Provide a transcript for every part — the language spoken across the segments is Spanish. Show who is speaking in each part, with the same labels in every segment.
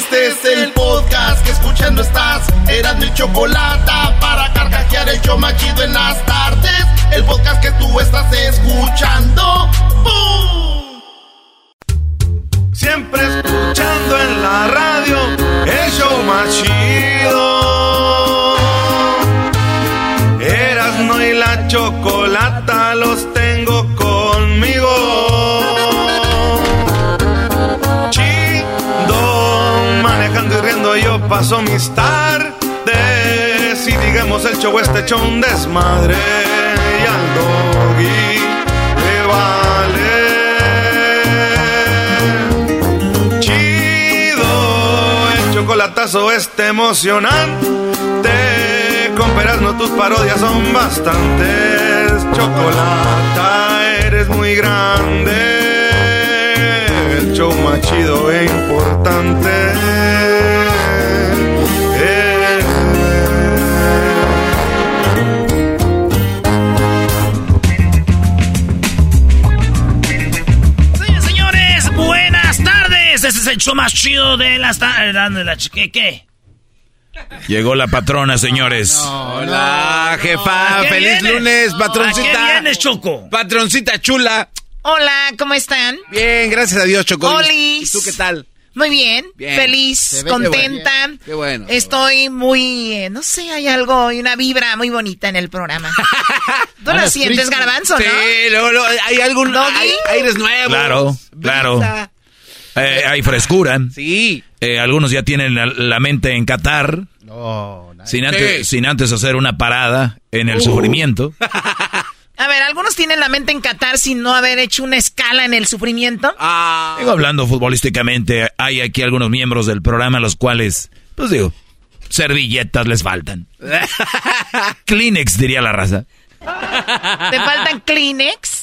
Speaker 1: Este es el podcast que escuchando estás. Eran mi chocolate para carcajear el yo machido en las tardes. El podcast que tú estás escuchando. ¡Bum!
Speaker 2: Siempre escuchando en la radio el show machido. Paso mis tardes. Y digamos el show este hecho un desmadre. Y al doggy le vale. Chido, el chocolatazo este emocionante. Con no tus parodias son bastantes. Chocolata, eres muy grande el show más chido e importante.
Speaker 3: El show más chido de las tardes. ¿Qué? ¿Qué?
Speaker 4: Llegó la patrona, señores.
Speaker 5: Hola, jefa.
Speaker 3: ¿Qué
Speaker 5: Feliz
Speaker 3: vienes?
Speaker 5: lunes,
Speaker 3: ¿A
Speaker 5: patroncita.
Speaker 3: qué vienes, Choco?
Speaker 5: Patroncita chula.
Speaker 6: Hola, ¿cómo están?
Speaker 5: Bien, gracias a Dios, Choco.
Speaker 6: Olis.
Speaker 5: ¿Y tú qué tal?
Speaker 6: Muy bien,
Speaker 5: Bien.
Speaker 6: feliz, contenta.
Speaker 5: qué bueno. Qué bueno.
Speaker 6: Estoy muy, eh, no sé, hay algo y una vibra muy bonita en el programa. Tú lo sientes, Garbanzo,
Speaker 5: Sí,
Speaker 6: ¿no?
Speaker 5: luego, luego, hay algún
Speaker 6: Doggy.
Speaker 5: hay aires nuevos.
Speaker 4: Claro, claro.
Speaker 5: Brisa.
Speaker 4: Eh, hay frescura.
Speaker 5: Sí.
Speaker 4: Eh, algunos ya tienen la, la mente en Qatar. sin, antes,
Speaker 5: Sí.
Speaker 4: sin antes hacer una parada en el
Speaker 5: Uh.
Speaker 4: sufrimiento.
Speaker 6: A ver, algunos tienen la mente en Qatar sin no haber hecho una escala en el sufrimiento.
Speaker 5: Ah,
Speaker 4: Digo, hablando futbolísticamente, hay aquí algunos miembros del programa los cuales, pues digo, servilletas les faltan. Kleenex, diría la raza.
Speaker 6: ¿Te faltan Kleenex?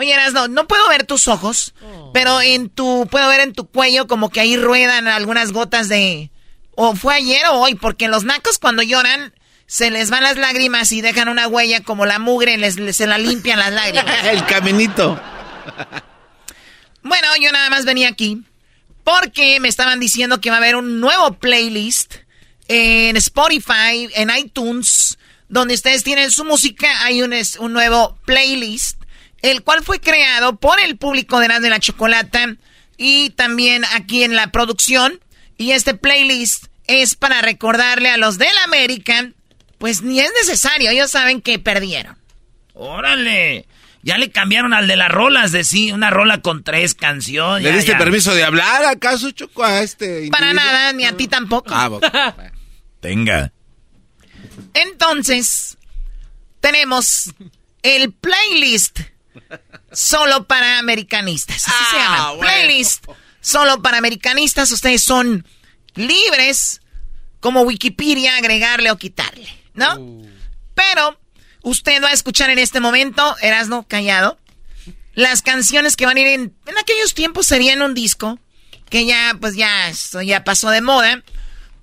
Speaker 6: Oye, no, no puedo ver tus ojos, pero en tu, puedo ver en tu cuello como que ahí ruedan algunas gotas de, o fue ayer o hoy, porque los nacos cuando lloran se les van las lágrimas y dejan una huella como la mugre, les, les- se la limpian las lágrimas.
Speaker 5: el caminito.
Speaker 6: Bueno, yo nada más venía aquí porque me estaban diciendo que va a haber un nuevo playlist en Spotify, en iTunes, donde ustedes tienen su música. Hay un, es- un nuevo playlist, el cual fue creado por el público de de la Chocolata y también aquí en la producción. Y este playlist es para recordarle a los del América, pues ni es necesario, ellos saben que perdieron.
Speaker 3: Órale. Ya le cambiaron al de las rolas, de sí, una rola con tres canciones.
Speaker 5: ¿Le
Speaker 3: ya,
Speaker 5: diste
Speaker 3: ya.
Speaker 5: permiso de hablar acaso, Choco, a este
Speaker 6: Para nada, ni a ti tampoco.
Speaker 5: Ah, bueno.
Speaker 4: Tenga.
Speaker 6: Entonces, tenemos el playlist solo para americanistas. Así se
Speaker 5: Ah,
Speaker 6: llama.
Speaker 5: bueno.
Speaker 6: Playlist solo para americanistas. Ustedes son libres, como Wikipedia, agregarle o quitarle, ¿no?
Speaker 5: Uh.
Speaker 6: Pero usted va a escuchar en este momento, Erasno callado, las canciones que van a ir en, en aquellos tiempos serían un disco, que ya, pues ya, esto ya pasó de moda.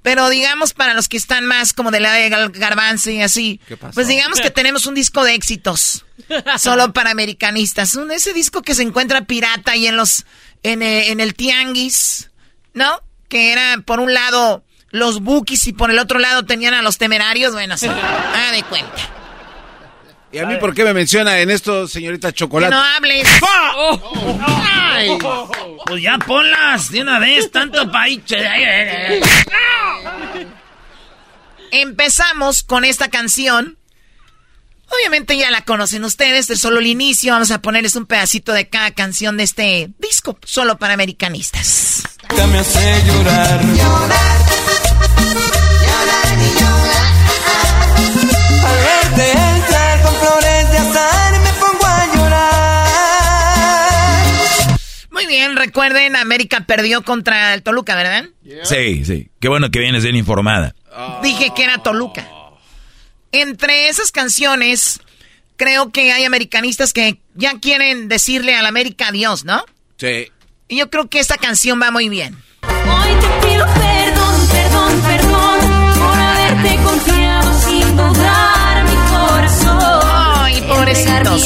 Speaker 6: Pero digamos para los que están más como de la de Garbanzo y así,
Speaker 5: ¿Qué pasó?
Speaker 6: pues digamos que tenemos un disco de éxitos, solo para americanistas. Un, ese disco que se encuentra pirata ahí en los, en, eh, en el tianguis, ¿no? Que era por un lado los bookies y por el otro lado tenían a los temerarios, bueno, sí, haga de cuenta.
Speaker 5: ¿Y a mí por qué me menciona en esto, señorita
Speaker 6: Que
Speaker 5: Chocolate?
Speaker 6: no hables.
Speaker 3: Ay. Pues ya ponlas de una vez, tanto país.
Speaker 6: Empezamos con esta canción. Obviamente ya la conocen ustedes, es solo el inicio. Vamos a ponerles un pedacito de cada canción de este disco, solo para americanistas.
Speaker 7: me hace llorar. Al verte
Speaker 6: bien, recuerden, América perdió contra el Toluca, ¿verdad?
Speaker 4: Sí, sí. Qué bueno que vienes bien informada.
Speaker 6: Dije que era Toluca. Entre esas canciones, creo que hay americanistas que ya quieren decirle al América adiós, ¿no?
Speaker 5: Sí.
Speaker 6: Y yo creo que esta canción va muy bien.
Speaker 8: Hoy te pido perdón, perdón, perdón por haberte confiado sin dudar mi corazón.
Speaker 6: Ay, pobrecitos.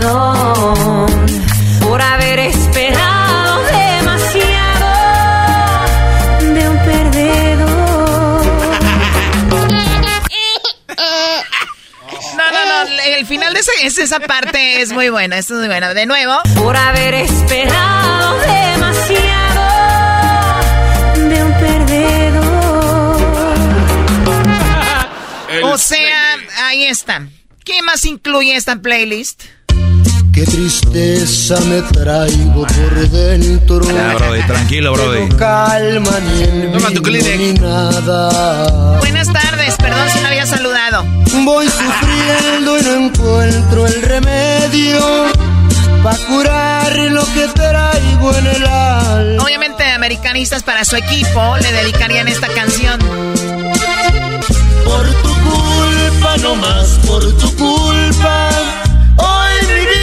Speaker 8: Perdón por haber esperado demasiado de un perdedor.
Speaker 6: No, no, no, el final de esa, es- esa parte es muy buena, esto es muy buena. De nuevo.
Speaker 8: por haber esperado demasiado de un perdedor.
Speaker 6: O sea, ahí está. ¿Qué más incluye esta playlist?
Speaker 9: Qué tristeza me traigo por dentro.
Speaker 4: Ya, Brody, tranquilo, Brody.
Speaker 9: No calma ni el
Speaker 5: Toma tu
Speaker 9: ni nada.
Speaker 6: Buenas tardes, perdón si no había saludado.
Speaker 9: Voy sufriendo y no encuentro el remedio para curar lo que traigo en el alma.
Speaker 6: Obviamente, americanistas para su equipo le dedicarían esta canción.
Speaker 9: Por tu culpa, no más por tu culpa. Hoy traigo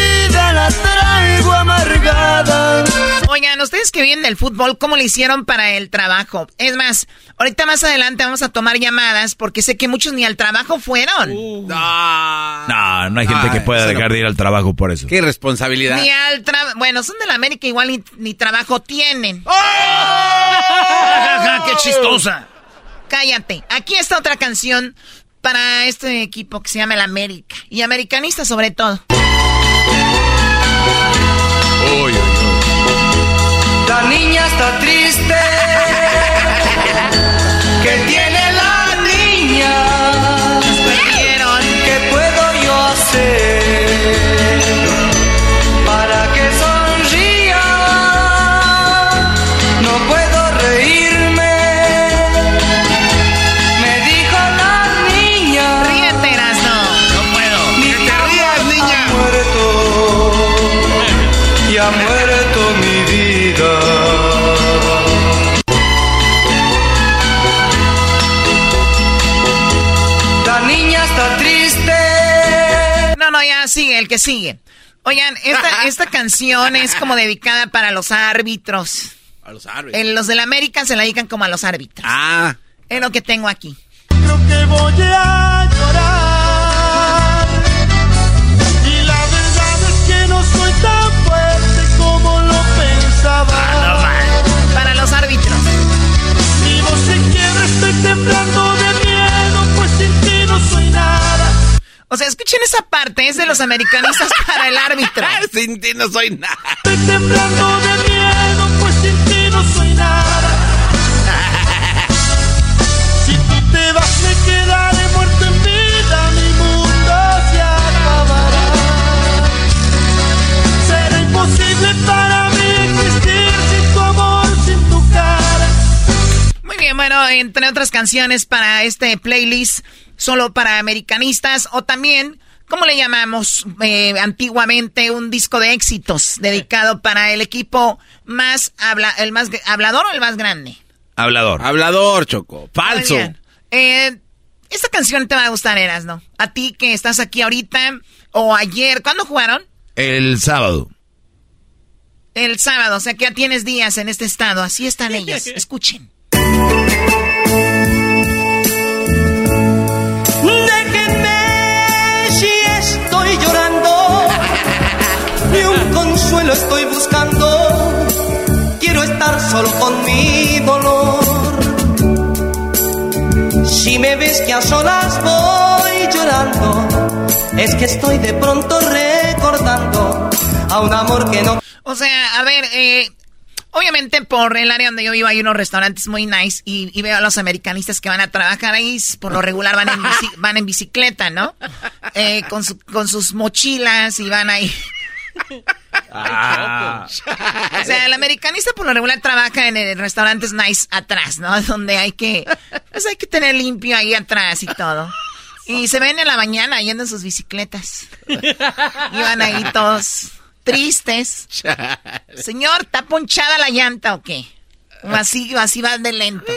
Speaker 9: amargada.
Speaker 6: Oigan, ustedes que vienen del fútbol, ¿cómo le hicieron para el trabajo? Es más, ahorita más adelante vamos a tomar llamadas porque sé que muchos ni al trabajo fueron.
Speaker 5: No.
Speaker 4: No, no hay gente que pueda dejar
Speaker 5: no.
Speaker 4: de ir al trabajo por eso.
Speaker 5: Qué irresponsabilidad.
Speaker 6: Ni al trabajo. Bueno, son de la América, igual ni, ni trabajo tienen.
Speaker 3: ¡Qué chistosa!
Speaker 6: Cállate. Aquí está otra canción para este equipo que se llama el América. Y americanista sobre todo.
Speaker 7: La niña está triste. ¿Qué tiene la niña?
Speaker 6: Perdieron.
Speaker 7: ¿Qué puedo yo hacer
Speaker 6: ya sigue, el que sigue. Oigan, esta, esta canción es como dedicada para los árbitros.
Speaker 5: A los árbitros.
Speaker 6: En los del América se la dedican como a los árbitros.
Speaker 5: Ah.
Speaker 6: Es lo que tengo aquí.
Speaker 9: Creo que voy a
Speaker 6: O sea, escuchen esa parte, es de los americanistas para el árbitro.
Speaker 5: Sin ti no soy nada.
Speaker 9: Estoy temblando de miedo, pues sin ti no soy nada. Si tú te vas, me quedaré muerto en vida, mi mundo se acabará. Será imposible para mí existir sin tu amor, sin tu cara.
Speaker 6: Muy bien, bueno, entre otras canciones para este playlist, solo para americanistas, o también, ¿cómo le llamamos eh, antiguamente? Un disco de éxitos dedicado para el equipo más, habla, el más hablador o el más grande.
Speaker 4: Hablador.
Speaker 5: Hablador, Choco. Falso.
Speaker 6: Eh, esta canción te va a gustar, Eras, ¿no? A ti que estás aquí ahorita o ayer, ¿cuándo jugaron?
Speaker 4: El sábado.
Speaker 6: El sábado, o sea que ya tienes días en este estado, así están ellos. Escuchen.
Speaker 10: Solo con mi dolor. Si me ves que a solas voy llorando, es que estoy de pronto recordando a un amor que no.
Speaker 6: O sea, a ver, eh, obviamente por el área donde yo vivo hay unos restaurantes muy nice y, y veo a los americanistas que van a trabajar ahí, por lo regular van en, bici- van en bicicleta, ¿no? Eh, con, su- con sus mochilas y van ahí.
Speaker 4: Ah.
Speaker 6: O sea, el americanista por lo regular trabaja en, eh, restaurantes nice atrás, ¿no? Donde hay que, pues hay que tener limpio ahí atrás y todo. Y se ven en la mañana yendo en sus bicicletas. Y van ahí todos tristes. Señor, ¿está ponchada la llanta o qué? O así, o así van de lento.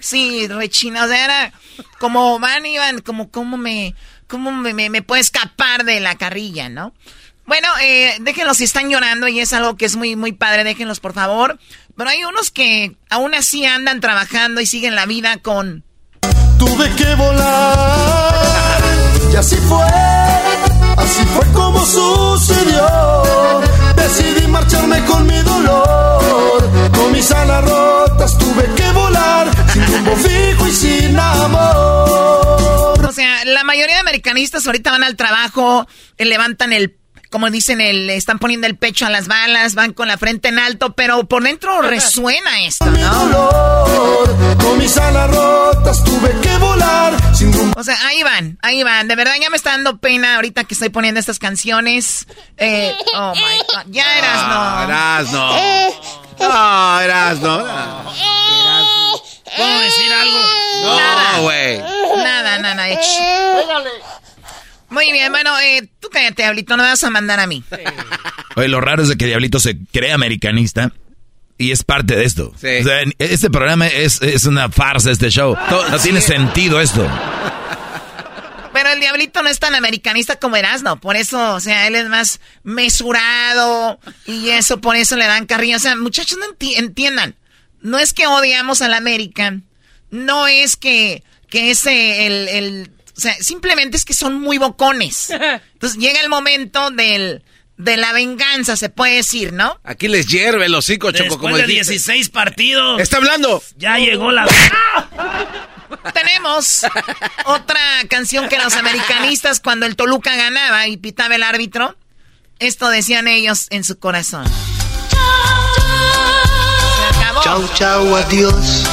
Speaker 6: Sí, rechina, o sea, era como van, iban, como, cómo me, cómo me, me, me puedo escapar de la carrilla, ¿no? Bueno, eh, déjenlos si están llorando y es algo que es muy, muy padre, déjenlos por favor. Pero hay unos que aún así andan trabajando y siguen la vida con...
Speaker 11: Tuve que volar y así fue, así fue como sucedió. Decidí marcharme con mi dolor, con mis alas rotas tuve que volar sin rumbo fijo y sin amor.
Speaker 6: O sea, la mayoría de americanistas ahorita van al trabajo, eh, levantan el, como dicen, el, están poniendo el pecho a las balas, van con la frente en alto, pero por dentro resuena esto,
Speaker 11: Mi
Speaker 6: ¿no?
Speaker 11: dolor, con mis alas rotas tuve que volar sin rumbo.
Speaker 6: O sea, ahí van, ahí van. De verdad ya me está dando pena ahorita que estoy poniendo estas canciones. Eh, oh my God. Ya eras,
Speaker 4: No,
Speaker 6: no.
Speaker 4: eras no. No, eras no.
Speaker 3: ¿Puedo decir algo?
Speaker 4: No, güey.
Speaker 6: Nada, nada. ech. Muy bien, bueno, eh, tú cállate, Diablito, no me vas a mandar a mí.
Speaker 12: Oye, lo raro es de que Diablito se cree americanista y es parte de esto.
Speaker 4: Sí.
Speaker 12: O sea, este programa es, es una farsa, este show. No tiene sentido esto.
Speaker 6: Pero el Diablito no es tan americanista como Erasmo, por eso, o sea, él es más mesurado y eso, por eso le dan carrilla. O sea, muchachos, no enti- entiendan, no es que odiamos al América, no es que, que ese, el, el, o sea, simplemente es que son muy bocones. Entonces llega el momento del, de la venganza, se puede decir, ¿no?
Speaker 4: Aquí les hierve el hocico, Choco,
Speaker 3: Después
Speaker 4: como
Speaker 3: de
Speaker 4: dijiste.
Speaker 3: 16 partidos,
Speaker 4: ¡Está hablando!
Speaker 3: ya llegó la...
Speaker 6: Tenemos otra canción que los americanistas cuando el Toluca ganaba y pitaba el árbitro, esto decían ellos en su corazón. Se acabó.
Speaker 10: Chau, chau, adiós.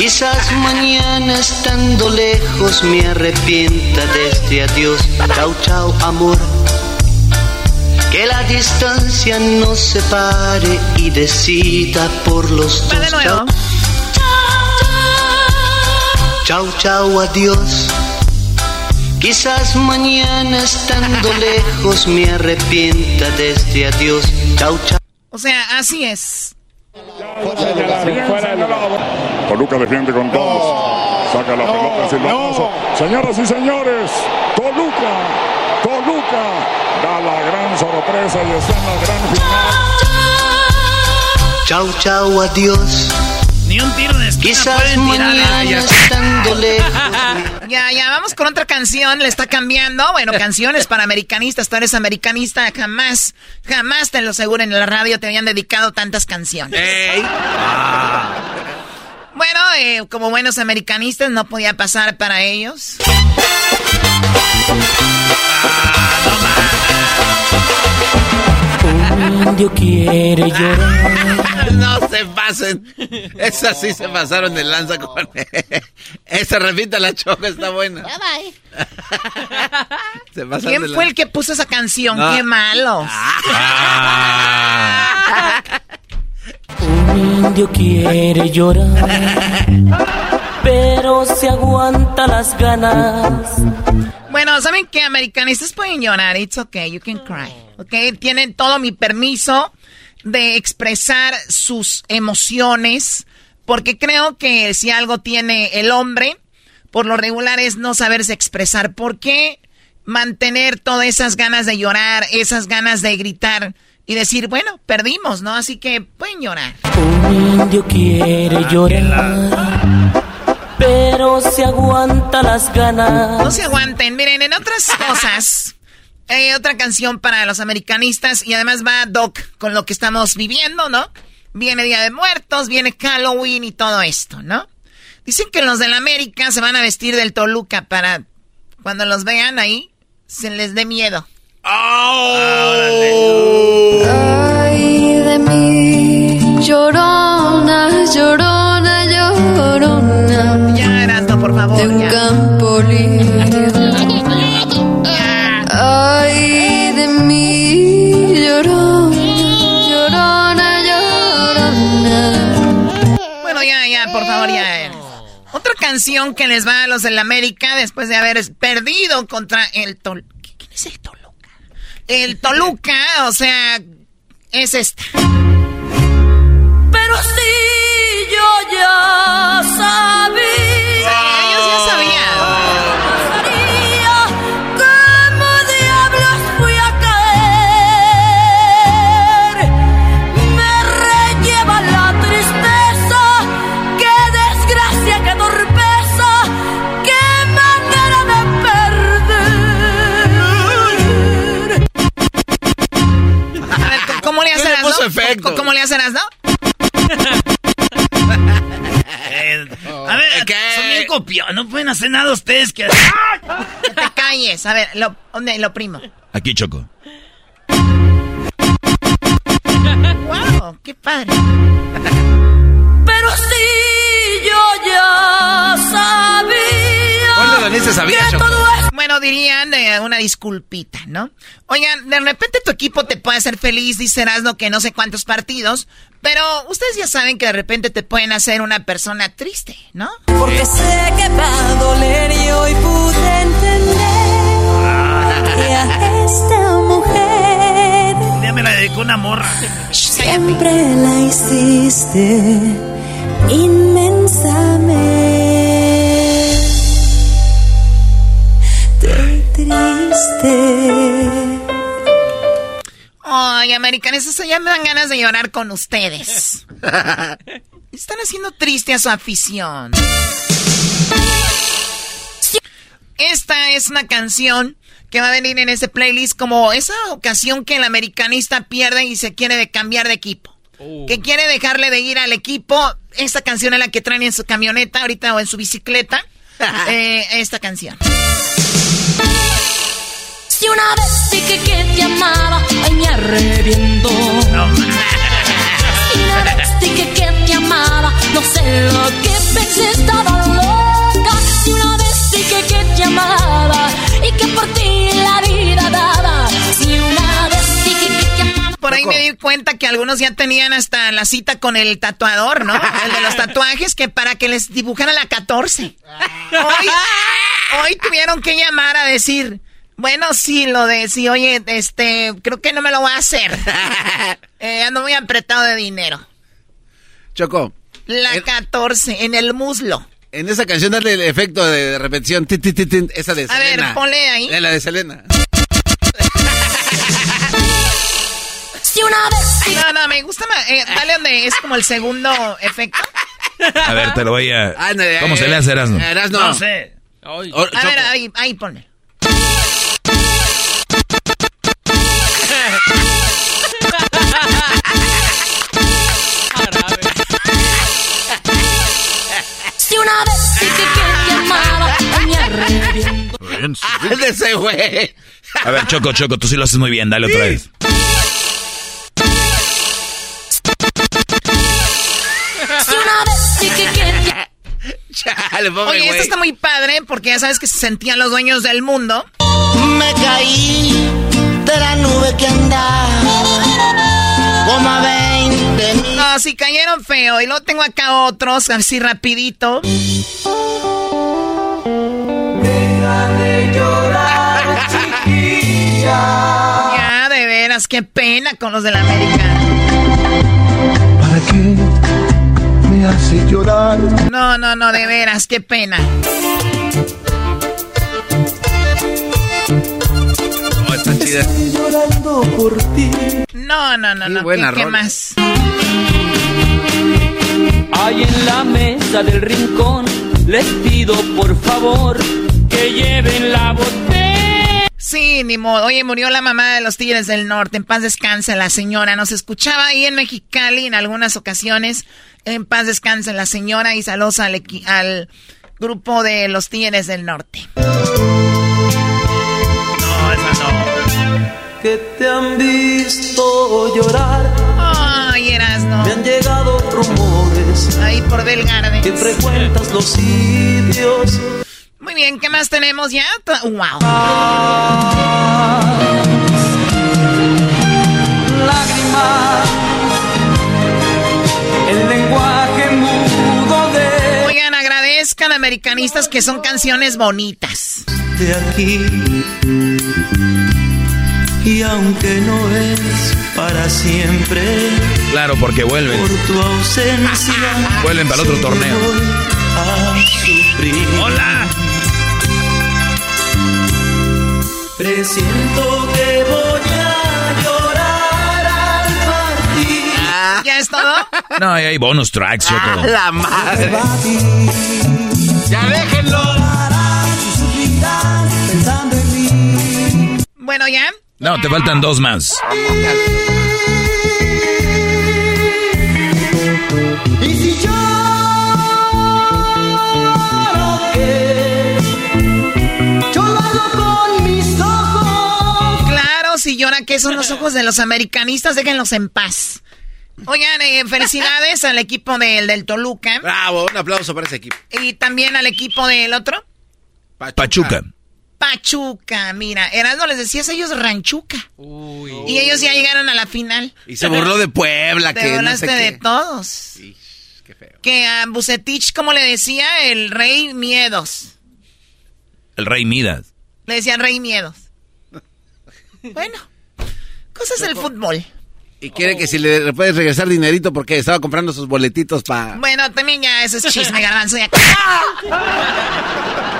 Speaker 10: Quizás mañana estando lejos me arrepienta de este adiós. Chau, chau, amor. Que la distancia nos separe y decida por los dos.
Speaker 6: de nuevo.
Speaker 10: Chau, chau, adiós. Quizás mañana estando lejos me arrepienta de este adiós. Chau, chau.
Speaker 6: O sea, así es.
Speaker 13: Toluca defiende con todos. Saca la pelota silbatazo. Señoras y señores, Toluca, Toluca da la gran sorpresa y está en la gran final.
Speaker 10: Chau, chau, adiós.
Speaker 3: Ni un tiro de esquina
Speaker 10: Quizás
Speaker 3: pueden tirar.
Speaker 10: mañana
Speaker 3: Ya.
Speaker 10: estando lejos.
Speaker 6: Ya, ya, vamos con otra canción, le está cambiando. Bueno, canciones para americanistas, tú eres americanista, jamás, jamás te lo aseguro en la radio te habían dedicado tantas canciones.
Speaker 4: ¡Ey!
Speaker 6: Bueno, eh, como buenos americanistas no podía pasar para ellos.
Speaker 10: Un indio quiere llorar.
Speaker 4: No se pasen. Esa sí se pasaron de lanza con. Esa repita la choca, está buena. Se pasaron de
Speaker 6: ¿Quién fue el que puso esa canción?
Speaker 4: No.
Speaker 6: ¡Qué malos!
Speaker 10: Un indio quiere llorar. Pero se aguanta las ganas.
Speaker 6: Bueno, ¿saben qué? Americanistas pueden llorar. It's okay, you can cry. ¿Ok? Tienen todo mi permiso de expresar sus emociones. Porque creo que si algo tiene el hombre, por lo regular es no saberse expresar. ¿Por qué mantener todas esas ganas de llorar, esas ganas de gritar y decir, bueno, perdimos, ¿no? Así que pueden llorar.
Speaker 10: Un indio quiere llorar. Pero se aguanta las ganas.
Speaker 6: No se aguanten. Miren, en otras cosas, hay otra canción para los americanistas y además va Doc con lo que estamos viviendo, ¿no? viene Día de Muertos, viene Halloween y todo esto, ¿no? Dicen que los del América se van a vestir del Toluca para cuando los vean ahí, se les dé miedo.
Speaker 8: Ay de mí, llorona, llorona,
Speaker 6: favor.
Speaker 8: De un
Speaker 6: ya.
Speaker 8: campo libre. Ay de mí, llorona, llorona, llorona.
Speaker 6: Bueno, ya, ya, por favor, ya. eh. Otra canción que les va a los del América después de haber perdido contra el Toluca. ¿Quién es el Toluca? El Toluca, o sea, es esta.
Speaker 8: Pero si yo ya sabía.
Speaker 5: Puso efecto?
Speaker 6: ¿Cómo, cómo le hacen no?
Speaker 3: Eh, a ver, son bien copión. No pueden hacer nada ustedes que...
Speaker 6: Que te calles. A ver, lo, ¿dónde lo primo?
Speaker 4: Aquí, Choco.
Speaker 6: ¡Wow! ¡Qué padre!
Speaker 8: Pero si yo ya sabía.
Speaker 5: Sabía, Choco.
Speaker 6: Bueno, dirían eh, una disculpita, ¿no? Oigan, de repente tu equipo te puede hacer feliz, dice Erasmo, que no sé cuántos partidos, pero ustedes ya saben que de repente te pueden hacer una persona triste, ¿no?
Speaker 8: Porque sé que va a doler y hoy pude entender que a esta mujer
Speaker 3: Ya me la dedicó una morra.
Speaker 8: siempre la hiciste inmensamente triste.
Speaker 6: Ay, americanos, ya me dan ganas de llorar con ustedes. Están haciendo triste a su afición. Esta es una canción que va a venir en ese playlist como esa ocasión que el americanista pierde y se quiere de cambiar de equipo. Que quiere dejarle de ir al equipo. Esta canción es la que traen en su camioneta ahorita o en su bicicleta. Eh, esta canción.
Speaker 8: Si una vez dije que te amaba, ay me arrepiento. Si una vez dije que te amaba, no sé lo que pensé, estaba loca. Si una vez dije que te amaba y que por ti la vida daba. Si una vez dije que te amaba.
Speaker 6: Por ahí me di cuenta que algunos ya tenían hasta la cita con el tatuador, ¿no? El de los tatuajes, que para que les dibujara la 14. Hoy, hoy tuvieron que llamar a decir, bueno, sí, lo de, sí, oye, este, creo que no me lo voy a hacer. Eh, ando muy apretado de dinero.
Speaker 5: Choco,
Speaker 6: La 14, en el muslo.
Speaker 5: en esa canción dale el efecto de repetición. Ti, ti, ti, ti, esa de
Speaker 6: A ver,
Speaker 5: Selena.
Speaker 6: ponle ahí.
Speaker 5: Eh, La de Selena.
Speaker 8: Si una vez
Speaker 6: No, no, me gusta más. eh, dale donde es como el segundo efecto.
Speaker 4: A ver, te lo voy a...
Speaker 5: Ándale,
Speaker 4: ¿Cómo
Speaker 5: eh,
Speaker 4: se le hace, Erasmo?
Speaker 5: Erasmo.
Speaker 3: No sé.
Speaker 5: O-
Speaker 6: A
Speaker 5: Choco.
Speaker 6: ver, ahí, ahí ponle.
Speaker 5: De ese güey.
Speaker 4: A ver, Choco, Choco, tú sí lo haces muy bien. Dale otra vez.
Speaker 8: Si
Speaker 5: Chale, pobre
Speaker 6: Oye, esto está muy padre porque ya sabes que se sentían los dueños del mundo.
Speaker 14: Me caí de la nube que andaba como a 20 mil.
Speaker 6: No, sí cayeron feo. Y luego tengo acá otros, así rapidito. Ya, de veras, qué pena con los de la América.
Speaker 9: ¿Para qué me hace llorar?
Speaker 6: No, no, no, de veras, qué pena.
Speaker 5: Oh, está chida.
Speaker 9: Llorando por ti.
Speaker 6: No, no, no,
Speaker 5: Qué
Speaker 6: no.
Speaker 5: buena
Speaker 6: ¿Qué, qué más?
Speaker 15: Ahí en la mesa del rincón les pido por favor que lleven la botella.
Speaker 6: Sí, ni modo. Oye, murió la mamá de los Tigres del Norte. En paz descanse la señora. Nos escuchaba ahí en Mexicali en algunas ocasiones. En paz descanse la señora y saludos al, al grupo de los Tigres del Norte. No,
Speaker 3: esa no.
Speaker 15: Que te han visto llorar.
Speaker 6: Ay, eras no.
Speaker 15: Me han llegado rumores.
Speaker 6: Ahí por Del
Speaker 15: Que frecuentas los sitios
Speaker 6: muy bien, ¿qué más tenemos ya? ¡Wow!
Speaker 15: Lágrimas, el lenguaje mudo de.
Speaker 6: Oigan, agradezcan americanistas que son canciones bonitas.
Speaker 15: De aquí. Y aunque no es para siempre.
Speaker 4: Claro, porque vuelven.
Speaker 15: Por tu ausencia.
Speaker 4: vuelven para el otro torneo.
Speaker 3: Hola.
Speaker 15: Presiento que voy a llorar al partir.
Speaker 6: Ah. ¿Ya es todo?
Speaker 4: No, hay bonus tracks, Choco.
Speaker 5: Ah, la madre.
Speaker 3: ya déjenlo.
Speaker 6: Bueno, ¿ya?
Speaker 4: No, te faltan dos más.
Speaker 6: Llora que son los ojos de los americanistas, déjenlos en paz. Oigan, eh, felicidades al equipo del, del Toluca.
Speaker 5: Bravo, un aplauso para ese equipo.
Speaker 6: Y también al equipo del otro.
Speaker 4: Pachuca.
Speaker 6: Pachuca, mira, Erasmo les decías ellos Ranchuca. Y ellos ya llegaron a la final.
Speaker 5: Y se burló de Puebla,
Speaker 6: Te
Speaker 5: que
Speaker 6: burlaste de todos.
Speaker 5: qué feo.
Speaker 6: Que a Bucetich, como le decía, el rey miedos.
Speaker 4: El rey Midas.
Speaker 6: Le decían rey miedos. Bueno, cosas del fútbol.
Speaker 5: Y quiere que si le puedes regresar dinerito porque estaba comprando sus boletitos para...
Speaker 6: Bueno, también ya ese es chisme, garbanzo.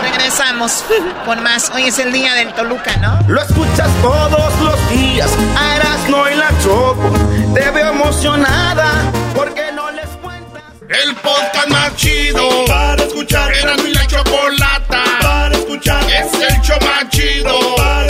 Speaker 6: Regresamos con más. Hoy es el día del Toluca, ¿no?
Speaker 1: Lo escuchas todos los días. A no y la Choco. Te veo emocionada porque no les cuentas. El podcast más chido para escuchar. Era y la Chocolata para escuchar. Es el show más chido para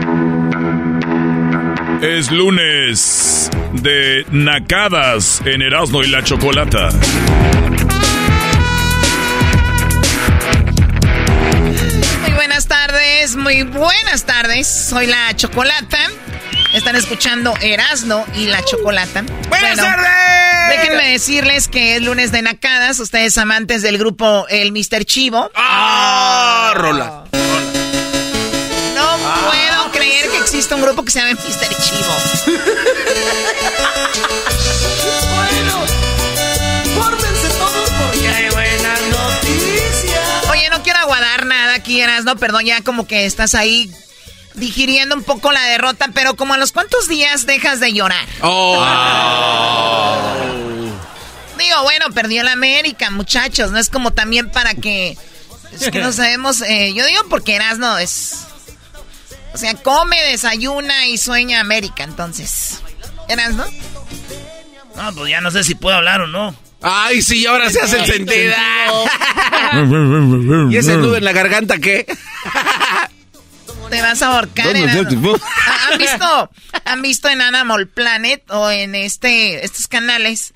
Speaker 16: Es lunes de Nacadas en Erasmo y la Chocolata.
Speaker 6: Muy buenas tardes, muy buenas tardes. Soy la Chocolata. Están escuchando Erasmo y la Chocolata.
Speaker 3: ¡Buenas tardes!
Speaker 6: Déjenme decirles que es lunes de nacadas. Ustedes amantes del grupo El Mr. Chivo.
Speaker 5: ¡Ah! Rola.
Speaker 6: No exista un grupo que se llame Mr. Chivo.
Speaker 15: bueno, fórmense todos porque hay buenas noticias.
Speaker 6: Oye, no quiero aguadar nada aquí, no, perdón, ya como que estás ahí digiriendo un poco la derrota, pero como a los cuantos días dejas de llorar.
Speaker 5: Oh.
Speaker 6: Digo, bueno, perdió la América, muchachos, no es como también para que... Es que no sabemos, eh, yo digo porque no es... O sea, come, desayuna y sueña América, entonces. ¿Eras, no?
Speaker 3: No, pues ya no sé si puedo hablar o no.
Speaker 5: Ay, sí, ahora se hace el sentido. ¿Y ese nudo en la garganta qué?
Speaker 6: Te vas a ahorcar. Ah, ¿Han visto, ¿Han visto en Animal Planet o en este estos canales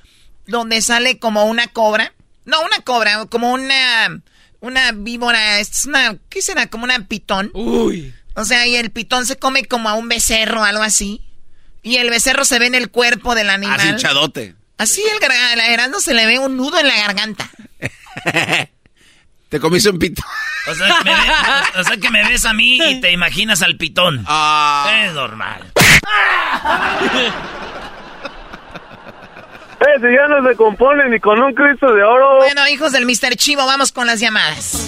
Speaker 6: donde sale como una cobra? No, una cobra, como una una víbora, es una ¿qué será? Como una pitón.
Speaker 5: Uy.
Speaker 6: O sea, y el pitón se come como a un becerro, algo así. Y el becerro se ve en el cuerpo del animal.
Speaker 5: Así hinchadote.
Speaker 6: Así el, el se le ve un nudo en la garganta.
Speaker 5: Te comiste un pitón.
Speaker 3: O sea, que me, ves a mí y te imaginas al pitón.
Speaker 5: Ah.
Speaker 3: Es normal.
Speaker 17: Eh, si ya no se compone ni con un Cristo de oro.
Speaker 6: Bueno, hijos del Mr. Chivo, vamos con las llamadas.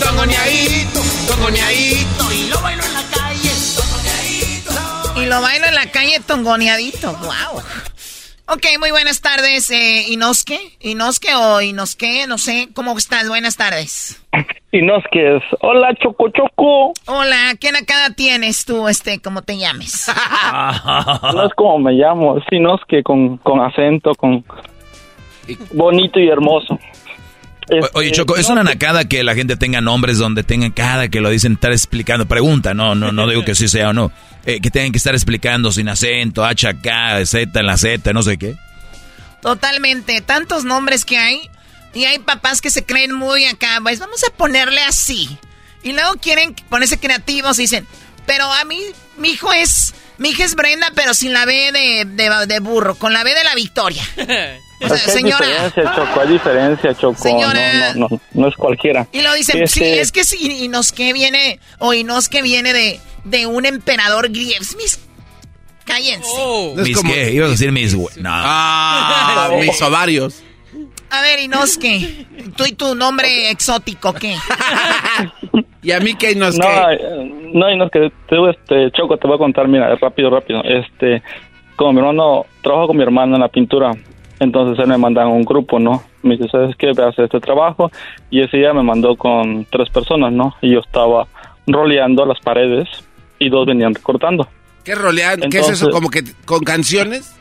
Speaker 15: Tongoñadito, tongoñadito, y lo bailo en la calle, tongoñadito.
Speaker 6: Y lo bailo en la calle tongoneadito, wow. Ok, muy buenas tardes, eh, Inoske. Inoske o Inoske, no sé. ¿Cómo estás? Buenas tardes.
Speaker 17: Inoske Hola, Choco Choco.
Speaker 6: Hola, ¿qué nacada tienes tú, este, cómo te llames?
Speaker 17: no es como me llamo, es Inoske con, con acento, con bonito y hermoso.
Speaker 4: Oye, Choco, es una nacada que la gente tenga nombres donde tengan cada que lo dicen estar explicando. Pregunta, no, no, no digo que sí sea o no. Eh, que tengan que estar explicando sin acento, H acá, Z en la Z, no sé qué.
Speaker 6: Totalmente. Tantos nombres que hay. Y hay papás que se creen muy acá. Pues vamos a ponerle así. Y luego quieren ponerse creativos y dicen, pero a mí, mi hijo es. Mi hija es Brenda, pero sin la B de, de burro, con la B de la victoria.
Speaker 17: señora. Hay diferencia, Choco, hay diferencia, Choco. No, no, no, no es cualquiera.
Speaker 6: Y lo dicen, sí, este es que sí, y nos que viene, o y nos que viene de, de un emperador griego. Mis, cállense.
Speaker 4: Oh. ¿Mis qué? Ibas a decir mis... No.
Speaker 5: Ah, mis ovarios.
Speaker 6: A ver, Inoske, tú y tu nombre exótico, ¿qué?
Speaker 5: ¿Y a mí qué Inoske?
Speaker 17: No, eh, no Inoske, este, Choco, te voy a contar, mira, rápido, rápido. Este, como mi hermano, trabajo con mi hermano en la pintura. Entonces él me manda a un grupo, ¿no? Me dice, ¿sabes qué? Voy a hacer este trabajo. Y ese día me mandó con tres personas, ¿no? Y yo estaba roleando las paredes y dos venían recortando.
Speaker 5: ¿Qué roleando? ¿Qué es eso? ¿Como que con canciones?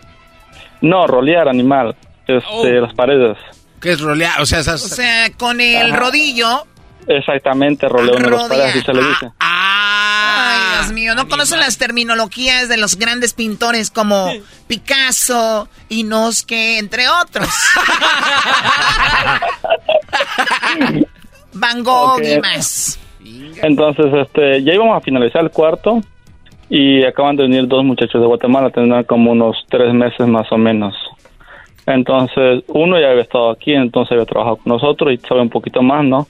Speaker 17: No, rolear animal. Este, oh. las paredes.
Speaker 5: ¿Qué es rolear? O sea,
Speaker 6: o sea con el rodillo.
Speaker 17: Exactamente, roleo en las paredes, así se le dice.
Speaker 6: Ah, Ay, Dios mío, no conocen las terminologías de los grandes pintores como Picasso, Inosque, entre otros. Van Gogh y más.
Speaker 17: Entonces, este, ya íbamos a finalizar el cuarto y acaban de venir dos muchachos de Guatemala, tendrán como unos tres meses más o menos. Entonces, uno ya había estado aquí, entonces había trabajado con nosotros y sabe un poquito más, ¿no?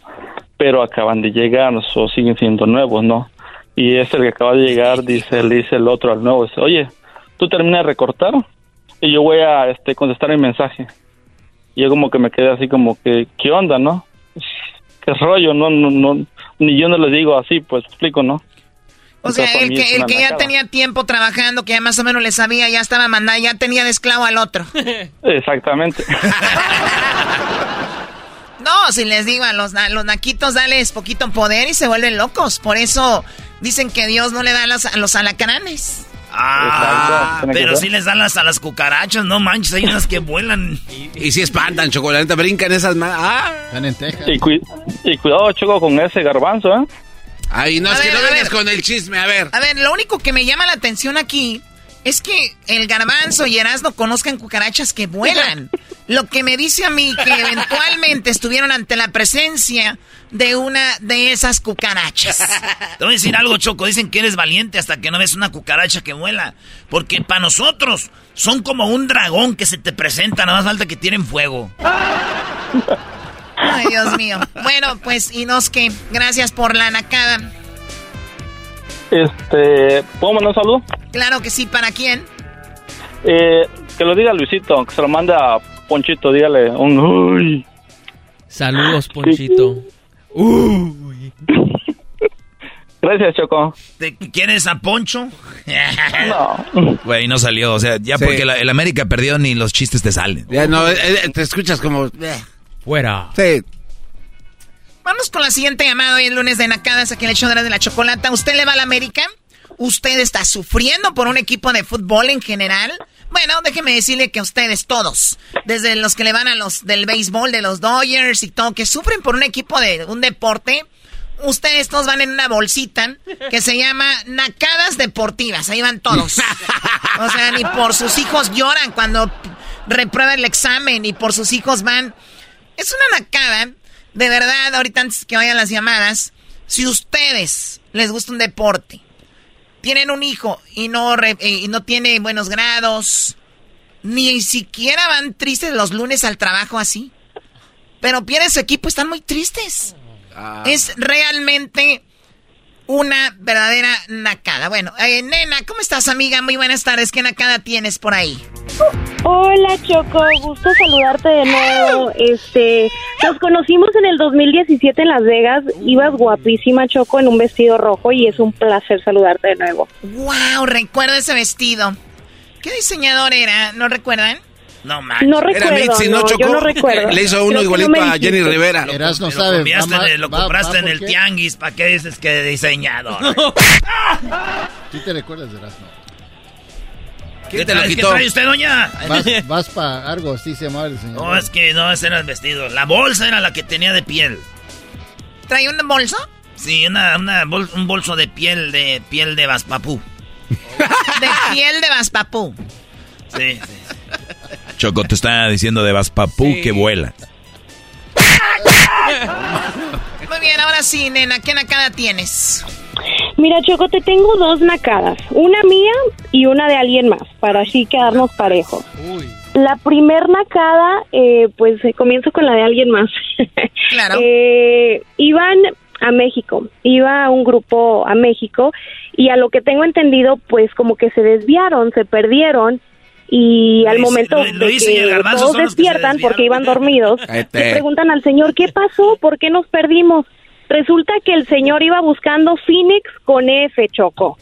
Speaker 17: Pero acaban de llegar, o siguen siendo nuevos, ¿no? Y es el que acaba de llegar, dice, le dice el otro al nuevo, dice, oye, ¿tú terminas de recortar? Y yo voy a este, contestar el mensaje. Y yo como que me quedé así como que, ¿qué onda, no? ¿Qué rollo? No, no, no, ni yo no le digo así, pues explico, ¿no?
Speaker 6: O sea, el que, el que ya tenía tiempo trabajando, que ya más o menos le sabía, ya estaba mandando, ya tenía de esclavo al otro.
Speaker 17: Exactamente.
Speaker 6: no, si les digo a los, los naquitos, dales poquito poder y se vuelven locos. Por eso dicen que Dios no le da a los, a los alacranes.
Speaker 3: Ah, pero si les dan las a las cucarachas, no manches, hay unas que vuelan.
Speaker 5: Y, si espantan, chocolate, brincan esas más. Ah.
Speaker 17: Están en Y, cuidado, Choco, con ese garbanzo, ¿eh?
Speaker 5: Ay, no, es que no vengas con el chisme, a ver.
Speaker 6: A ver, lo único que me llama la atención aquí es que el garbanzo y Erasmo conozcan cucarachas que vuelan. Lo que me dice a mí que eventualmente estuvieron ante la presencia de una de esas cucarachas.
Speaker 3: Te voy a decir algo, Choco. Dicen que eres valiente hasta que no ves una cucaracha que vuela. Porque para nosotros son como un dragón que se te presenta. Nada más falta que tienen fuego.
Speaker 6: Ay, Dios mío. Bueno, pues, y nos que gracias por la nacada.
Speaker 17: Este, ¿puedo mandar un saludo?
Speaker 6: Claro que sí, ¿para quién?
Speaker 17: Eh, que lo diga Luisito, que se lo mande a Ponchito, dígale un uy.
Speaker 18: Saludos, Ponchito.
Speaker 17: Uy. Gracias, Choco.
Speaker 3: ¿Te quieres a Poncho?
Speaker 17: no.
Speaker 19: Güey, no salió. O sea, ya
Speaker 4: Sí.
Speaker 19: porque la- el América perdió ni los chistes te salen.
Speaker 4: Ya no, eh, eh, te escuchas como...
Speaker 18: Fuera.
Speaker 4: Sí.
Speaker 6: Vamos con la siguiente llamada. Hoy es lunes de nacadas aquí en el show de la, de la chocolata. ¿Usted le va a la América? ¿Usted está sufriendo por un equipo de fútbol en general? Bueno, déjeme decirle que ustedes todos, desde los que le van a los del béisbol, de los Dodgers y todo, que sufren por un equipo de un deporte, ustedes todos van en una bolsita que se llama Nacadas Deportivas. Ahí van todos. O sea, ni por sus hijos lloran cuando reprueban el examen, ni por sus hijos van. Es una nacada, de verdad, ahorita antes que vayan las llamadas, si ustedes les gusta un deporte, tienen un hijo y no, re- eh, y no tiene buenos grados, ni siquiera van tristes los lunes al trabajo así, pero pierden su equipo, están muy tristes. Es realmente una verdadera nacada. Bueno, eh, nena, ¿cómo estás, amiga? Muy buenas tardes. ¿Qué nacada tienes por ahí?
Speaker 5: Hola Choco, gusto saludarte de nuevo. Este, nos conocimos en el 2017 en Las Vegas. Ibas guapísima Choco en un vestido rojo y es un placer saludarte de nuevo.
Speaker 6: Wow, recuerdo ese vestido. ¿Qué diseñador era? ¿No recuerdan?
Speaker 3: No
Speaker 5: No recuerdo, no, yo no recuerdo.
Speaker 4: Le hizo uno
Speaker 5: Creo
Speaker 4: igualito
Speaker 5: no
Speaker 4: a Jenny. Rivera.
Speaker 3: Eras no
Speaker 4: sabe,
Speaker 3: Lo compraste,
Speaker 4: va
Speaker 3: en el- lo
Speaker 4: ma- va-
Speaker 3: compraste
Speaker 4: va,
Speaker 3: en
Speaker 4: ¿por
Speaker 3: el
Speaker 4: qué?
Speaker 3: tianguis. ¿Para qué dices que diseñador?
Speaker 20: ¿Sí te recuerdas de Erasmo?
Speaker 3: ¿Qué, trae, ¿Qué trae usted, doña?
Speaker 20: Vas, vas para Argos, sí se llamaba el señor.
Speaker 3: No, es que no, ese era el vestido. La bolsa era la que tenía de piel.
Speaker 6: ¿Trae un bolso?
Speaker 3: Sí, una, una bol- un bolso de piel de piel de baspapú.
Speaker 6: De piel de Baspapú.
Speaker 3: Sí, sí.
Speaker 19: Choco te está diciendo de Vaspapú que vuela.
Speaker 6: Muy bien, ahora sí, nena, ¿qué nacada tienes?
Speaker 5: Mira Choco, te tengo dos nacadas, una mía y una de alguien más, para así quedarnos parejos. La primer nacada, eh, pues comienzo con la de alguien más.
Speaker 6: Claro.
Speaker 5: Eh, iban a México, iba un grupo a México y a lo que tengo entendido, pues como que se desviaron, se perdieron y al
Speaker 3: Luis-
Speaker 5: momento
Speaker 3: Luis-
Speaker 5: de
Speaker 3: y
Speaker 5: que todos
Speaker 3: que
Speaker 5: despiertan porque iban dormidos, le preguntan al señor, ¿qué pasó? ¿Por qué nos perdimos? Resulta que el señor iba buscando Phoenix con F, Choco.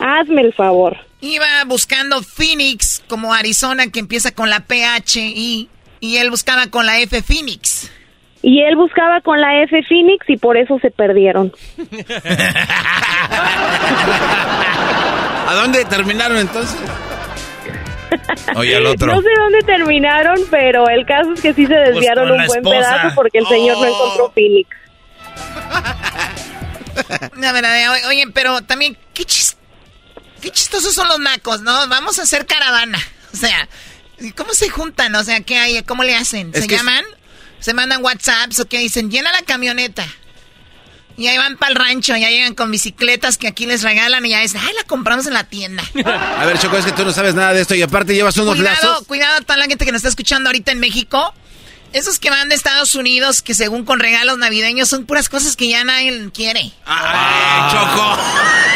Speaker 5: Hazme el favor.
Speaker 6: Iba buscando Phoenix como Arizona que empieza con la PHI y él buscaba con la F Phoenix.
Speaker 5: Y él buscaba con la F Phoenix y por eso se perdieron.
Speaker 4: ¿A dónde terminaron entonces?
Speaker 19: Oye, al otro.
Speaker 5: No sé dónde terminaron, pero el caso es que sí se desviaron
Speaker 3: con la
Speaker 5: un buen
Speaker 3: esposa.
Speaker 5: pedazo porque el señor no
Speaker 3: Oh.
Speaker 5: encontró Phoenix.
Speaker 6: La verdad, oye, pero también, qué, chis- qué chistosos son los nacos, ¿no? Vamos a hacer caravana. O sea, ¿cómo se juntan? O sea, ¿qué hay? ¿Cómo le hacen?
Speaker 4: Es
Speaker 6: ¿Se llaman? ¿Se mandan WhatsApps o qué dicen? Llena la camioneta. Y ahí van para el rancho, ya llegan con bicicletas que aquí les regalan y ya dicen, ay, la compramos en la tienda.
Speaker 4: A ver, Choco, es que tú no sabes nada de esto y aparte llevas unos
Speaker 6: Cuidado,
Speaker 4: lazos.
Speaker 6: cuidado a toda la gente que nos está escuchando ahorita en México. Esos que van de Estados Unidos, que según con regalos navideños, son puras cosas que ya nadie quiere.
Speaker 4: ¡Ay, Choco!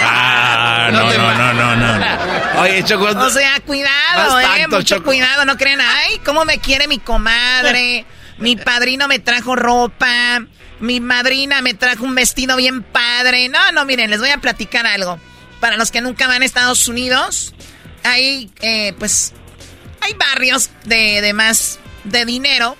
Speaker 19: Ah, no, no, no, no, no.
Speaker 4: Oye, Choco.
Speaker 6: O sea, cuidado, eh,
Speaker 4: tanto,
Speaker 6: mucho
Speaker 4: Choco.
Speaker 6: cuidado, no crean, ay, cómo me quiere mi comadre, mi padrino me trajo ropa, mi madrina me trajo un vestido bien padre. No, no, miren, les voy a platicar algo. Para los que nunca van a Estados Unidos, hay, eh, pues, hay barrios de, de más de dinero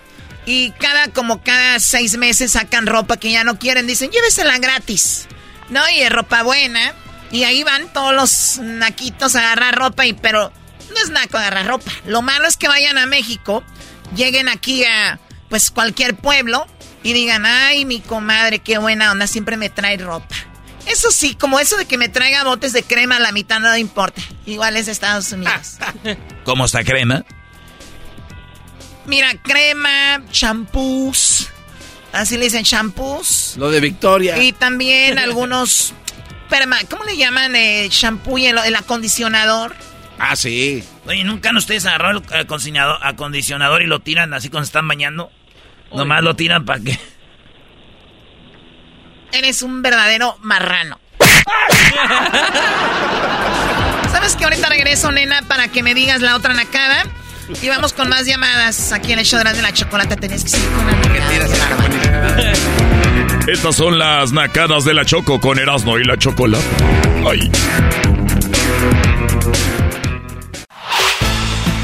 Speaker 6: y cada, como cada seis meses sacan ropa que ya no quieren, dicen, llévesela gratis, ¿no? Y es ropa buena. Y ahí van todos los naquitos a agarrar ropa, y pero no es naco agarrar ropa. Lo malo es que vayan a México, lleguen aquí a pues cualquier pueblo y digan, ay, mi comadre, qué buena onda, siempre me trae ropa. Eso sí, como eso de que me traiga botes de crema a la mitad no importa. Igual es Estados Unidos.
Speaker 19: ¿Cómo está crema?
Speaker 6: Mira, crema, champús. Así le dicen champús.
Speaker 5: Lo de Victoria.
Speaker 6: Y también algunos. Perma, ¿Cómo le llaman el shampoo y el, el acondicionador?
Speaker 5: Ah, sí.
Speaker 3: Oye, ¿nunca han ustedes agarrado el acondicionador, acondicionador y lo tiran así cuando se están bañando? Nomás lo tiran para que...
Speaker 6: Eres un verdadero marrano. ¿Sabes que ahorita regreso, nena, para que me digas la otra nacada? Y vamos con más llamadas aquí en el show de la chocolate. Tenés que seguir con la
Speaker 21: Estas son las nacadas de la Choco con Erasmo y la Chocolate. Ay.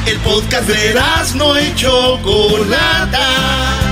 Speaker 1: El podcast de Erasmo y Chocolata.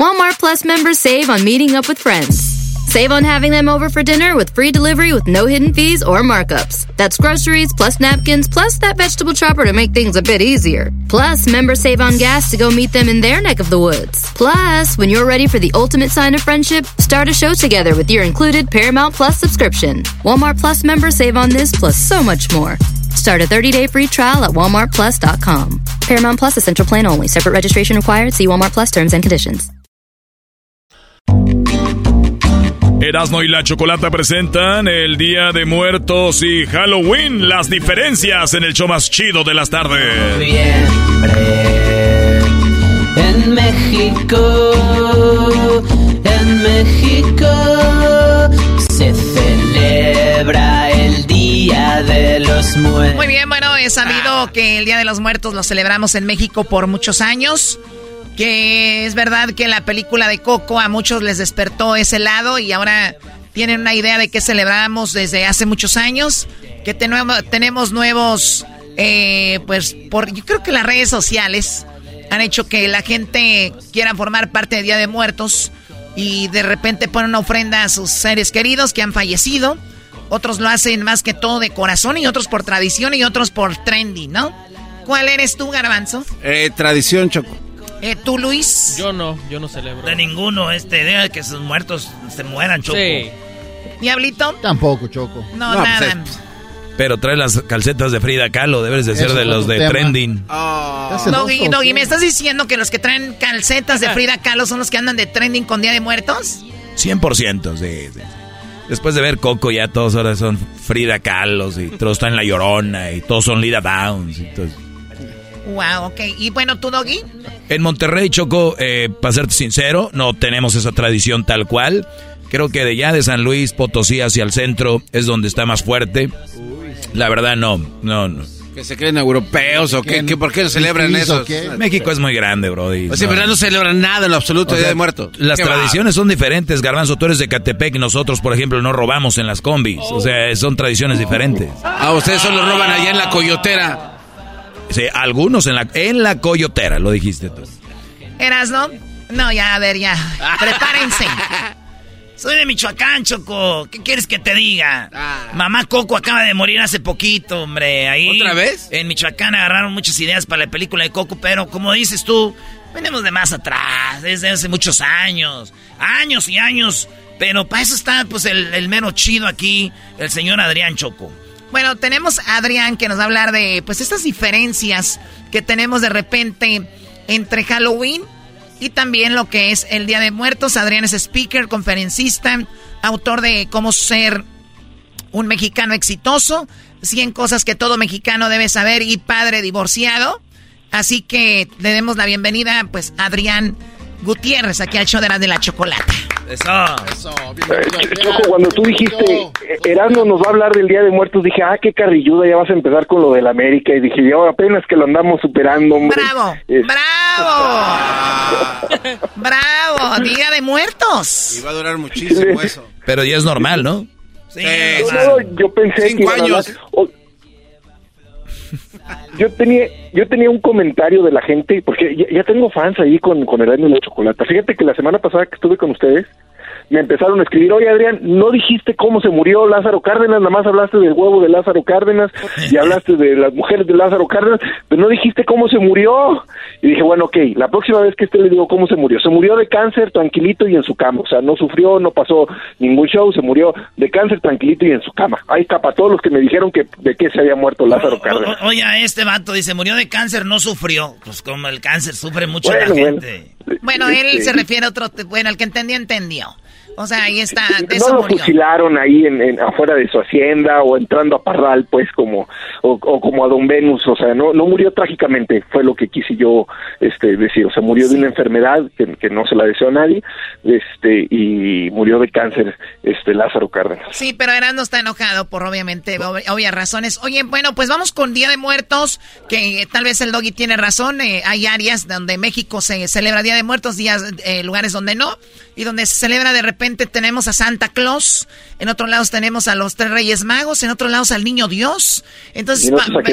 Speaker 22: Walmart Plus members save on meeting up with friends. Save on having them over for dinner with free delivery with no hidden fees or markups. That's groceries plus napkins plus that vegetable chopper to make things a bit easier. Plus, members save on gas to go meet them in their neck of the woods. Plus, when you're ready for the ultimate sign of friendship, start a show together with your included Paramount Plus subscription. Walmart Plus members save on this plus so much more. Start a 30-day free trial at walmartplus.com. Paramount Plus is central plan only. Separate registration required. See Walmart Plus terms and conditions.
Speaker 21: Erasmo y la Chocolata presentan el Día de Muertos y Halloween, las diferencias en el show más chido de las tardes.
Speaker 23: En México,
Speaker 6: sabido que el Día de los Muertos lo celebramos en México por muchos años. Que es verdad que la película de Coco a muchos les despertó ese lado y ahora tienen una idea de que celebramos desde hace muchos años. Que tenemos nuevos, eh, pues, por, yo creo que las redes sociales han hecho que la gente quiera formar parte del Día de Muertos y de repente ponen una ofrenda a sus seres queridos que han fallecido. Otros lo hacen más que todo de corazón y otros por tradición y otros por trendy, ¿no? ¿Cuál eres tú, Garbanzo?
Speaker 5: Eh, tradición, Choco.
Speaker 6: Eh, ¿Tú, Luis?
Speaker 18: Yo no, yo no celebro.
Speaker 3: De ninguno, este idea de que sus muertos se mueran, Choco.
Speaker 18: Sí.
Speaker 6: ¿Diablito?
Speaker 20: Tampoco, Choco.
Speaker 6: No,
Speaker 5: No,
Speaker 6: nada.
Speaker 5: pues,
Speaker 4: Pero trae las calcetas de Frida Kahlo, debes de ser
Speaker 20: Eso
Speaker 4: de los de
Speaker 20: tema.
Speaker 4: trending.
Speaker 20: Dos
Speaker 6: Doggy, Doggy? ¿me estás diciendo que los que traen calcetas de Frida Kahlo son los que andan de trending con Día de Muertos?
Speaker 4: 100%, sí, sí. Después de ver Coco, ya todos ahora son Frida Kahlo y todos están en La Llorona y todos son Lida Downs. todo.
Speaker 6: Wow, ok. Y bueno, ¿tú, Doggy?
Speaker 4: En Monterrey, Choco, eh, para serte sincero, no tenemos esa tradición tal cual. Creo que de ya de San Luis, Potosí hacia el centro es donde está más fuerte. La verdad, no, no, no.
Speaker 5: ¿Que se creen europeos o qué? ¿Qué- ¿Por qué no celebran
Speaker 20: ¿Fifís o
Speaker 5: eso?
Speaker 4: México es muy grande, Brody.
Speaker 5: O sea,
Speaker 4: No.
Speaker 5: ¿verdad? No celebran nada en lo absoluto
Speaker 4: O
Speaker 5: de Día
Speaker 4: sea,
Speaker 5: de Muertos.
Speaker 4: Las tradiciones son diferentes, Garbanzo. Tú eres de Catepec, nosotros, por ejemplo, no robamos en las combis. O sea, son tradiciones diferentes.
Speaker 5: Ah, ustedes solo roban allá en la coyotera.
Speaker 4: Sí, algunos en la, en la coyotera, lo dijiste tú.
Speaker 6: ¿Eras, no? No, ya, a ver, ya. Prepárense.
Speaker 3: Soy de Michoacán, Choco. ¿Qué quieres que te diga? Mamá Coco acaba de morir hace poquito, hombre. Ahí.
Speaker 5: ¿Otra vez?
Speaker 3: En Michoacán agarraron muchas ideas para la película de Coco, pero como dices tú, venimos de más atrás, desde hace muchos años. Años y años. Pero para eso está, pues, el, el mero chido aquí, el señor Adrián Choco.
Speaker 6: Bueno, tenemos a Adrián que nos va a hablar de, pues, estas diferencias que tenemos de repente entre Halloween y también lo que es el Día de Muertos. Adrián es speaker, conferencista, autor de Cómo ser un mexicano exitoso, 100 cosas que todo mexicano debe saber y padre divorciado. Así que le demos la bienvenida, pues, a Adrián Gutiérrez, aquí al show de la, de la chocolata.
Speaker 3: Eso.
Speaker 20: Eso,
Speaker 24: Eh,
Speaker 20: bienvenido,
Speaker 24: Choco,
Speaker 20: Adrián.
Speaker 24: cuando tú dijiste, eh, Erasmo nos va a hablar del Día de Muertos, dije, ah, qué carrilluda, ya vas a empezar con lo del América. Y dije, yo apenas que lo andamos superando, hombre.
Speaker 6: Bravo,
Speaker 24: Es-
Speaker 6: bravo. ¡Bravo! ¡Bravo! Día de muertos.
Speaker 5: Y va a durar muchísimo eso.
Speaker 4: Pero ya es normal, ¿no?
Speaker 24: Sí, yo pensé
Speaker 5: Cinco
Speaker 24: que
Speaker 5: años.
Speaker 24: yo tenía yo tenía un comentario de la gente porque ya, ya tengo fans ahí con con el año de la chocolate. Fíjate que la semana pasada que estuve con ustedes me empezaron a escribir, oye Adrián, no dijiste cómo se murió Lázaro Cárdenas, nada más hablaste del huevo de Lázaro Cárdenas y hablaste de las mujeres de Lázaro Cárdenas, pero no dijiste cómo se murió. Y dije, bueno, ok, la próxima vez que esté le digo cómo se murió. Se murió de cáncer tranquilito y en su cama, o sea, no sufrió, no pasó ningún show, se murió de cáncer tranquilito y en su cama. Ahí está para todos los que me dijeron que de qué se había muerto Lázaro Cárdenas.
Speaker 3: O- oye, este vato dice, murió de cáncer, no sufrió. Pues como el cáncer sufre mucho
Speaker 24: Bueno,
Speaker 3: la
Speaker 24: bueno.
Speaker 3: gente.
Speaker 6: Bueno, él
Speaker 24: Este,
Speaker 6: se refiere a otro... Bueno, el que entendió, entendió. O sea, ahí está, de eso
Speaker 24: no lo
Speaker 6: murió.
Speaker 24: fusilaron ahí en, en- afuera de su hacienda o entrando a Parral pues como o, o como a Don Venus o sea no no murió trágicamente fue lo que quise yo este decir o sea murió de una enfermedad que, que no se la deseó a nadie este y murió de cáncer este Lázaro Cárdenas
Speaker 6: Sí, pero Erasmo está enojado por obviamente ob- obvias razones. Oye, bueno, pues vamos con Día de Muertos, que eh, tal vez el doggy tiene razón. eh, hay áreas donde México se celebra Día de Muertos, días, eh, lugares donde no, y donde se celebra de repente tenemos a Santa Claus, en otros lados tenemos a los tres Reyes Magos, en otros lados al Niño Dios. Entonces,
Speaker 24: y nosotros.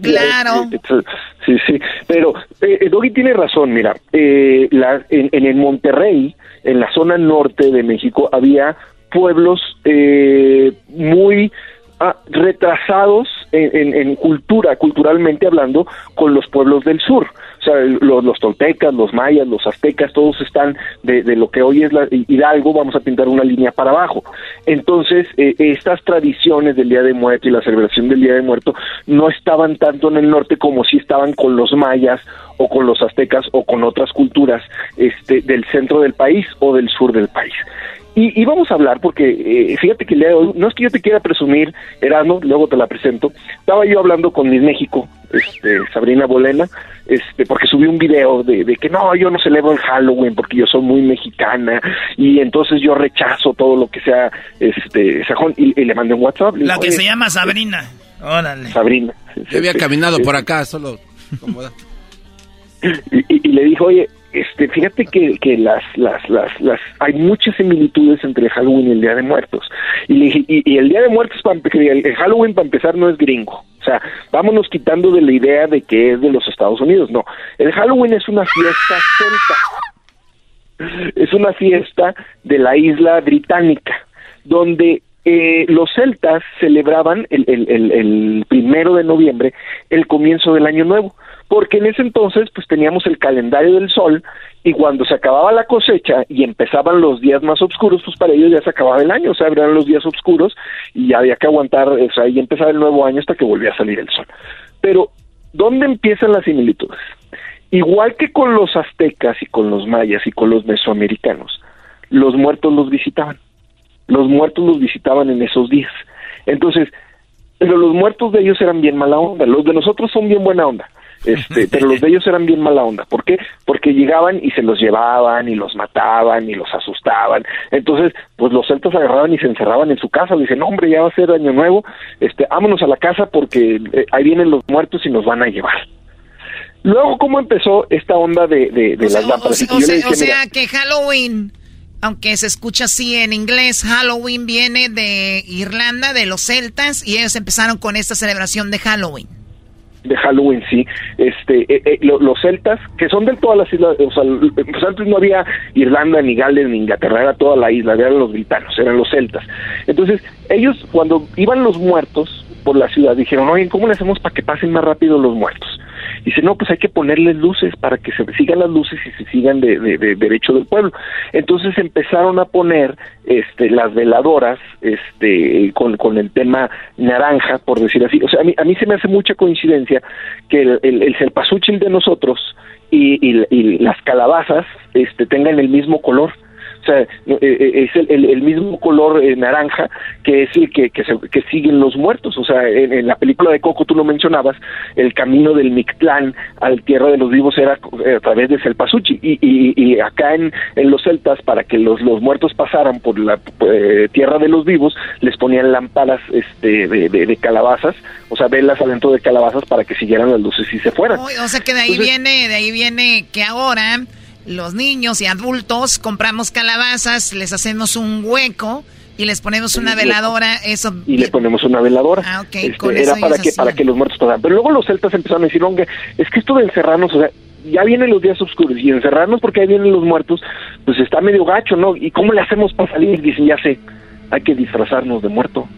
Speaker 6: Claro.
Speaker 24: Eh, eh, Sí, sí, pero eh, Doggy tiene razón, mira, eh, la- en, en el Monterrey, en la zona norte de México, había pueblos eh, muy ah, retrasados en, en- en cultura, culturalmente hablando, con los pueblos del sur. O sea, los, toltecas, los mayas, los aztecas, todos están de, de lo que hoy es la Hidalgo, vamos a pintar una línea para abajo. Entonces, eh, estas tradiciones del Día de Muerto y la celebración del Día de Muerto no estaban tanto en el norte como si estaban con los mayas o con los aztecas o con otras culturas este, del centro del país o del sur del país. Y, y vamos a hablar porque eh, fíjate que no es que yo te quiera presumir, Erasmo, luego te la presento. Estaba yo hablando con Miss México, este, Sabrina Bolena, este, porque subí un video de, de que no, yo no celebro el Halloween porque yo soy muy mexicana y entonces yo rechazo todo lo que sea este sajón y, y le mandé un WhatsApp.
Speaker 3: La
Speaker 24: digo,
Speaker 3: que
Speaker 24: "Oye,
Speaker 3: se llama Sabrina. Órale.
Speaker 24: Sabrina.
Speaker 5: Yo había caminado por acá, solo. como-
Speaker 24: y, y- y le dijo, oye, este, fíjate que, que las, las, las, las, hay muchas similitudes entre Halloween y el Día de Muertos. Y y, el Día de Muertos, para el Halloween para empezar no es gringo. O sea, vámonos quitando de la idea de que es de los Estados Unidos. No, el Halloween es una fiesta celta. Es una fiesta de la isla británica, donde eh, los celtas celebraban el, el, el, el primero de noviembre el comienzo del año nuevo, porque en ese entonces pues teníamos el calendario del sol y cuando se acababa la cosecha y empezaban los días más oscuros, pues para ellos ya se acababa el año, o sea, eran los días oscuros y había que aguantar, o sea, y empezaba el nuevo año hasta que volvía a salir el sol. Pero, ¿dónde empiezan las similitudes? Igual que con los aztecas y con los mayas y con los mesoamericanos, los muertos los visitaban. Los muertos los visitaban en esos días. Entonces, pero los muertos de ellos eran bien mala onda, los de nosotros son bien buena onda. Este, pero los de ellos eran bien mala onda. ¿Por qué? Porque llegaban y se los llevaban y los mataban y los asustaban. Entonces, pues los celtas agarraban y se encerraban en su casa. Le dicen, "No, hombre, ya va a ser año nuevo. Este, vámonos a la casa porque eh, ahí vienen los muertos y nos van a llevar. Luego, ¿cómo empezó esta onda de, de, de
Speaker 6: O sea,
Speaker 24: las lámparas?
Speaker 6: o o sea- o sea
Speaker 24: "Mira,
Speaker 6: que Halloween, aunque se escucha así en inglés, Halloween viene de Irlanda, de los celtas, y ellos empezaron con esta celebración de Halloween.
Speaker 24: De Halloween, sí. Este, eh, eh, lo- los celtas, que son de todas las islas, o sea, pues antes no había Irlanda, ni Gales, ni Inglaterra, era toda la isla, eran los britanos, eran los celtas. Entonces, ellos, cuando iban los muertos por la ciudad, dijeron, oye, ¿cómo le hacemos para que pasen más rápido los muertos? Dice, no, pues hay que ponerles luces para que se sigan las luces y se sigan de, de- de derecho del pueblo. Entonces empezaron a poner este, las veladoras este, con, con el tema naranja, por decir así. O sea, a mí, a mí se me hace mucha coincidencia que el, el, el de nosotros y, y- y las calabazas este, tengan el mismo color. O sea, eh, eh, es el, el- el mismo color eh, naranja que es el que, que, se- que siguen los muertos. O sea, en, en la película de Coco tú lo mencionabas, el camino del Mictlán al Tierra de los Vivos era eh, a través de Selpasuchi. Y, y, y acá en, en los celtas, para que los, los muertos pasaran por la eh, Tierra de los Vivos, les ponían lámparas este, de, de- de calabazas, o sea, velas adentro de calabazas para que siguieran las luces y se fueran.
Speaker 6: Uy, o sea que de ahí
Speaker 24: Entonces-
Speaker 6: viene, de ahí viene que ahora los niños y adultos compramos calabazas, les hacemos un hueco y les ponemos una veladora, eso
Speaker 24: y le ponemos una veladora.
Speaker 6: Ah, ok,
Speaker 24: Este,
Speaker 6: con
Speaker 24: era
Speaker 6: eso
Speaker 24: para que para que los muertos pasaran. Pero luego los celtas empezaron a decir, "Onge, es que esto de encerrarnos, o sea, ya vienen los días oscuros y encerrarnos porque ahí vienen los muertos, pues está medio gacho, ¿no? ¿Y cómo le hacemos para salir? Dicen, ya sé, hay que disfrazarnos de muerto.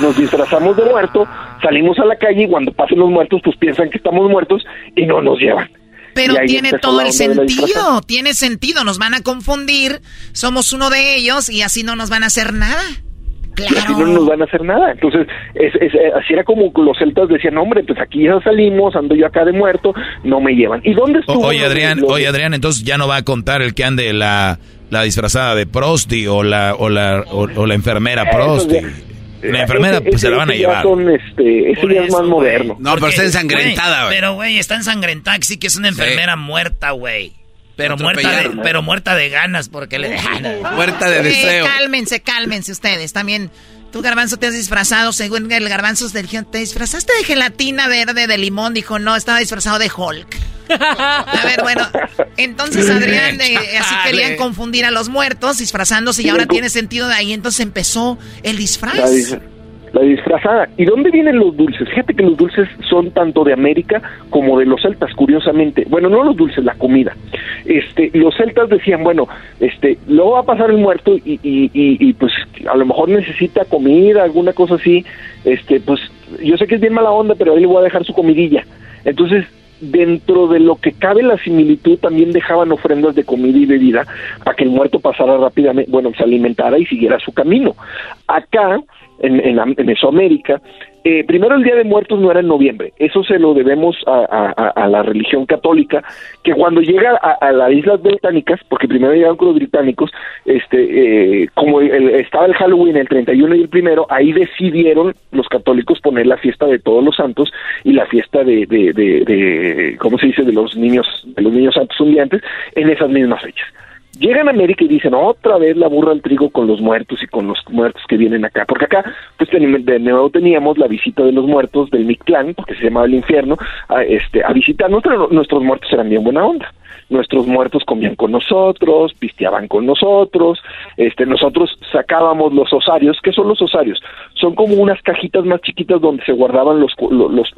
Speaker 24: Nos disfrazamos de muerto, salimos a la calle y cuando pasen los muertos, pues piensan que estamos muertos y no nos llevan.
Speaker 6: Pero tiene todo el sentido, tiene sentido, nos van a confundir, somos uno de ellos y así no nos van a hacer nada.
Speaker 24: y así no nos van a hacer nada. Entonces, es, es- eh, así era como los celtas decían, hombre, pues aquí ya salimos, ando yo acá de muerto, no me llevan. ¿Y dónde
Speaker 4: O-
Speaker 24: estuvo?
Speaker 4: oye,
Speaker 24: lo de-
Speaker 4: Adrián, oye, Adrián, entonces ya no va a contar el que ande la, la disfrazada de Prosti o la, o la, o, o la enfermera
Speaker 24: Eso
Speaker 4: Prosti. La enfermera,
Speaker 24: Ese-
Speaker 4: pues se la van a llevar.
Speaker 24: Son, este, ese ya es más moderno.
Speaker 3: Porque, güey, Pero, güey, está ensangrentada, que sí que es una enfermera muerta, güey. Pero muerta, de,
Speaker 24: ¿no?
Speaker 3: pero muerta de ganas, porque le
Speaker 24: Muerta de
Speaker 6: Eh,
Speaker 24: deseo.
Speaker 6: cálmense, cálmense ustedes. También, tú, Garbanzo, te has disfrazado, según el Garbanzo del guion, te disfrazaste de gelatina verde de limón. Dijo, no, estaba disfrazado de Hulk. A ver, bueno, entonces Adrián, eh, así querían confundir a los muertos disfrazándose y ahora tiene sentido de ahí. Entonces empezó el disfraz.
Speaker 24: La, dis- la disfrazada. ¿Y dónde vienen los dulces? Fíjate que los dulces son tanto de América como de los celtas, curiosamente. Bueno, no los dulces, la comida. Este, los celtas decían, bueno, este, luego va a pasar el muerto y, y, y, y, pues a lo mejor necesita comida, alguna cosa así. Este, pues yo sé que es bien mala onda, pero ahí le voy a dejar su comidilla. Entonces, dentro de lo que cabe la similitud, también dejaban ofrendas de comida y bebida para que el muerto pasara rápidamente, bueno, se alimentara y siguiera su camino. Acá, en, en, en Mesoamérica, eh, primero el Día de Muertos no era en noviembre, eso se lo debemos a, a- la religión católica, que cuando llega a, las Islas Británicas, porque primero llegaron con los británicos, este, eh, como el- estaba el Halloween el 31 y el primero, ahí decidieron los católicos poner la fiesta de todos los santos y la fiesta de, de, de, de ¿cómo se dice?, de los niños, de los niños santos hundiantes en esas mismas fechas. Llegan a América y dicen otra vez la burra al trigo con los muertos y con los muertos que vienen acá, porque acá pues de nuevo teníamos la visita de los muertos del Mictlán, porque se llamaba el infierno, a, este, a visitarnos, pero nuestros muertos eran bien buena onda. Nuestros muertos comían con nosotros, pisteaban con nosotros, este, nosotros sacábamos los osarios. ¿Qué son los osarios? Son como unas cajitas más chiquitas donde se guardaban los,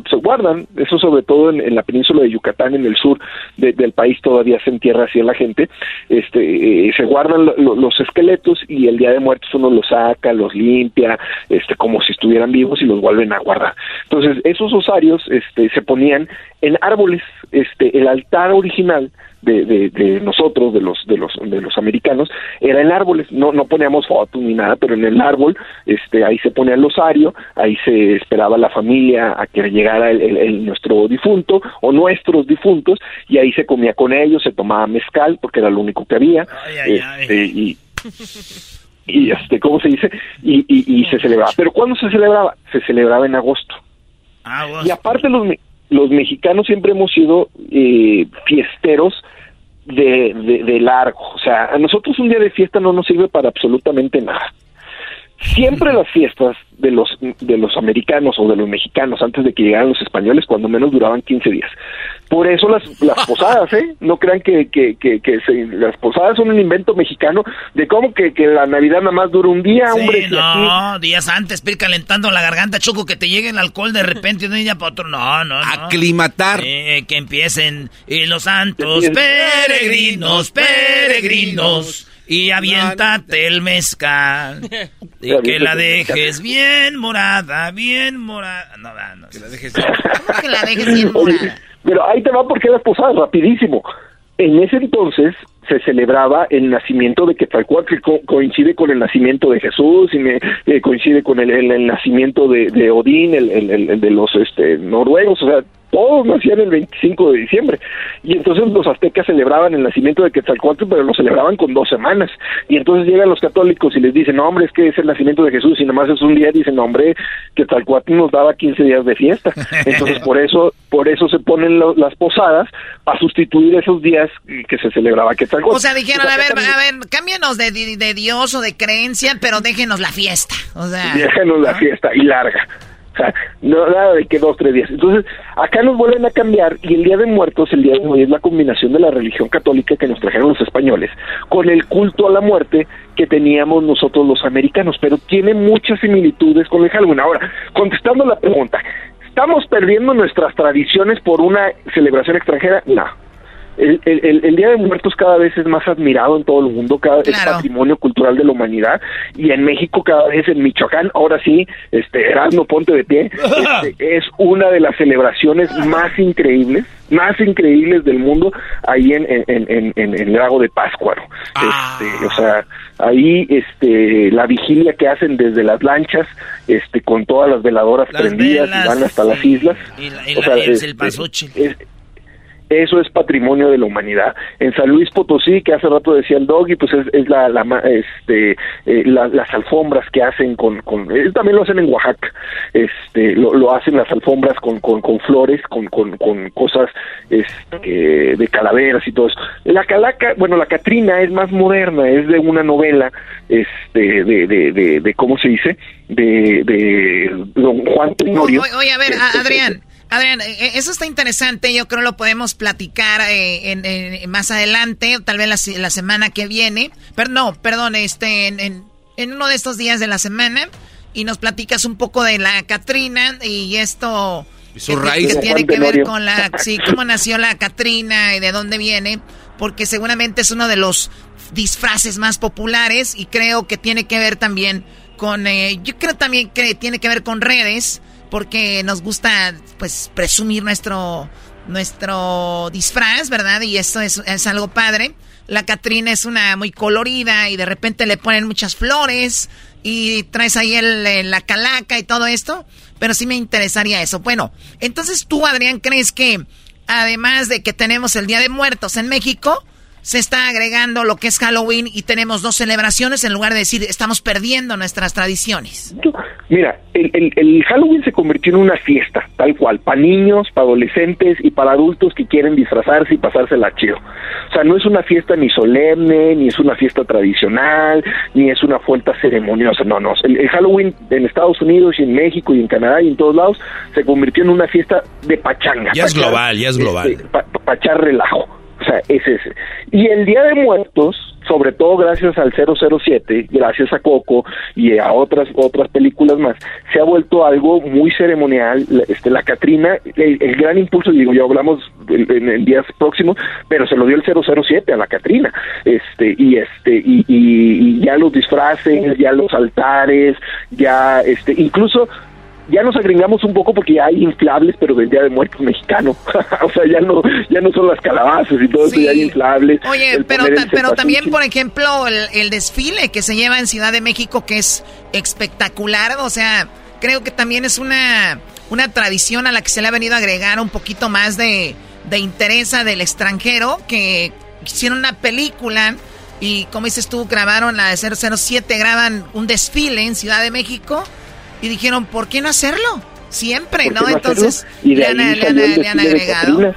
Speaker 24: se guardan, eso sobre todo en, la península de Yucatán, en el sur de- del país todavía se entierra así a la gente, este, eh, se guardan lo- lo- los esqueletos y el día de muertos uno los saca, los limpia, este, como si estuvieran vivos y los vuelven a guardar. Entonces, esos osarios, este, se ponían en árboles, este, el altar original de, de, de nosotros, de los, de los, de los americanos, era en árboles, no, no poníamos fotos ni nada, pero en el árbol, este, ahí se ponía el osario, ahí se esperaba la familia a que llegara el, el- el- nuestro difunto o nuestros difuntos, y ahí se comía con ellos, se tomaba mezcal, porque era lo único que había, este, y y este, ¿cómo se dice? Y, y, y se celebraba. Pero ¿cuándo se celebraba? Se celebraba en agosto. Y aparte los, los mexicanos siempre hemos sido eh, fiesteros de, de, de largo. O sea, a nosotros un día de fiesta no nos sirve para absolutamente nada. Siempre las fiestas de los de los americanos o de los mexicanos antes de que llegaran los españoles, cuando menos duraban 15 días. Por eso las, las posadas, ¿eh? No crean que, que, que, que se- las posadas son un invento mexicano de cómo que, que la Navidad nada más dura un día, hombre. Aquí-
Speaker 3: no, días antes, ir calentando la garganta, Choco, que te llegue el alcohol de repente de un día para otro. No, no, no.
Speaker 5: Aclimatar.
Speaker 3: Eh, que empiecen y los santos peregrinos, peregrinos. Y aviéntate el mezcal. Y que la dejes bien morada, bien morada. No, no, no. Que la dejes
Speaker 6: que la dejes bien
Speaker 24: Oye, Pero ahí te va porque las posadas, rapidísimo. En ese entonces se celebraba el nacimiento de Quetzalcóatl, que co- coincide con el nacimiento de Jesús, y me- eh, coincide con el, el- el nacimiento de, de Odín, el, el- el- el de los este, noruegos, o sea, todos nacían el 25 de diciembre. Y entonces los aztecas celebraban el nacimiento de Quetzalcóatl, pero lo celebraban con dos semanas. Y entonces llegan los católicos y les dicen, no, hombre, es que es el nacimiento de Jesús y nomás es un día. Dicen, no, hombre, Quetzalcóatl nos daba 15 días de fiesta. Entonces por eso por eso se ponen lo- las posadas para sustituir esos días que se celebraba Quetzalcóatl.
Speaker 6: O sea, dijeron, a ver, a ver, cámbianos de, de- de Dios o de creencia, pero déjenos la fiesta. O sea,
Speaker 24: déjanos la fiesta y larga. Sea, no nada de que dos, tres días. Entonces, acá nos vuelven a cambiar y el Día de Muertos, el día de hoy, es la combinación de la religión católica que nos trajeron los españoles con el culto a la muerte que teníamos nosotros los americanos, pero tiene muchas similitudes con el Halloween. Ahora, contestando la pregunta, ¿estamos perdiendo nuestras tradiciones por una celebración extranjera? No. El, el- el- el Día de Muertos cada vez es más admirado en todo el mundo, cada es patrimonio cultural de la humanidad y en México cada vez en Michoacán, ahora sí, este Erasmo Ponte de Pie, este, es una de las celebraciones más increíbles, más increíbles del mundo ahí en, en, en, en- en el lago de Páscuaro. Este, o sea, ahí este la vigilia que hacen desde las lanchas, este con todas las veladoras
Speaker 3: Las
Speaker 24: prendidas
Speaker 3: velas,
Speaker 24: y van hasta las islas.
Speaker 3: Y la- y
Speaker 24: O
Speaker 3: la-
Speaker 24: sea,
Speaker 3: el
Speaker 24: este,
Speaker 3: cempasúchil.
Speaker 24: es- eso es patrimonio de la humanidad. En San Luis Potosí, que hace rato decía el Doggy, pues es, es la, la este, eh, la- las alfombras que hacen con, con eh, también lo hacen en Oaxaca, este, lo, lo hacen las alfombras con, con, con flores, con, con, con cosas este, de calaveras y todo eso. La calaca, bueno, la Catrina es más moderna, es de una novela, este, de, de, de, de ¿cómo se dice? De, de don Juan Tenorio.
Speaker 6: Oye, oye, a ver,
Speaker 24: Este,
Speaker 6: a- Adrián, Adrián, eh, eso está interesante, yo creo lo podemos platicar eh, en, en- más adelante, o tal vez la, se- la semana que viene, pero no, perdón, este, en, en- en uno de estos días de la semana, y nos platicas un poco de la Catrina y esto...
Speaker 5: Y sus
Speaker 6: que- que- tiene que ver con la... Sí, cómo nació la Catrina y de dónde viene, porque seguramente es uno de los disfraces más populares y creo que tiene que ver también con... eh, yo creo también que tiene que ver con redes, porque nos gusta pues presumir nuestro nuestro disfraz, ¿verdad? Y esto es, es algo padre. La Catrina es una muy colorida y de repente le ponen muchas flores y traes ahí el, la calaca y todo esto, pero sí me interesaría eso. Bueno, entonces tú, Adrián, ¿crees que además de que tenemos el Día de Muertos en México, se está agregando lo que es Halloween y tenemos dos celebraciones en lugar de decir estamos perdiendo nuestras tradiciones?
Speaker 24: Mira, el, el, el Halloween se convirtió en una fiesta, tal cual, para niños, para adolescentes y para adultos que quieren disfrazarse y pasársela chido. O sea, no es una fiesta ni solemne, ni es una fiesta tradicional, ni es una fiesta ceremoniosa, no, no. El, el Halloween en Estados Unidos y en México y en Canadá y en todos lados se convirtió en una fiesta de pachanga.
Speaker 4: Ya es global, ya es global.
Speaker 24: este, pa- pa' echar relajo. O sea, es ese. Y el Día de Muertos, sobre todo gracias al 007, gracias a Coco y a otras otras películas más, se ha vuelto algo muy ceremonial. La- Este, la Catrina, el, gran impulso, digo, ya hablamos en, en- en días próximos, pero se lo dio el 007 a la Catrina. Este, y este, y, y- y ya los disfraces, ya los altares, ya, este, incluso ya nos agregamos un poco porque ya hay inflables, pero del Día de Muertos mexicano. o sea, ya no, ya no son las calabazas y todo eso, ya hay inflables.
Speaker 6: Oye, pero, ta- pero también, por ejemplo, el, el desfile que se lleva en Ciudad de México, que es espectacular, o sea, creo que también es una, una tradición a la que se le ha venido a agregar un poquito más de, de interés del extranjero, que hicieron una película y, como dices tú, grabaron la de 007, graban un desfile en Ciudad de México y dijeron, ¿por qué no hacerlo? Siempre,
Speaker 24: ¿Por
Speaker 6: ¿no? Entonces,
Speaker 24: y
Speaker 6: le han, le le agregado.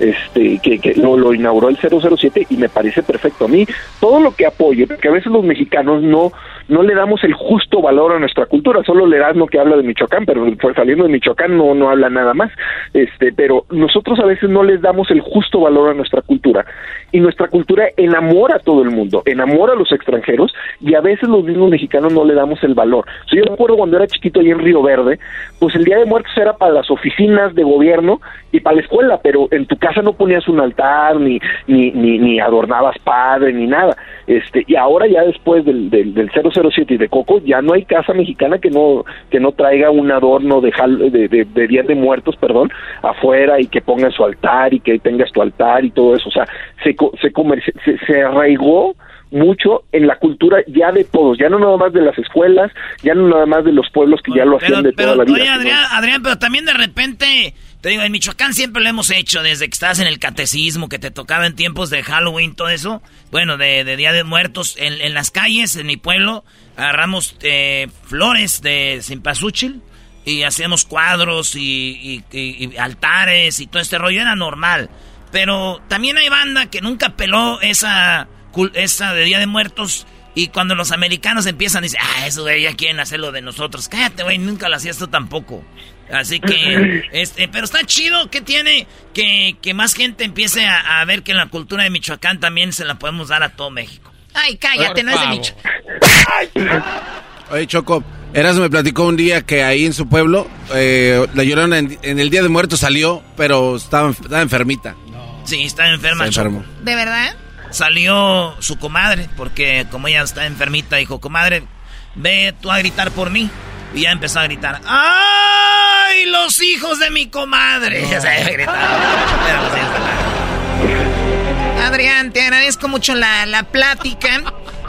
Speaker 24: Este que, que lo, lo inauguró el 007 y me parece perfecto a mí todo lo que apoye porque a veces los mexicanos no no le damos el justo valor a nuestra cultura solo le das lo que habla de Michoacán pero pues, saliendo de Michoacán no no habla nada más este pero nosotros a veces no les damos el justo valor a nuestra cultura y nuestra cultura enamora a todo el mundo enamora a los extranjeros y a veces los mismos mexicanos no le damos el valor O sea, yo recuerdo cuando era chiquito ahí en Río Verde pues el Día de Muertos era para las oficinas de gobierno y para la escuela, pero en tu casa no ponías un altar, ni, ni, ni, ni adornabas padre, ni nada. Este, y ahora ya después del, del, del 007 y de Coco, ya no hay casa mexicana que no, que no traiga un adorno de, de, de, de Día de Muertos, perdón, afuera y que ponga su altar y que tengas tu altar y todo eso. O sea, se, se, comerci- se, se arraigó mucho en la cultura ya de todos, ya no nada más de las escuelas, ya no nada más de los pueblos que ya lo hacían de toda la vida.
Speaker 3: Oye, Adrián, Adrián, pero también de repente Te digo, en Michoacán siempre lo hemos hecho, desde que estabas en el catecismo, que te tocaba en tiempos de Halloween, todo eso. Bueno, de, Día de Muertos, en, las calles, en mi pueblo, agarramos eh, flores de simpasúchil y hacíamos cuadros y, altares y todo este rollo. Era normal. Pero también hay banda que nunca peló esa, esa de Día de Muertos. Y cuando los americanos empiezan, dicen, ah, eso de ya quieren hacerlo de nosotros. Cállate, güey, nunca lo hacías tú tampoco. Así que, este, pero está chido que tiene que, que más gente empiece a, ver que la cultura de Michoacán también se la podemos dar a todo México. Ay, cállate, no es de Michoacán.
Speaker 4: Oye, Choco, Eras me platicó un día que ahí en su pueblo, eh, la llorona en, el Día de Muertos salió, pero estaba, estaba enfermita.
Speaker 3: Sí, estaba enferma.
Speaker 6: ¿De verdad?
Speaker 3: Salió su comadre, porque como ella está enfermita, dijo, comadre, ve tú a gritar por mí. Y ya empezó a gritar, ¡ay, los hijos de mi comadre! Ya se Adrián, te agradezco mucho la, la plática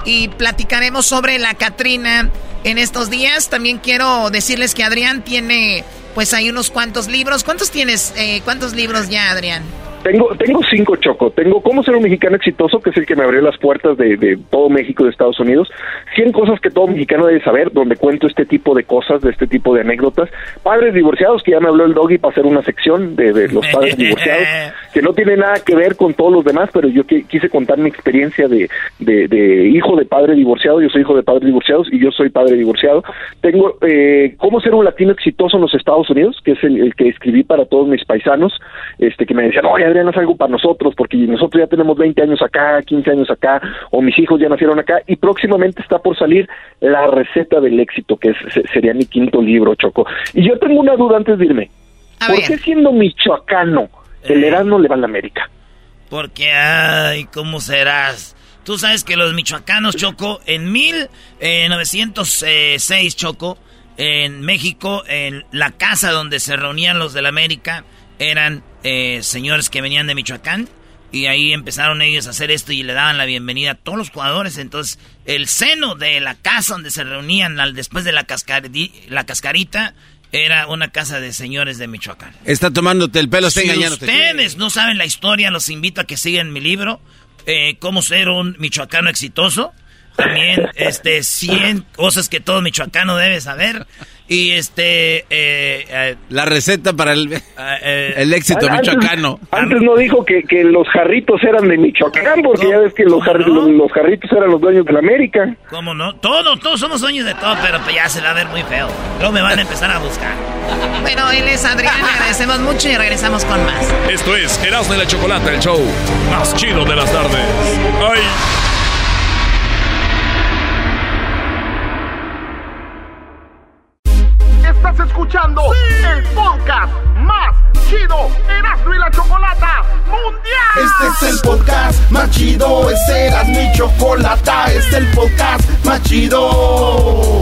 Speaker 3: y platicaremos sobre la Catrina en estos días. También quiero decirles que Adrián tiene, pues hay unos cuantos libros. ¿Cuántos tienes? Eh, ¿Cuántos libros ya, Adrián?
Speaker 24: Tengo, tengo cinco, Choco. Tengo Cómo ser un mexicano exitoso, que es el que me abrió las puertas de, todo México, de Estados Unidos. Cien cosas que todo mexicano debe saber, donde cuento este tipo de cosas, de este tipo de anécdotas. Padres divorciados, que ya me habló el doggy para hacer una sección de, los padres divorciados, que no tiene nada que ver con todos los demás, pero yo quise contar mi experiencia de, de, hijo de padre divorciado. Yo soy hijo de padres divorciados y yo soy padre divorciado. Tengo eh, Cómo ser un latino exitoso en los Estados Unidos, que es el, que escribí para todos mis paisanos, este que me decían, oye, Es algo para nosotros, porque nosotros ya tenemos 20 años acá, 15 años acá, o mis hijos ya nacieron acá, y próximamente está por salir la receta del éxito, que sería mi quinto libro, Choco. Y yo tengo una duda antes de irme. ¿Por qué siendo michoacano el Erasmo le va a la América?
Speaker 3: Porque, ay, ¿cómo serás? Tú sabes que los michoacanos, Choco, en 1906, Choco, en México, en la casa donde se reunían los de la América, eran eh, señores que venían de Michoacán y ahí empezaron ellos a hacer esto y le daban la bienvenida a todos los jugadores. Entonces, el seno de la casa donde se reunían al, después de la, la cascarita era una casa de señores de Michoacán.
Speaker 4: Está tomándote el pelo, está
Speaker 3: si ustedes no saben la historia, los invito a que sigan mi libro, eh, Cómo ser un michoacano exitoso. También, este, 100 cosas que todo michoacano debe saber. Y este... Eh, eh,
Speaker 4: la receta para el, eh, el éxito michoacano.
Speaker 24: Antes no dijo que, que, los jarritos eran de Michoacán, porque ya ves que los, los, jarritos eran los dueños de la América.
Speaker 3: ¿Cómo no? Todos, todos somos dueños de todo, pero pues ya se va a ver muy feo. Luego me van a empezar a buscar. Bueno, él es Adrián, le agradecemos mucho y regresamos con más.
Speaker 21: Esto es Erasmo de la Chocolate, el show más chido de las tardes. ¡Ay!
Speaker 25: Escuchando el podcast más chido Erasmo y la Chocolata Mundial.
Speaker 1: Este es el podcast más chido, es Erasmo y Chocolata, este es el podcast más chido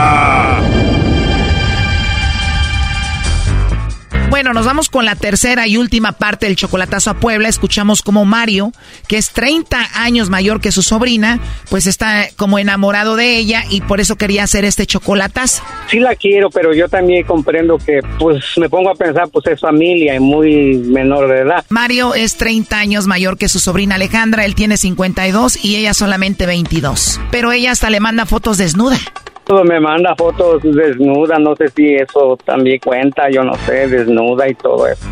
Speaker 6: Bueno, nos vamos con la tercera y última parte del chocolatazo a Puebla. Escuchamos como Mario, que es 30 años mayor que su sobrina, pues está como enamorado de ella y por eso quería hacer este chocolatazo.
Speaker 26: Sí la quiero, pero yo también comprendo que pues me pongo a pensar, pues es familia y muy menor de edad.
Speaker 6: Mario es 30 años mayor que su sobrina Alejandra, él tiene 52 y ella solamente 22. Pero ella hasta le manda fotos desnuda.
Speaker 26: Me manda fotos desnuda, no sé si eso también cuenta, yo no sé, desnuda y todo eso.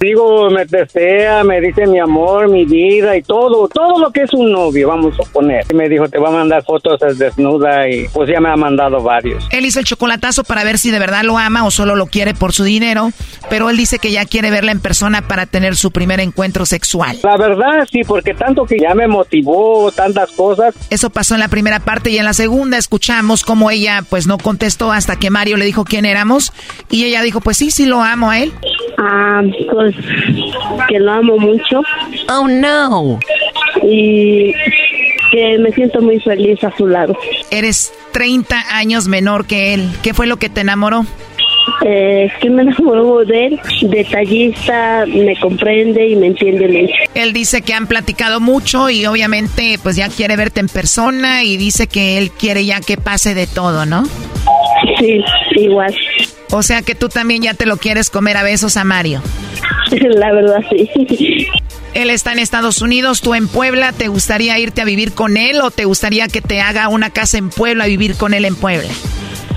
Speaker 26: Digo, me desea, me dice mi amor, mi vida y todo, todo lo que es un novio, vamos a poner. Y me dijo, te va a mandar fotos desnuda y pues ya me ha mandado varios.
Speaker 6: Él hizo el chocolatazo para ver si de verdad lo ama o solo lo quiere por su dinero, pero él dice que ya quiere verla en persona para tener su primer encuentro sexual.
Speaker 26: La verdad, sí, porque tanto que ya me motivó tantas cosas.
Speaker 6: Eso pasó en la primera parte y en la segunda escuchamos cómo ella pues no contestó hasta que Mario le dijo quién éramos y ella dijo, pues sí, sí lo amo a él.
Speaker 27: Ah, pues que lo amo mucho.
Speaker 6: Oh no.
Speaker 27: Y que me siento muy feliz a su lado.
Speaker 6: Eres 30 años menor que él. ¿Qué fue lo que te enamoró?
Speaker 27: Eh, que me enamoró de él, detallista, me comprende y me entiende mucho.
Speaker 6: Él dice que han platicado mucho y obviamente pues ya quiere verte en persona y dice que él quiere ya que pase de todo, ¿no?
Speaker 27: Sí, igual.
Speaker 6: O sea que tú también ya te lo quieres comer a besos a Mario.
Speaker 27: La verdad, sí.
Speaker 6: Él está en Estados Unidos, tú en Puebla. ¿Te gustaría irte a vivir con él o te gustaría que te haga una casa en Puebla, vivir con él en Puebla?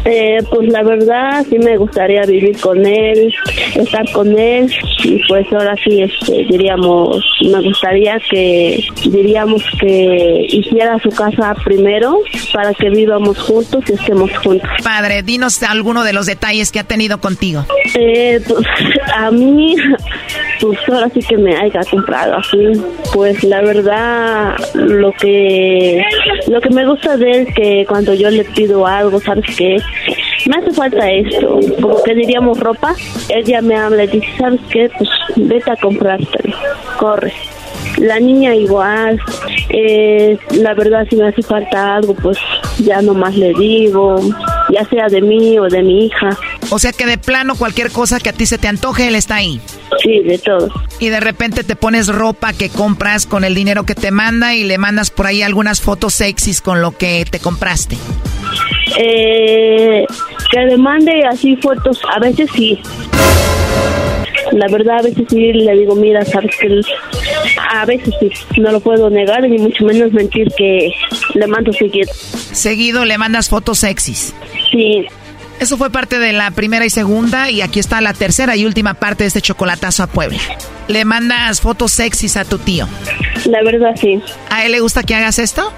Speaker 27: Eh, pues la verdad sí me gustaría vivir con él, estar con él y pues ahora sí este diríamos me gustaría que diríamos que hiciera su casa primero para que vivamos juntos y estemos juntos.
Speaker 6: Padre, dinos alguno de los detalles que ha tenido contigo.
Speaker 27: Eh, pues a mí pues ahora sí que me haya comprado así, pues la verdad lo que lo que me gusta de él que cuando yo le pido algo, sabes qué me hace falta esto, como que diríamos ropa, ella me habla y dice, ¿sabes qué? Pues vete a comprártelo, corre. La niña igual, eh, la verdad si me hace falta algo, pues ya nomás le digo, ya sea de mí o de mi hija.
Speaker 6: O sea que de plano cualquier cosa que a ti se te antoje, él está ahí.
Speaker 27: Sí, de todo.
Speaker 6: Y de repente te pones ropa que compras con el dinero que te manda y le mandas por ahí algunas fotos sexys con lo que te compraste.
Speaker 27: Eh, que le mande así fotos, a veces sí. La verdad, a veces sí le digo, mira, sabes que a veces sí, no lo puedo negar, ni mucho menos mentir que le mando seguido.
Speaker 6: Seguido le mandas fotos sexys.
Speaker 27: Sí.
Speaker 6: Eso fue parte de la primera y segunda y aquí está la tercera y última parte de este chocolatazo a Puebla. Le mandas fotos sexys a tu tío.
Speaker 27: La verdad sí.
Speaker 6: ¿A él le gusta que hagas esto?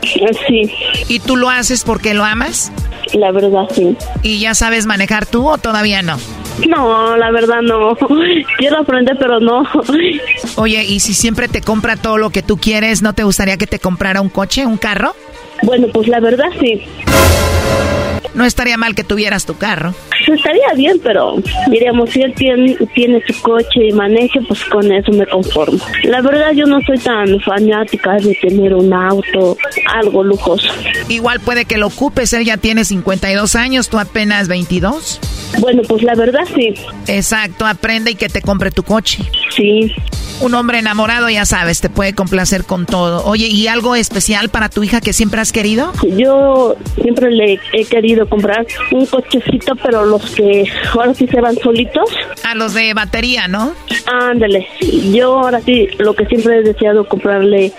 Speaker 27: Sí.
Speaker 6: ¿Y tú lo haces porque lo amas?
Speaker 27: La verdad sí.
Speaker 6: ¿Y ya sabes manejar tú o todavía no?
Speaker 27: No, la verdad no. Quiero aprender, pero no.
Speaker 6: Oye, ¿y si siempre te compra todo lo que tú quieres, no te gustaría que te comprara un coche, un carro?
Speaker 27: Bueno, pues la verdad sí.
Speaker 6: No estaría mal que tuvieras tu carro.
Speaker 27: Estaría bien, pero diríamos, si él tiene, tiene su coche y maneje, pues con eso me conformo. La verdad, yo no soy tan fanática de tener un auto, algo lujoso.
Speaker 6: Igual puede que lo ocupes, él ya tiene 52 años, tú apenas 22.
Speaker 27: Bueno, pues la verdad sí.
Speaker 6: Exacto, aprende y que te compre tu coche.
Speaker 27: Sí.
Speaker 6: Un hombre enamorado, ya sabes, te puede complacer con todo. Oye, ¿y algo especial para tu hija que siempre has querido?
Speaker 27: Yo siempre le he querido comprar un cochecito, pero los que ahora sí se van solitos.
Speaker 6: A los de batería, ¿no?
Speaker 27: Ándale. Yo ahora sí, lo que siempre he deseado comprarle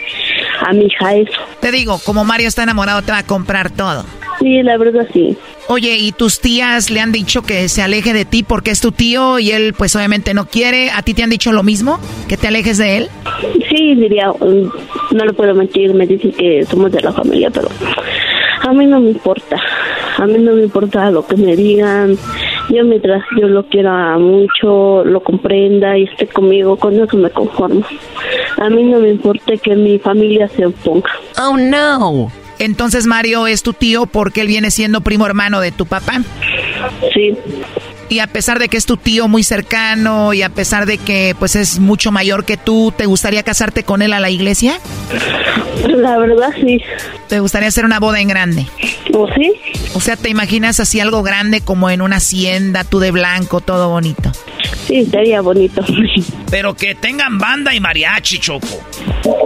Speaker 27: a mi hija eso.
Speaker 6: Te digo, como Mario está enamorado, te va a comprar todo.
Speaker 27: Sí, la verdad sí.
Speaker 6: Oye, ¿y tus tías le han dicho que se aleje de ti porque es tu tío y él pues obviamente no quiere? ¿A ti te han dicho lo mismo? ¿Que te alejes de él?
Speaker 27: Sí, diría, um, no le puedo mentir, me dicen que somos de la familia, pero a mí no me importa. A mí no me importa lo que me digan. Yo mientras yo lo quiera mucho, lo comprenda y esté conmigo, con eso me conformo. A mí no me importa que mi familia se oponga.
Speaker 6: Oh, no. Entonces Mario es tu tío porque él viene siendo primo hermano de tu papá.
Speaker 27: Sí.
Speaker 6: Y a pesar de que es tu tío muy cercano y a pesar de que pues es mucho mayor que tú, ¿te gustaría casarte con él a la iglesia?
Speaker 27: La verdad sí.
Speaker 6: ¿Te gustaría hacer una boda en grande?
Speaker 27: ¿O sí?
Speaker 6: O sea, ¿te imaginas así algo grande como en una hacienda, tú de blanco, todo bonito?
Speaker 27: Sí, sería bonito.
Speaker 3: Pero que tengan banda y mariachi, Choco.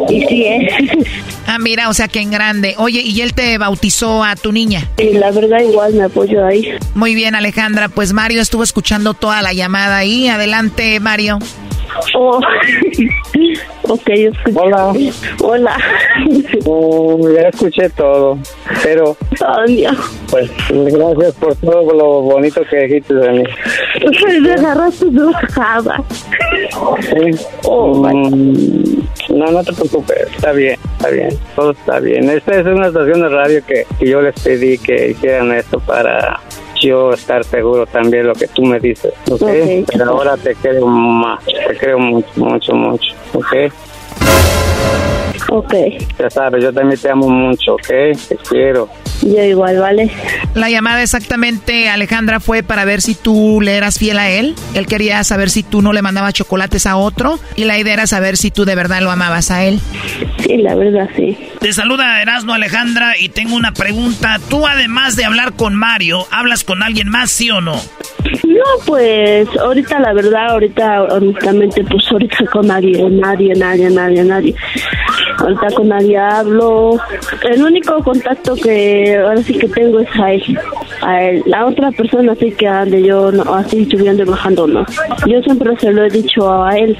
Speaker 27: Y sí, ¿eh?
Speaker 6: Ah, mira, o sea que en grande. Oye, ¿y él te bautizó a tu niña?
Speaker 27: Sí, la verdad igual me apoyo ahí.
Speaker 6: Muy bien, Alejandra. Pues Mario estuvo escuchando toda la llamada ahí. Adelante, Mario.
Speaker 27: Oh. ok,
Speaker 26: Hola.
Speaker 27: Hola.
Speaker 26: Oh, ya escuché todo, pero pues gracias por todo lo bonito que dijiste de mí.
Speaker 27: Me agarraste de bajada.
Speaker 26: Sí. Mm, no, no te preocupes, está bien, está bien, todo está bien. Esta es una estación de radio que, que yo les pedí que hicieran esto para yo estar seguro también lo que tú me dices, ¿ok?
Speaker 27: Ok.
Speaker 26: Pero ahora te creo más, te creo mucho, mucho, mucho, ¿ok?
Speaker 27: Ok,
Speaker 26: Ya sabes, yo también te amo mucho, ¿ok? Te quiero.
Speaker 27: yo igual, ¿vale?
Speaker 6: La llamada exactamente, Alejandra, fue para ver si tú le eras fiel a él. Él quería saber si tú no le mandabas chocolates a otro. Y la idea era saber si tú de verdad lo amabas a él.
Speaker 27: Sí, la verdad sí.
Speaker 3: Te saluda Erasmo Alejandra y tengo una pregunta. Tú además de hablar con Mario, ¿hablas con alguien más, sí o no?
Speaker 27: No, pues ahorita la verdad, ahorita honestamente, pues ahorita con nadie, nadie, nadie, nadie, nadie. Ahorita con nadie hablo. El único contacto que ahora sí que tengo es a él. A él. La otra persona sí que ande yo no, así subiendo y bajando, no. Yo siempre se lo he dicho a él.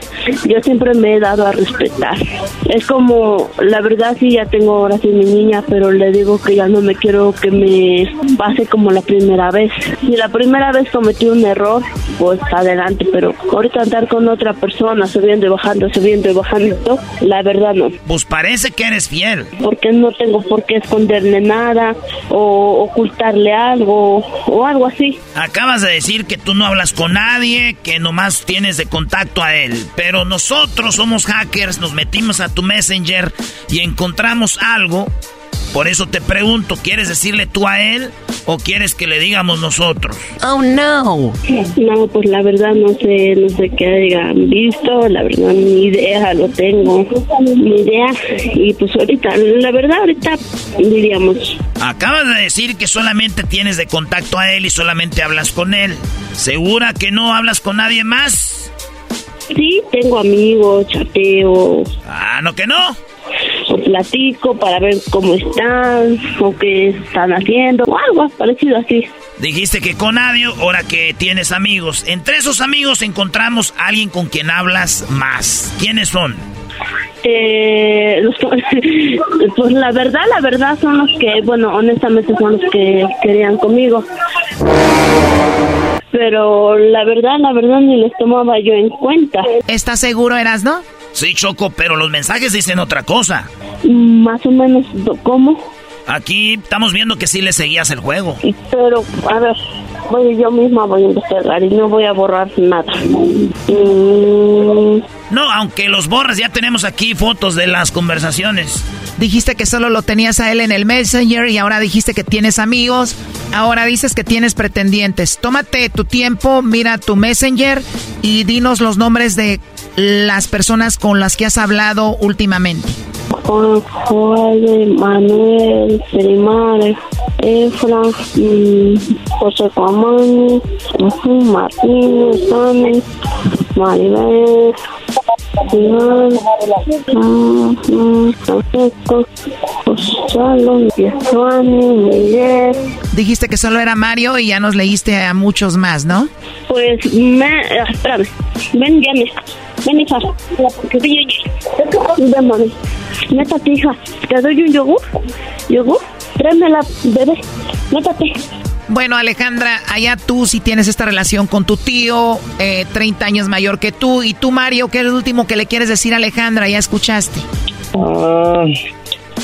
Speaker 27: Yo siempre me he dado a respetar. Es como, la verdad sí ya tengo ahora sí mi niña, pero le digo que ya no me quiero que me pase como la primera vez. Si la primera vez cometí un error, pues adelante, pero ahorita andar con otra persona subiendo y bajando, subiendo y bajando, la verdad no.
Speaker 3: Pues parece que eres fiel.
Speaker 27: Porque no tengo por qué esconderle nada o ocultarle algo o algo así.
Speaker 3: Acabas de decir que tú no hablas con nadie, que nomás tienes de contacto a él. Pero nosotros somos hackers, nos metimos a tu Messenger y encontramos algo. Por eso te pregunto, ¿quieres decirle tú a él o quieres que le digamos nosotros?
Speaker 27: Oh no. No, pues la verdad no sé, no sé qué hayan visto, la verdad ni idea lo tengo, ni idea. Y pues ahorita, la verdad ahorita diríamos,
Speaker 3: Acabas de decir que solamente tienes de contacto a él y solamente hablas con él. ¿Segura que no hablas con nadie más?
Speaker 27: sí, tengo amigos, chateo,
Speaker 3: Ah, no que no.
Speaker 27: O platico para ver cómo están, o qué están haciendo, o algo parecido así.
Speaker 3: Dijiste que con nadie, ahora que tienes amigos. Entre esos amigos encontramos a alguien con quien hablas más. ¿Quiénes son?
Speaker 27: Eh, los- pues la verdad, la verdad son los que, bueno, honestamente son los que querían conmigo. Pero la verdad, la verdad ni les tomaba yo en cuenta.
Speaker 6: ¿Estás seguro, eras, no?
Speaker 3: Sí, Choco, pero los mensajes dicen otra cosa.
Speaker 27: Más o menos, ¿cómo?
Speaker 3: Aquí estamos viendo que sí le seguías el juego.
Speaker 27: Pero, a ver, voy, yo misma voy a investigar y no voy a borrar nada. Mm,
Speaker 3: No, aunque los borras, ya tenemos aquí fotos de las conversaciones.
Speaker 6: Dijiste que solo lo tenías a él en el Messenger y ahora dijiste que tienes amigos. Ahora dices que tienes pretendientes. Tómate tu tiempo, mira tu Messenger y dinos los nombres de las personas con las que has hablado últimamente.
Speaker 27: Juan, Juan, Manuel, Serimar, Efra, mm, José ujú, Martín, Sani, Maribel, Iván, mm, mm, Francisco, Gonzalo, Miguel.
Speaker 6: Dijiste que solo era Mario y ya nos leíste a muchos más, ¿no?
Speaker 27: Pues, me, ah, espérame, ven, llame, ven, hija, que te Ven, mami, métate, hija, te doy un yogur, yogur, tráemela, bebé, métate.
Speaker 6: Bueno, Alejandra, allá tú sí tienes esta relación con tu tío, eh, 30 años mayor que tú. Y tú, Mario, ¿qué es lo último que le quieres decir a Alejandra? Ya escuchaste.
Speaker 26: Ah,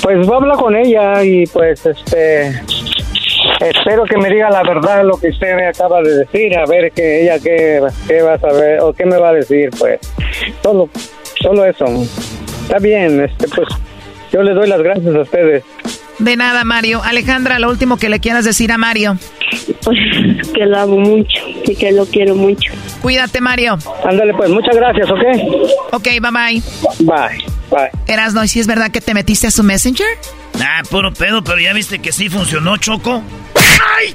Speaker 26: pues voy a hablar con ella y pues este espero que me diga la verdad lo que usted me acaba de decir, a ver que ella qué, qué va a saber o qué me va a decir, pues. Solo, solo eso. Está bien, este pues yo le doy las gracias a ustedes.
Speaker 6: De nada, Mario. Alejandra, lo último que le quieras decir a Mario.
Speaker 27: Pues que lo amo mucho y que lo quiero mucho.
Speaker 6: Cuídate, Mario.
Speaker 26: Ándale pues, muchas gracias, ¿ok?
Speaker 6: Ok, bye bye.
Speaker 26: Bye. Bye.
Speaker 6: Erasno, ¿y si es verdad que te metiste a su Messenger?
Speaker 3: Ah, puro pedo, pero ya viste que sí funcionó, Choco. ¡Ay!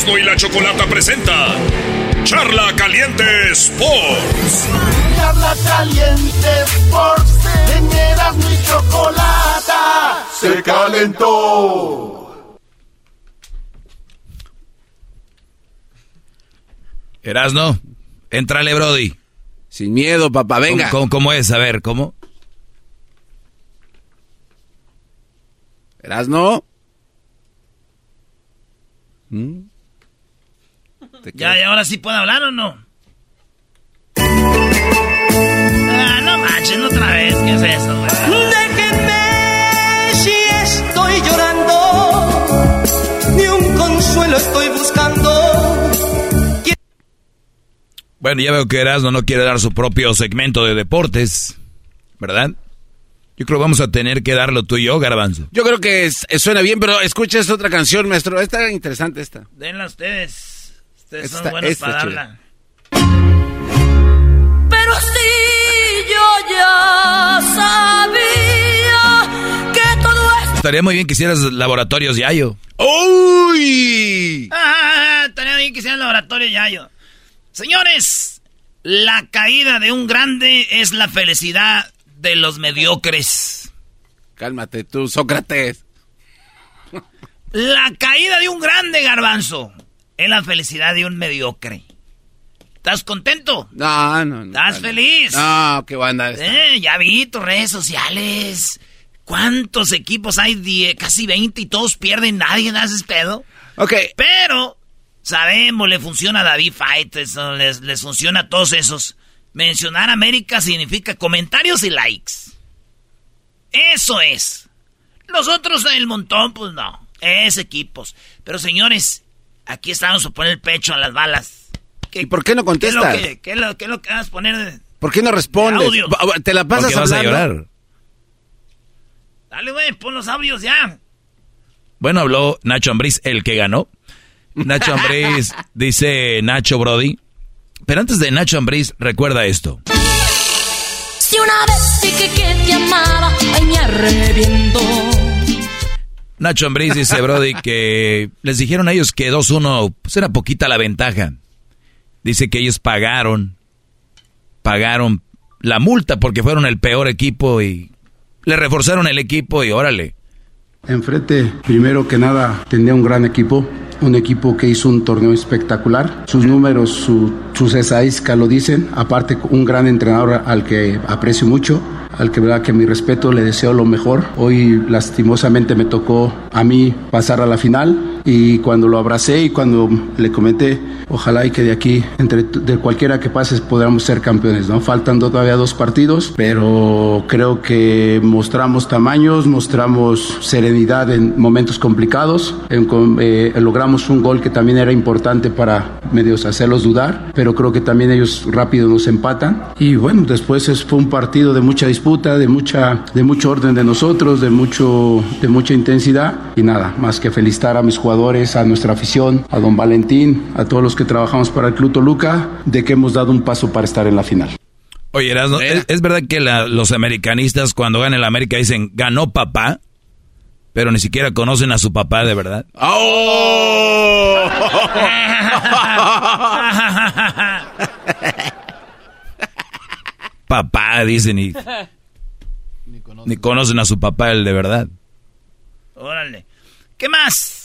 Speaker 16: Erasmo y la chocolata presenta Charla Caliente Sports.
Speaker 1: Charla caliente Sports en Erasmo y Chocolata se calentó.
Speaker 4: Erasno, entrale, Brody.
Speaker 28: Sin miedo, papá, venga.
Speaker 4: ¿Cómo, cómo, cómo es? A ver, ¿cómo?
Speaker 28: Erasno.
Speaker 4: ¿Mm?
Speaker 3: Ya, y ahora sí puedo hablar o no. Ah, no manches, otra vez. ¿Qué es eso, güey?
Speaker 8: Déjenme si estoy llorando, ni un consuelo estoy buscando.
Speaker 4: Bueno, ya veo que Erasmo no quiere dar su propio segmento de deportes, ¿verdad? Yo creo que vamos a tener que darlo tú y yo, Garbanzo.
Speaker 28: Yo creo que es- suena bien, pero escucha esta otra canción, maestro. Esta interesante esta.
Speaker 3: Denla ustedes. Ustedes son buenos para darla.
Speaker 8: Pero sí yo ya sabía que todo esto
Speaker 4: Estaría muy bien que hicieras laboratorios Yayo.
Speaker 28: ¡Uy!
Speaker 3: Ah, estaría bien que sea el laboratorio Yayo. Señores, la caída de un grande es la felicidad de los mediocres.
Speaker 28: Cálmate tú, Sócrates.
Speaker 3: La caída de un grande garbanzo es la felicidad de un mediocre. ¿Estás contento?
Speaker 28: No, no, no.
Speaker 3: ¿Estás feliz?
Speaker 28: No, qué banda esta.
Speaker 3: Eh, ya vi tus redes sociales. ¿Cuántos equipos hay? Die- casi 20 y todos pierden. Nadie hace pedo.
Speaker 28: Ok.
Speaker 3: Pero sabemos, le funciona a David Fight, les, les funciona a todos esos. Mencionar América significa comentarios y likes. Eso es. Los otros, el montón, pues no. Es equipos. Pero señores, aquí estamos a poner el pecho a las balas.
Speaker 28: ¿Y por qué no
Speaker 3: ¿Qué es lo
Speaker 28: contestas?
Speaker 3: que, qué es lo, qué es lo que vas a poner? de-
Speaker 28: ¿Por qué no respondes?
Speaker 3: Audio.
Speaker 28: Te la pasas
Speaker 4: Porque vas a
Speaker 28: hablando.
Speaker 4: llorar.
Speaker 3: Dale, güey, pon los audios ya.
Speaker 4: Bueno, habló Nacho Ambriz, el que ganó. Nacho Ambriz, dice Nacho Brody. Pero antes de Nacho Ambriz, recuerda esto.
Speaker 8: Si una vez dije que te amaba, ay me arrepiento.
Speaker 4: Nacho Ambriz dice, Brody, que les dijeron a ellos que 2-1, pues era poquita la ventaja. Dice que ellos pagaron, pagaron la multa porque fueron el peor equipo y le reforzaron el equipo y órale.
Speaker 29: Enfrente, primero que nada, tenía un gran equipo, un equipo que hizo un torneo espectacular. Sus números, su- sus estadísticas lo dicen. Aparte, un gran entrenador al que aprecio mucho, al que verdad que mi respeto, le deseo lo mejor. Hoy, lastimosamente, me tocó a mí pasar a la final y cuando lo abracé y cuando le comenté, Ojalá y que de aquí, entre de cualquiera que pase, podamos ser campeones, ¿no? Faltan todavía dos partidos, pero creo que mostramos tamaños, mostramos serenidad en momentos complicados, eh, logramos un gol que también era importante para medios hacerlos dudar, pero creo que también ellos rápido nos empatan y bueno, después fue un partido de mucha disputa, de mucha de mucho orden de nosotros, de mucho de mucha intensidad y nada, más que felicitar a mis jugadores, a nuestra afición, a don Valentín, a todos los que trabajamos para el Club Toluca, de que hemos dado un paso para estar en la final.
Speaker 4: Oye, ¿es, verdad que los americanistas cuando ganan el América dicen ganó papá? Pero ni siquiera conocen a su papá de verdad. ¡Oh! papá, dicen, y ni conocen a su papá el de verdad.
Speaker 3: Órale. ¿Qué más?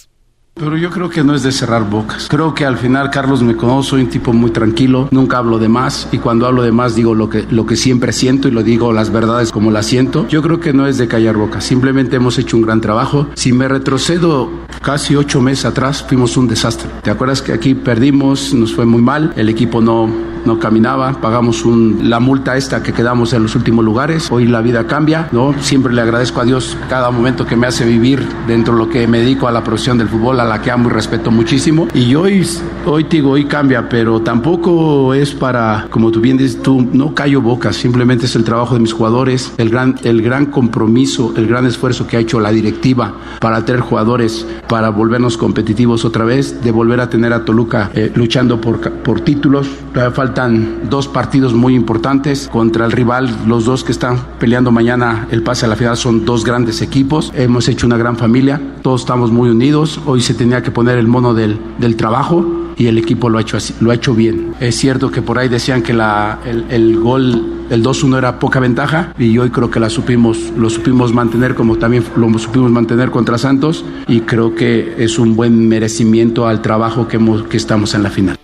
Speaker 29: Pero yo creo que no es de cerrar bocas. Creo que al final Carlos me conoce, soy un tipo muy tranquilo, nunca hablo de más y cuando hablo de más digo lo que, lo que siempre siento y lo digo las verdades como las siento. Yo creo que no es de callar bocas, simplemente hemos hecho un gran trabajo. Si me retrocedo casi ocho meses atrás, fuimos un desastre. ¿Te acuerdas que aquí perdimos, nos fue muy mal, el equipo no, no caminaba, pagamos la multa esta que quedamos en los últimos lugares, hoy la vida cambia, ¿no? Siempre le agradezco a Dios cada momento que me hace vivir dentro de lo que me dedico a la profesión del fútbol, la que amo y respeto muchísimo. Y hoy, hoy digo, hoy cambia, pero tampoco es para, como tú bien dices, tú no callo bocas, simplemente es el trabajo de mis jugadores, el gran, el gran compromiso, el gran esfuerzo que ha hecho la directiva para tener jugadores, para volvernos competitivos otra vez, de volver a tener a Toluca eh, luchando por, por títulos. Faltan dos partidos muy importantes contra el rival, los dos que están peleando mañana el pase a la final son dos grandes equipos. Hemos hecho una gran familia, todos estamos muy unidos. Hoy se tenía que poner el mono del, del trabajo y el equipo lo ha hecho así, lo ha hecho bien. Es cierto que por ahí decían que la, el, el gol, el 2-1 era poca ventaja y hoy creo que la supimos, lo supimos mantener como también lo supimos mantener contra Santos y creo que es un buen merecimiento al trabajo que, hemos, que estamos en la final.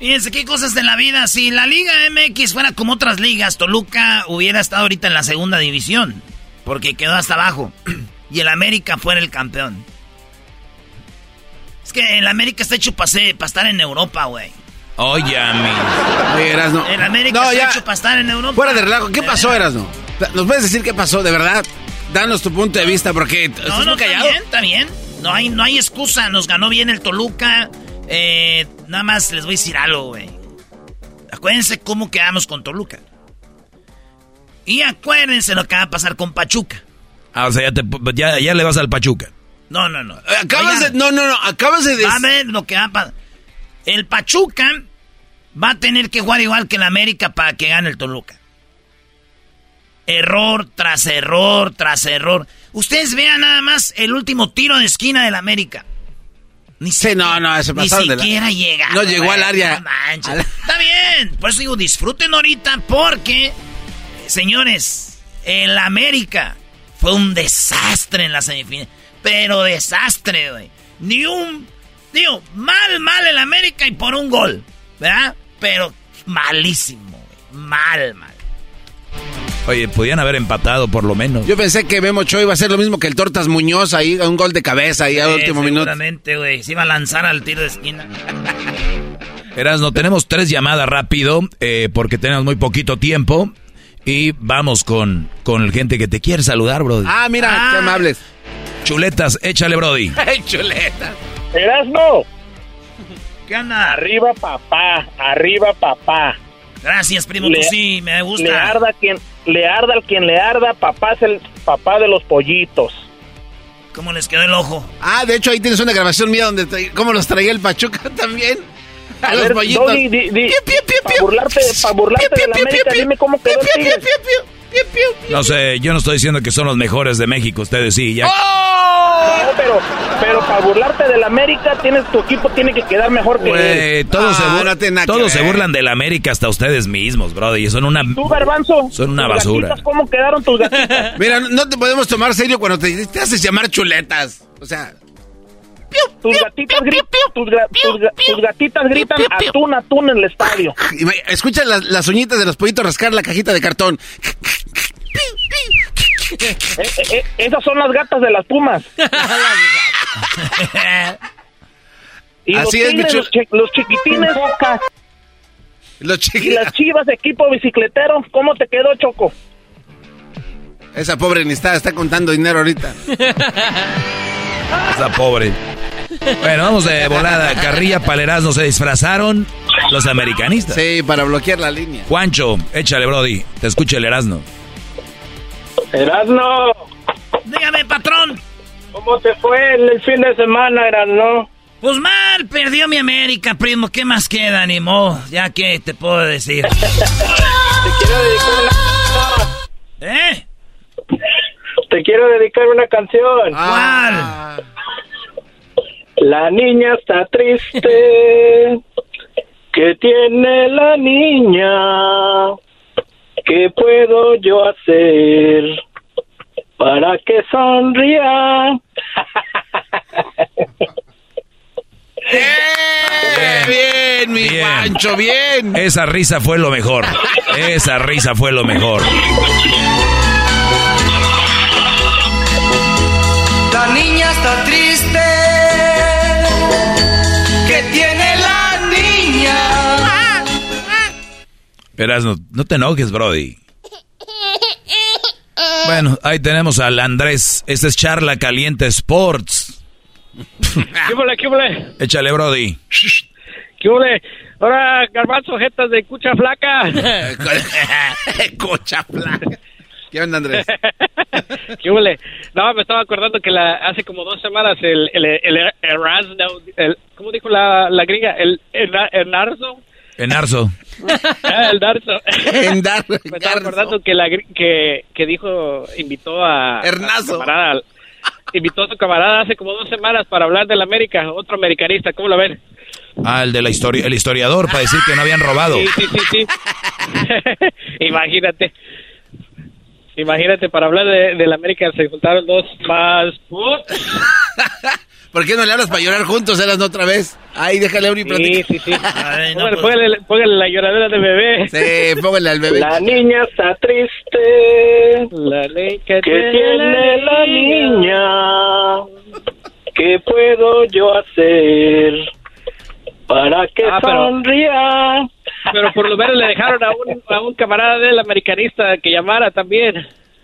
Speaker 3: Fíjense qué cosas de la vida. Si la Liga MX fuera como otras ligas, Toluca hubiera estado ahorita en la segunda división, porque quedó hasta abajo. Y el América fuera el campeón. Es que el América está hecho para estar en Europa, güey.
Speaker 4: Oye, amigo.
Speaker 5: no.
Speaker 3: El América está hecho para estar en Europa.
Speaker 5: Fuera de relajo, ¿qué pasó, Erasno? ¿Nos puedes decir qué pasó, de verdad? Danos tu punto de vista, porque
Speaker 3: no, no, callado. Está bien, está bien. No hay, no hay excusa. Nos ganó bien el Toluca. Eh, nada más les voy a decir algo, güey. Acuérdense cómo quedamos con Toluca. Y acuérdense lo que va a pasar con Pachuca.
Speaker 4: Ah, o sea, ya, te, ya, ya le vas al Pachuca.
Speaker 3: No, no, no.
Speaker 5: Acabas de. No, no, no. Acabas de.
Speaker 3: Va a ver lo que va a pasar. El Pachuca va a tener que jugar igual que el América para que gane el Toluca. Error tras error tras error. Ustedes vean nada más el último tiro de esquina del América.
Speaker 5: Ni sí, no, no,
Speaker 3: Ni siquiera llega.
Speaker 5: No llegó al área.
Speaker 3: Está bien. Por eso digo, disfruten ahorita porque, señores, el América fue un desastre en la semifinal. Pero desastre, güey. Ni un. Digo, mal, mal el América y por un gol. ¿Verdad? Pero malísimo, güey. Mal, mal.
Speaker 4: Oye, podían haber empatado por lo menos.
Speaker 5: Yo pensé que Memo Cho iba a ser lo mismo que el Tortas Muñoz ahí, un gol de cabeza ahí a último minuto.
Speaker 3: Seguramente, güey. Se iba a lanzar al tiro de esquina.
Speaker 4: no tenemos tres llamadas rápido eh, porque tenemos muy poquito tiempo. Y vamos con, con gente que te quiere saludar, bro.
Speaker 5: Ah, mira, qué ah. amables.
Speaker 4: Chuletas, échale, Brody.
Speaker 3: ¡Ay, chuletas!
Speaker 30: ¡Erasno!
Speaker 3: ¿Qué anda?
Speaker 30: Arriba, papá. Arriba, papá.
Speaker 3: Gracias, primo. sí, me gusta.
Speaker 30: Le arda, quien, le arda al quien le arda. Papá es el papá de los pollitos.
Speaker 3: ¿Cómo les quedó el ojo?
Speaker 5: Ah, de hecho ahí tienes una grabación mía donde cómo los traía el Pachuca también.
Speaker 30: A, los pollitos. Para burlarte, pa burlarte de la América, dime cómo quedó el
Speaker 4: no sé, yo no estoy diciendo que son los mejores de México, ustedes sí, ya.
Speaker 30: ¡Oh! No, pero, pero para burlarte del América, tienes, tu equipo tiene que quedar mejor que
Speaker 4: él. Todos, se, ah, todos se burlan del América, hasta ustedes mismos, brother, y son una...
Speaker 30: ¿Tú, Garbanzo?
Speaker 4: Son una basura.
Speaker 30: ¿Cómo quedaron tus gatitas?
Speaker 5: Mira, no te podemos tomar serio cuando te, te haces llamar chuletas. O sea...
Speaker 30: Tus gatitas, gritan, tus, gatitas gritan atún, atún en el estadio.
Speaker 5: Escucha las, las uñitas de los pollitos rascar la cajita de cartón.
Speaker 30: Eh, eh, eh, esas son las gatas de las pumas. Y
Speaker 20: Así
Speaker 30: los
Speaker 20: es,
Speaker 30: tines,
Speaker 20: Michu.
Speaker 30: los, chi- los chiquitines.
Speaker 20: Los
Speaker 30: Y las chivas de equipo bicicletero, ¿cómo te quedó, Choco?
Speaker 20: Esa pobre ni está, está contando dinero ahorita.
Speaker 4: Esa pobre. Bueno, vamos de volada. Carrilla, Palerazno se disfrazaron los americanistas.
Speaker 20: Sí, para bloquear la línea.
Speaker 4: Juancho, échale, Brody. Te escucha el Erasno.
Speaker 30: Erasno,
Speaker 3: Dígame, patrón.
Speaker 30: ¿cómo te fue en el fin de semana, Erasno?
Speaker 3: Pues mal, perdió mi América, primo. ¿Qué más queda, ni modo? Ya que te puedo decir.
Speaker 30: Te quiero dedicar una
Speaker 3: ¿Eh?
Speaker 30: Te quiero dedicar una canción.
Speaker 3: ¿Cuál?
Speaker 30: La niña está triste. ¿Qué tiene la niña? ¿Qué puedo yo hacer para que sonría?
Speaker 20: Bien, mi
Speaker 4: Bien.
Speaker 20: Pancho, bien.
Speaker 4: Esa risa fue lo mejor. Esa risa fue lo mejor.
Speaker 7: La niña está triste.
Speaker 4: Erasno, no te enojes, Brody. Bueno, ahí tenemos al Andrés. Esta es Charla Caliente Sports.
Speaker 30: ¿Qué huele, qué huele?
Speaker 4: Échale, Brody.
Speaker 30: ¿Qué huele? Ahora, garbanzo, jetas de cucha flaca.
Speaker 20: Cocha flaca. ¿Qué onda, Andrés?
Speaker 30: ¿Qué huele? No, me estaba acordando que la, hace como dos semanas el, el, el, Erasmo, el- ¿cómo dijo la, la gringa? El, el, el Narzo.
Speaker 4: Enarzo.
Speaker 30: Ah, el Darzo.
Speaker 20: En Dar-
Speaker 30: Me estaba acordando que, la, gri- que, que dijo, invitó a,
Speaker 20: Hernazo.
Speaker 30: a camarada, invitó a su camarada hace como dos semanas para hablar del América, otro americanista, ¿cómo lo ven?
Speaker 4: Ah, el de la historia, el historiador, para decir que no habían robado.
Speaker 30: Sí, sí, sí, sí. Imagínate. Imagínate, para hablar de, del América se juntaron dos más...
Speaker 20: ¿Por qué no le hablas para llorar juntos, Eras otra vez? Ay, déjale a Uri
Speaker 30: Sí,
Speaker 20: platicar.
Speaker 30: sí, sí.
Speaker 3: Ay, no,
Speaker 30: Póngale,
Speaker 3: pues.
Speaker 30: póngale- póngale la lloradera de bebé.
Speaker 20: Sí, póngale al bebé.
Speaker 30: La niña está triste. La ley que tiene la niña. ¿Qué puedo yo hacer para que sonría? Pero por lo menos le dejaron a un, a un camarada del americanista que llamara también,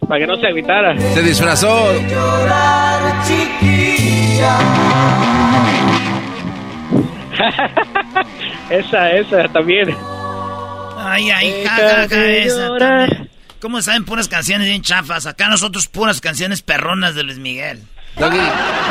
Speaker 30: para que no se agüitara.
Speaker 20: Se disfrazó.
Speaker 30: esa, esa también.
Speaker 3: Ay, ay,
Speaker 30: Deja
Speaker 3: ja, ja, ja,
Speaker 30: de
Speaker 3: esa
Speaker 30: llorar.
Speaker 3: también. ¿Cómo saben puras canciones bien chafas? Acá nosotros puras canciones perronas de Luis Miguel.
Speaker 20: Doggy,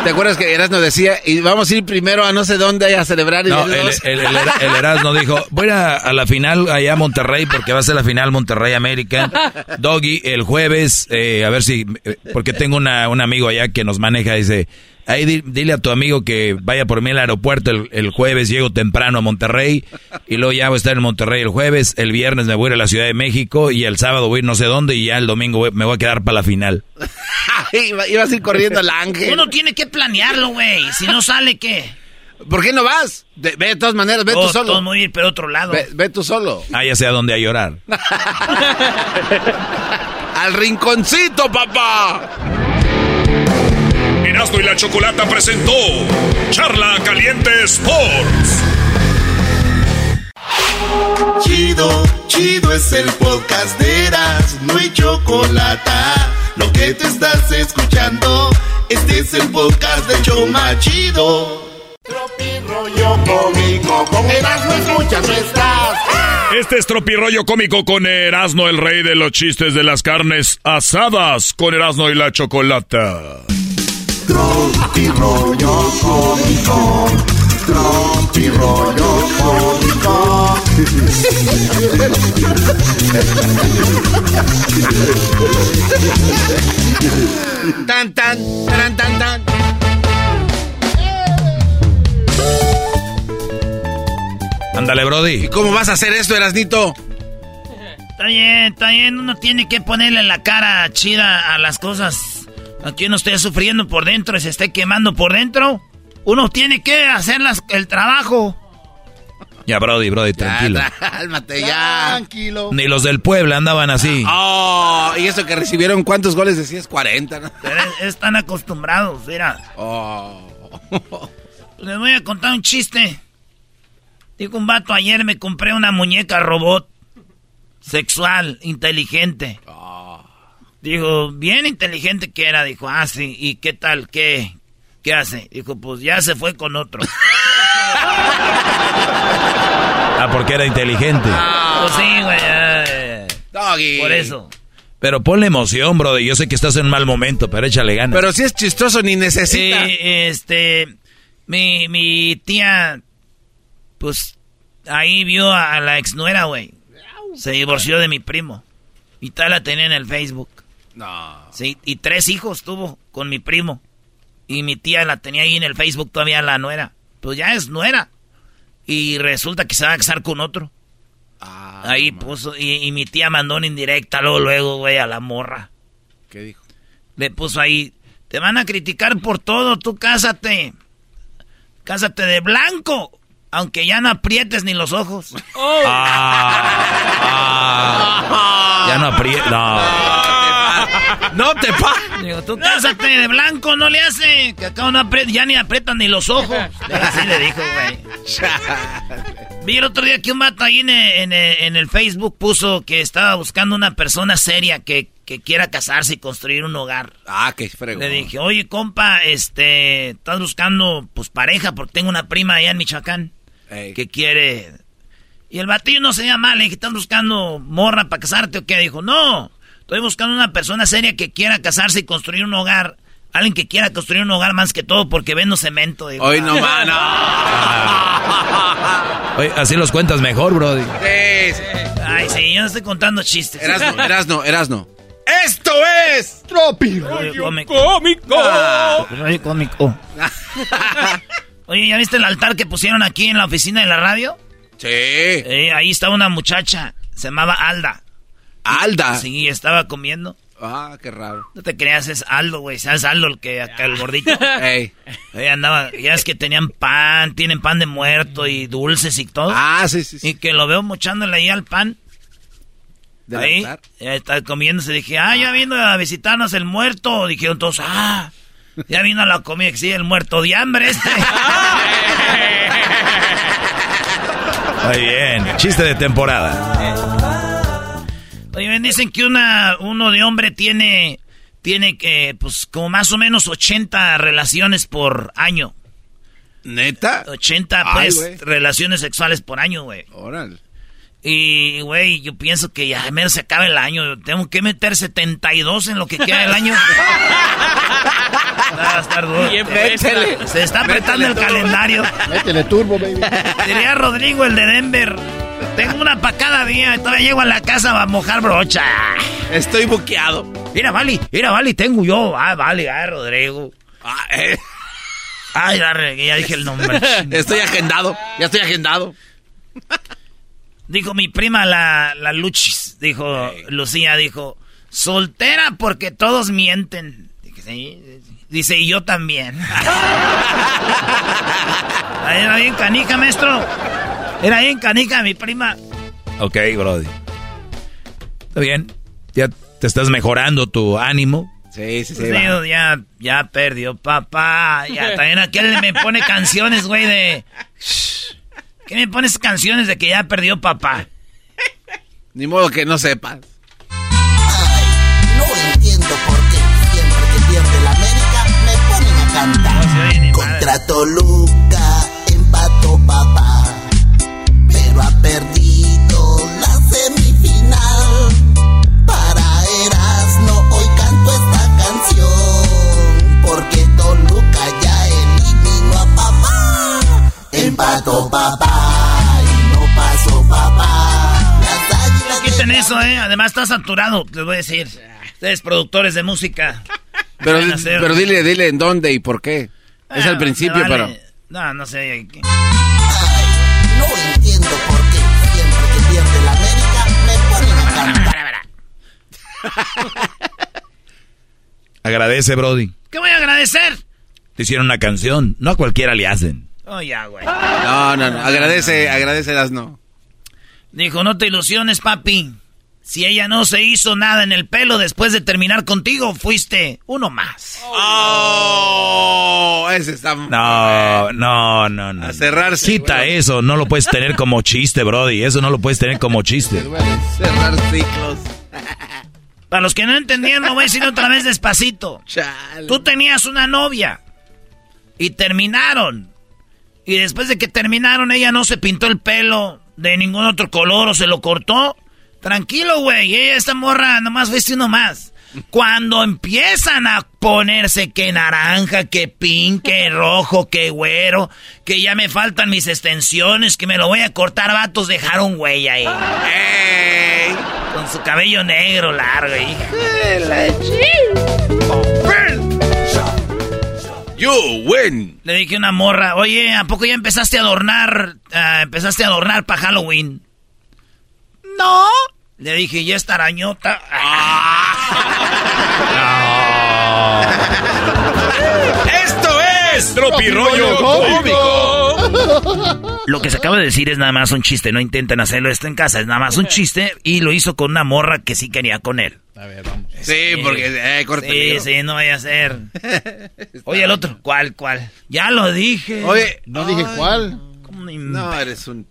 Speaker 20: ¿te acuerdas que Erasmo decía, y vamos a ir primero a no sé dónde a celebrar? y
Speaker 4: No, el, el, el, el Erasmo dijo, voy a, a la final allá a Monterrey porque va a ser la final Monterrey-América. Doggy, el jueves, eh, a ver si, eh, porque tengo una, un amigo allá que nos maneja, dice, ahí di- dile a tu amigo que vaya por mí al aeropuerto el, el jueves, llego temprano a Monterrey y luego ya voy a estar en Monterrey el jueves, el viernes me voy a ir a la Ciudad de México y el sábado voy a ir no sé dónde y ya el domingo voy- me voy a quedar para la final.
Speaker 20: Iba- Ibas a ir corriendo al ángel.
Speaker 3: Uno tiene que planearlo, güey. Si no sale, ¿qué?
Speaker 20: ¿Por qué no vas? De- ve de todas maneras, ve tú solo.
Speaker 3: todos muy bien, pero otro lado.
Speaker 20: Ve, ve tú solo.
Speaker 4: Ah, ya sé a dónde a llorar.
Speaker 20: Al rinconcito, papá.
Speaker 16: Erasmo y la Chocolata presentó Charla Caliente Sports.
Speaker 1: Chido, chido es el podcast de Eras, no hay chocolate. Lo que te estás escuchando, este es el podcast de Choma Chido. Tropi rollo cómico, con Eras no escuchas, no estás.
Speaker 16: Este es Tropirollo Cómico con Erasmo, el rey de los chistes de las carnes asadas, con Erasmo y la Chocolata.
Speaker 1: Tropi rollo cómico, tropi rollo cómico.
Speaker 20: Tan, tan, tan, tan, tan.
Speaker 4: Ándale, Brody.
Speaker 20: ¿Y cómo vas a hacer esto, Erasnito?
Speaker 3: Está bien, está bien. Uno tiene que ponerle la cara chida a las cosas. Aquí uno esté sufriendo por dentro y se esté quemando por dentro. Uno tiene que hacer las- el trabajo.
Speaker 4: Ya, Brody, Brody, tranquilo.
Speaker 20: Cálmate ya.
Speaker 1: Tranquilo.
Speaker 4: Ni los del Puebla andaban así.
Speaker 20: Oh, y eso que recibieron, ¿cuántos goles decías? 40, ¿no?
Speaker 3: Pero es- están acostumbrados, mira.
Speaker 20: Oh.
Speaker 3: Les voy a contar un chiste. Dijo un vato, ayer me compré una muñeca robot. Sexual, inteligente. Dijo, bien inteligente que era. Dijo, ah, sí. ¿Y qué tal? ¿Qué? ¿Qué hace? Dijo, pues ya se fue con otro.
Speaker 4: Ah, porque era inteligente.
Speaker 3: Pues sí, güey. eh,
Speaker 5: Doggy.
Speaker 3: Por eso.
Speaker 4: Pero ponle emoción, brother. Yo sé que estás en un mal momento, pero échale ganas.
Speaker 5: Pero si es chistoso, ni necesita.
Speaker 3: Este, mi, mi tía, pues, ahí vio a la exnuera, güey. Se divorció de mi primo. Y tal la tenía en el Facebook.
Speaker 5: No.
Speaker 3: Sí, y tres hijos tuvo con mi primo. Y mi tía la tenía ahí en el Facebook todavía la nuera. Pues ya es nuera. Y resulta que se va a casar con otro.
Speaker 5: Ah,
Speaker 3: ahí puso, y, y mi tía mandó una indirecta luego, luego, güey, a la morra.
Speaker 5: ¿Qué dijo?
Speaker 3: Le puso ahí, te van a criticar por todo, tú cásate. Cásate de blanco, aunque ya no aprietes ni los ojos.
Speaker 4: Ah, ya no aprieta. No.
Speaker 5: No te pa.
Speaker 3: Digo, tú cásate de blanco, no le hace, que acá no ya ni aprietan ni los ojos. Así le dijo, güey. Vi el otro día que un vato ahí en el, en el- en el Facebook puso que estaba buscando una persona seria que, que quiera casarse y construir un hogar.
Speaker 5: Ah, qué frego.
Speaker 3: Le dije, oye, compa, este, estás buscando, pues, pareja, porque tengo una prima allá en Michoacán que quiere... Y el batillo no se llama mal, le dije, ¿estás buscando morra para casarte o qué? Dijo, no, estoy buscando una persona seria que quiera casarse y construir un hogar. Alguien que quiera construir un hogar más que todo porque vendo cemento. Digo,
Speaker 5: Hoy no, mano.
Speaker 4: Oye, así los cuentas mejor, brody.
Speaker 5: Sí, sí.
Speaker 3: Ay, sí, yo no estoy contando chistes.
Speaker 5: Erasno, Erasno, Erasno. ¡Esto es!
Speaker 20: ¡Tropi!
Speaker 3: Radio cómico.
Speaker 5: cómico.
Speaker 3: Ah, radio cómico. Oye, ¿ya viste el altar que pusieron aquí en la oficina de la radio?
Speaker 5: Sí.
Speaker 3: Eh, ahí estaba una muchacha, se llamaba Alda.
Speaker 5: Alda.
Speaker 3: Sí, estaba comiendo.
Speaker 5: Ah, qué raro.
Speaker 3: No te creas, es Aldo, güey. ¿Sabes Aldo, el que acá, el gordito?
Speaker 5: Ey.
Speaker 3: Ahí andaba, ya es que tenían pan, tienen pan de muerto y dulces y todo.
Speaker 5: Ah, sí, sí, sí.
Speaker 3: Y que lo veo mochándole ahí al pan.
Speaker 5: ¿Del
Speaker 3: ahí, está comiéndose. Dije, ah, ya vino a visitarnos el muerto. Dijeron todos, ah, ya vino a la comida, sí, el muerto de hambre este.
Speaker 4: Muy bien. Chiste de temporada.
Speaker 3: Oye, ven, dicen que una, uno de hombre tiene, tiene que, pues, como más o menos 80 relaciones por año.
Speaker 5: ¿Neta?
Speaker 3: 80,
Speaker 5: Ay,
Speaker 3: pues, relaciones sexuales por año, güey.
Speaker 5: Órale.
Speaker 3: Y, güey, yo pienso que ya menos se acaba el año. Tengo que meter 72 en lo que queda del año. Va a estar duro.
Speaker 20: Bien Métele.
Speaker 3: Se está apretando el
Speaker 20: turbo.
Speaker 3: calendario.
Speaker 20: Métele turbo, baby.
Speaker 3: Diría Rodrigo, el de Denver. Tengo una para cada día. Todavía llego a la casa a mojar brocha.
Speaker 5: Estoy buqueado.
Speaker 3: Mira, Vali, mira, Vali, tengo yo. Ah, vale, ah, Rodrigo.
Speaker 5: Ah, eh.
Speaker 3: Ay, ya, dije el nombre.
Speaker 5: Estoy agendado. Ya estoy agendado.
Speaker 3: Dijo mi prima la, la Luchis, dijo Lucía, dijo, soltera porque todos mienten. Dije, "Sí". Dice, y yo también. Ahí Era bien canica, maestro. Era bien canica mi prima.
Speaker 4: Ok, brody. Está bien. Ya te estás mejorando tu ánimo.
Speaker 5: Sí, sí, sí.
Speaker 3: Pues ya, ya perdió papá. Ya también aquel me pone canciones, güey, de... ¿Qué me pones canciones de que ya perdió papá?
Speaker 5: Ni modo que no sepas.
Speaker 15: No entiendo por qué siempre que pierde la América me ponen a cantar. Contra Toluca empató papá, Empató papá y no pasó papá. Las
Speaker 3: Quiten eso, eh. Además está saturado, les voy a decir. Ustedes productores de música.
Speaker 5: Pero, pero dile, dile en dónde y por qué. es
Speaker 3: Ah,
Speaker 5: al principio,
Speaker 3: vale.
Speaker 5: pero.
Speaker 3: No, no sé.
Speaker 15: No entiendo por qué siempre que pierde la América me ponen a cantar.
Speaker 4: Agradece, brody.
Speaker 3: ¿Qué voy a agradecer?
Speaker 4: Te hicieron una canción. No a cualquiera le hacen.
Speaker 3: Oh, ya, güey.
Speaker 5: No, no, no. Agradece, agradece Erasno.
Speaker 3: Dijo, no te ilusiones, papi. Si ella no se hizo nada en el pelo después de terminar contigo, fuiste uno más.
Speaker 5: Oh, ese está.
Speaker 4: No, no, no, no.
Speaker 5: A cerrar
Speaker 4: Cita eso, no lo puedes tener como chiste, Brody. Eso no lo puedes tener como chiste.
Speaker 5: Cerrar ciclos.
Speaker 3: Para los que no entendían, lo voy a decir otra vez despacito. Tú tenías una novia y terminaron. Y después de que terminaron, ella no se pintó el pelo de ningún otro color o se lo cortó. Tranquilo, güey. Ella, esta morra, nomás viste uno más. Cuando empiezan a ponerse que naranja, que pink, que rojo, que güero, que ya me faltan mis extensiones, que me lo voy a cortar, vatos, dejaron güey ahí. Con su cabello negro largo, la
Speaker 5: You win.
Speaker 3: Le dije a una morra, oye, ¿a poco ya empezaste a adornar, ah, empezaste a adornar para Halloween? No. Le dije, ¿y esta arañota?
Speaker 5: Esto es
Speaker 4: Tropirollo Cómico.
Speaker 3: Lo que se acaba de decir es nada más un chiste, no intenten hacerlo esto en casa, es nada más un chiste y lo hizo con una morra que sí quería con él.
Speaker 20: A ver, vamos.
Speaker 5: Sí, porque eh, corta el
Speaker 3: Sí,
Speaker 5: peligro.
Speaker 3: sí, no vaya a ser. Oye, el otro, ¿cuál, cuál? Ya lo dije.
Speaker 5: Oye,
Speaker 20: No dije cuál.
Speaker 3: ¿Cómo no
Speaker 5: no eres un.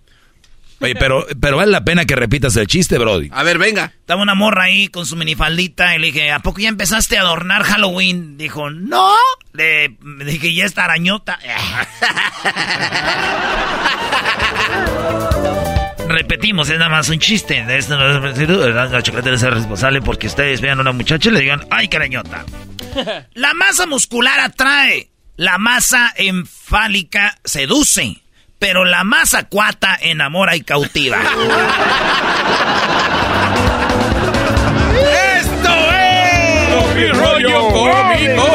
Speaker 4: Oye, pero, pero vale la pena que repitas el chiste, Brody.
Speaker 5: A ver, venga.
Speaker 3: Estaba una morra ahí con su minifaldita y le dije, ¿a poco ya empezaste a adornar Halloween? Dijo, no. Le le dije, ¿y esta arañota? Repetimos, es nada más un chiste. De esto no es La chocolate debe ser responsable porque ustedes vean a una muchacha y le digan, ¡ay, qué arañota! La masa muscular atrae. La masa enfálica seduce. Pero la masa cuata enamora y cautiva.
Speaker 5: ¡Esto es!
Speaker 4: Tropirollo
Speaker 5: ¡Cómico!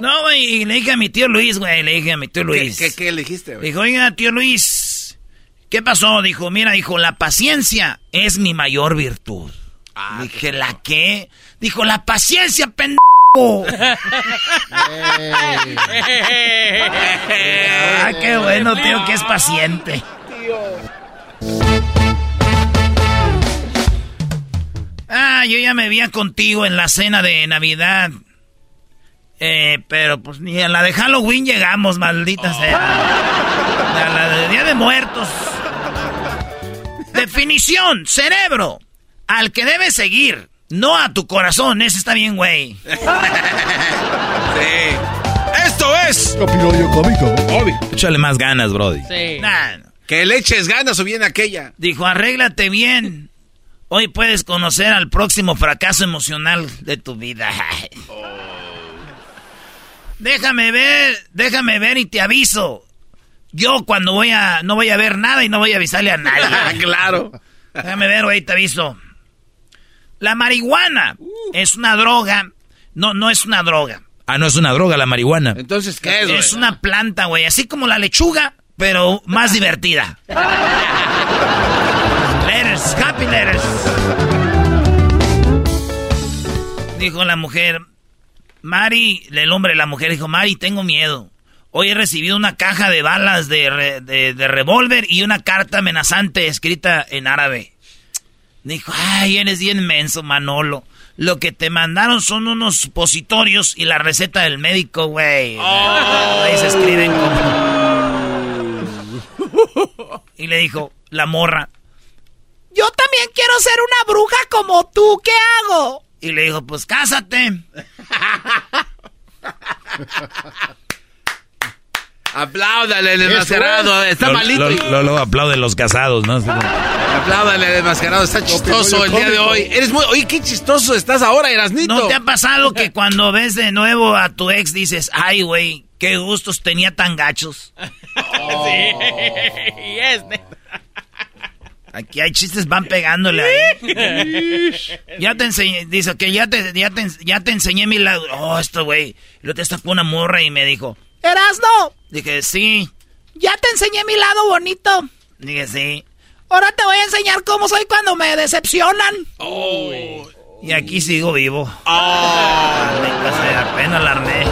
Speaker 3: No, güey, y le dije a mi tío Luis, güey, le dije a mi tío
Speaker 5: ¿Qué,
Speaker 3: Luis.
Speaker 5: qué, qué elegiste, güey?
Speaker 3: Dijo, oiga, tío Luis, ¿qué pasó? Dijo, mira, dijo, la paciencia es mi mayor virtud.
Speaker 5: Ah,
Speaker 3: Dije, ¿la qué? Dijo, la paciencia, pendejo. ah, qué bueno, tío, que es paciente. Ah, yo ya me veía contigo en la cena de Navidad. Eh, pero pues ni a la de Halloween llegamos, maldita sea. A la de Día de Muertos. Definición, cerebro. Al que debes seguir, no a tu corazón. Ese está bien, güey.
Speaker 5: Sí. ¡Esto es!
Speaker 20: Tropirollo Cómico.
Speaker 4: Échale más ganas, Brody.
Speaker 18: Sí.
Speaker 3: Nah,
Speaker 5: Que le eches ganas o bien aquella.
Speaker 3: Dijo, arréglate bien. Hoy puedes conocer al próximo fracaso emocional de tu vida. Déjame ver, déjame ver y te aviso. Yo cuando voy a, no voy a ver nada y no voy a avisarle a nadie.
Speaker 5: claro.
Speaker 3: Déjame ver, güey, te aviso. La marihuana es una droga. No, no es una droga.
Speaker 4: Ah, no es una droga la marihuana.
Speaker 5: Entonces, ¿qué es?
Speaker 3: Es una planta, güey, así como la lechuga, pero más divertida. letters, happy letters. Dijo la mujer, Mari, el hombre, la mujer dijo, Mari, tengo miedo. Hoy he recibido una caja de balas de, re- de, de revólver y una carta amenazante escrita en árabe. Dijo, ay, eres bien menso, Manolo. Lo que te mandaron son unos supositorios y la receta del médico, güey. Ahí se escriben como... Y le dijo, la morra, yo también quiero ser una bruja como tú, ¿qué hago? Y le dijo, pues cásate.
Speaker 5: Apláudale el enmascarado. Está
Speaker 4: Lo-
Speaker 5: malito.
Speaker 4: lo- lo- aplauden los casados, ¿no?
Speaker 5: Apláudale el enmascarado. Está chistoso el día de hoy. Eres muy. Oye, qué chistoso estás ahora, Erasnito.
Speaker 3: ¿No te ha pasado que cuando ves de nuevo a tu ex dices, ay, güey, qué gustos tenía tan gachos?
Speaker 18: Sí, es neta.
Speaker 3: Aquí hay chistes, van pegándole ahí. ya te enseñé, dice que ya te, ya te, ya te enseñé mi lado. Oh, esto, güey. Y luego te está una morra y me dijo, ¿Erasno? Dije, sí. Ya te enseñé mi lado bonito. Dije, sí. Ahora te voy a enseñar cómo soy cuando me decepcionan. Y aquí sigo vivo. Maldita sea, apenas la armé.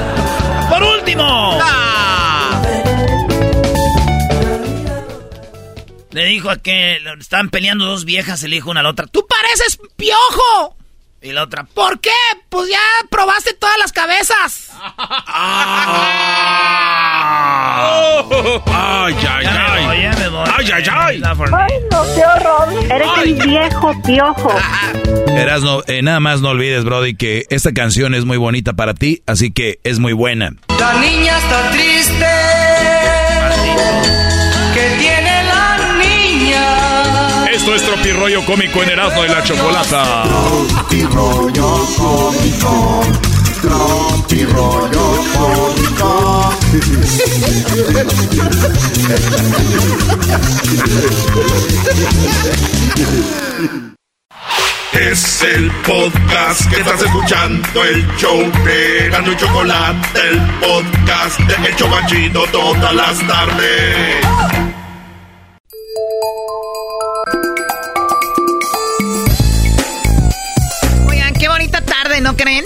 Speaker 3: ¡Por último! Le le dijo a que estaban peleando dos viejas y le dijo una a la otra, ¡tú pareces piojo! Y la otra, ¿por qué? Pues ya probaste todas las cabezas.
Speaker 31: Ay, ay, ay. Ay, ay, ay.
Speaker 27: Ay, no, qué horror. Eres el viejo piojo.
Speaker 4: Erasno, eh, nada más no olvides, Brody, que esta canción es muy bonita para ti, así que es muy buena.
Speaker 15: La niña está triste. ¿Qué
Speaker 31: Esto es Tropirollo Cómico en Erasmo y la Chocolata.
Speaker 9: Tropirollo cómico. Tropirollo cómico.
Speaker 1: Es el podcast que estás escuchando, el show de Gano y Chocolate, el podcast de El Chobachito todas las tardes.
Speaker 6: ¿No creen?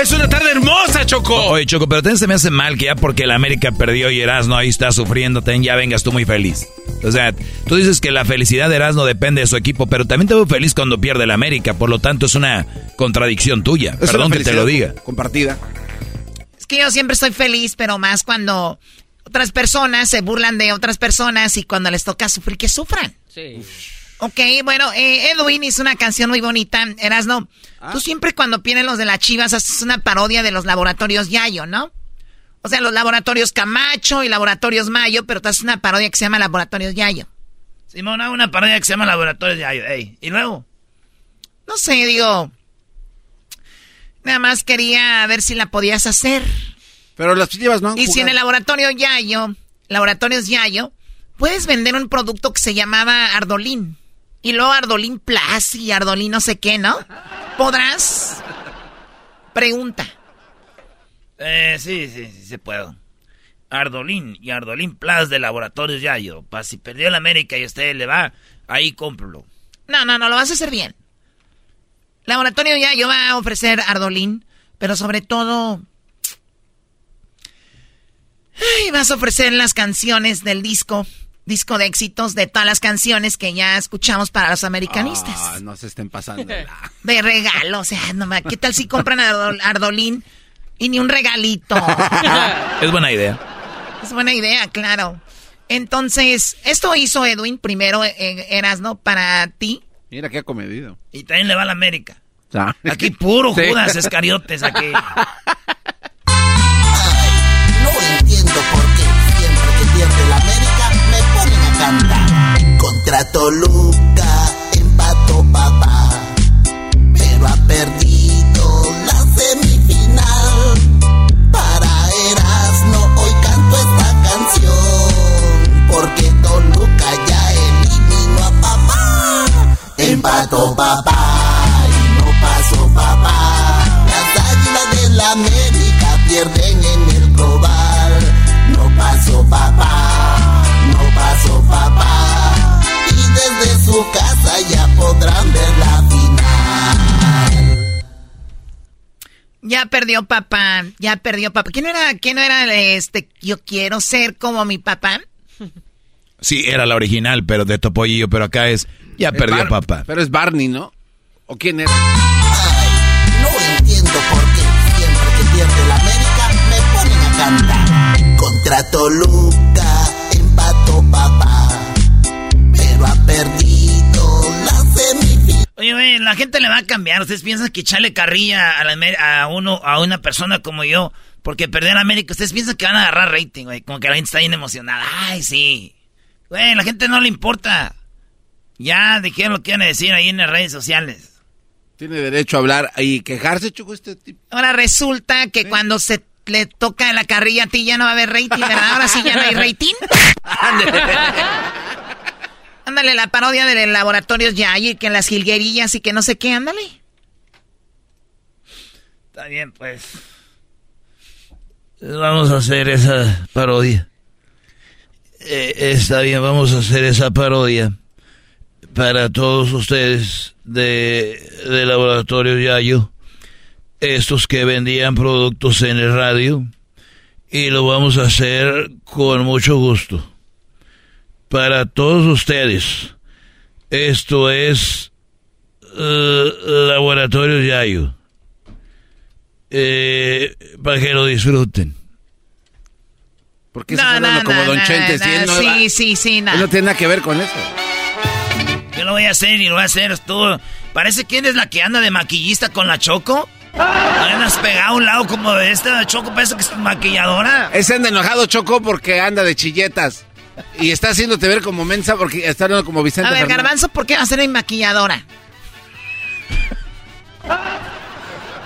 Speaker 5: Es una tarde hermosa, Choco.
Speaker 4: Oye, Choco, pero también se me hace mal que ya porque el América perdió y Erasno ahí está sufriendo, ten, ya vengas tú muy feliz. O sea, tú dices que la felicidad de Erasno depende de su equipo, pero también te veo feliz cuando pierde el América, por lo tanto es una contradicción tuya.
Speaker 5: Es
Speaker 4: Perdón que te lo diga.
Speaker 5: Compartida.
Speaker 6: Es que yo siempre estoy feliz, pero más cuando otras personas se burlan de otras personas y cuando les toca sufrir, que sufran.
Speaker 18: Sí.
Speaker 6: Ok, bueno, eh, Edwin hizo una canción muy bonita. Erasno, tú siempre cuando vienen los de las chivas haces una parodia de los laboratorios Yayo, ¿no? O sea, los laboratorios Camacho y laboratorios Mayo, pero tú haces una parodia que se llama Laboratorios Yayo.
Speaker 3: Simón, hago una parodia que se llama Laboratorios de Ayo. Ey, y luego,
Speaker 6: No sé, digo. Nada más quería ver si la podías hacer.
Speaker 5: Pero las chivas no han
Speaker 6: Y si en el laboratorio Yayo, laboratorios Yayo, puedes vender un producto que se llamaba Ardolín. Y luego Ardolín Plus y Ardolín no sé qué, ¿no? ¿Podrás? Pregunta.
Speaker 3: eh, sí, sí, sí, se puedo. Ardolín y Ardolín Plus de Laboratorios Yayo. Para si perdió el América y a usted le va, ahí cómpralo.
Speaker 6: No, no, no, lo vas a hacer bien. Laboratorio Yayo va a ofrecer Ardolín, pero sobre todo... Ay, vas a ofrecer las canciones del disco, disco de éxitos de todas las canciones que ya escuchamos para los americanistas.
Speaker 5: Ah, no se estén pasando.
Speaker 6: De regalo, o sea, no ¿qué tal si compran Ardol- Ardolín y ni un regalito?
Speaker 4: Es buena idea.
Speaker 6: Es buena idea, claro. Entonces, esto hizo Edwin primero, eh, Erasno, para ti.
Speaker 5: Mira qué comedido.
Speaker 3: Y también le va a la América.
Speaker 5: Ah.
Speaker 3: Aquí puro
Speaker 5: Sí.
Speaker 3: Judas Escariotes, aquí.
Speaker 15: No entiendo por Contra Toluca empató papá, pero ha perdido la semifinal. Para Erasmo hoy canto esta canción, porque Toluca ya eliminó a papá. Empató papá y no pasó papá. Las águilas de la América pierden en el global. No pasó papá, casa ya podrán ver la final.
Speaker 6: Ya perdió papá, ya perdió papá. ¿Quién era, quién era este? Yo quiero ser como mi papá.
Speaker 4: Sí, era la original, pero de Topollillo, pero acá es, ya
Speaker 5: Es
Speaker 4: perdió
Speaker 5: Bar-
Speaker 4: papá.
Speaker 5: Pero es Barney, ¿no? ¿O quién era?
Speaker 15: No entiendo por qué siempre que pierde la América me ponen a cantar. Contra Toluca empató papá, pero ha perdido.
Speaker 3: Oye, oye, la gente le va a cambiar. ¿Ustedes piensan que echarle carrilla a, la a uno, a una persona como yo, porque perder a América, ustedes piensan que van a agarrar rating, güey? Como que la gente está bien emocionada. Ay, sí. Güey, la gente no le importa. Ya dijeron lo que iban a decir ahí en las redes sociales.
Speaker 5: Tiene derecho a hablar y quejarse, Choco, este tipo.
Speaker 6: Ahora resulta que cuando se le toca la carrilla a ti ya no va a haber rating, ¿verdad? Ahora sí ya no hay rating. ándale, la parodia de laboratorios ya y que las jilguerillas y que no sé qué, ándale.
Speaker 3: Está bien, pues. Vamos a hacer esa parodia. Eh, está bien, vamos a hacer esa parodia para todos ustedes de, de Laboratorio Yayo, estos que vendían productos en el radio, y lo vamos a hacer con mucho gusto.
Speaker 32: Para todos ustedes. Esto es eh, Laboratorio Yayo. Eh, para que lo disfruten.
Speaker 5: Porque qué no, como Don Chente?
Speaker 6: sí, sí, sí,
Speaker 5: no. no tiene nada que ver con eso.
Speaker 3: Yo lo voy a hacer y lo voy a hacer tú. Parece quién es la que anda de maquillista con la Choco. Andas pegado a un lado como de esta Choco, parece que es maquilladora.
Speaker 5: Ese anda enojado Choco porque anda de chilletas. Y está haciéndote ver como mensa porque está hablando como Vicente.
Speaker 6: A ver, Garbanzo, ¿por qué va a ser mi maquilladora?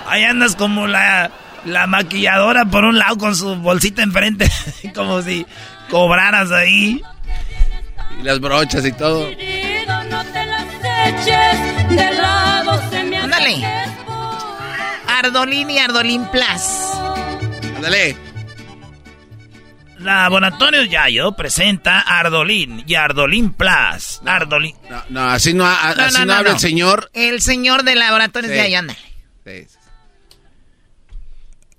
Speaker 3: Ahí andas como la, la maquilladora por un lado con su bolsita enfrente, como si cobraras ahí.
Speaker 5: Y las brochas y todo.
Speaker 6: Ándale. Ardolín y Ardolín Plus.
Speaker 5: Ándale.
Speaker 3: Laboratorio Yayo presenta Ardolín y Ardolín Plus. Ardolín.
Speaker 5: No, no, así no, así no, habla el señor.
Speaker 6: El señor de Laboratorios Yayo, ándale. Sí.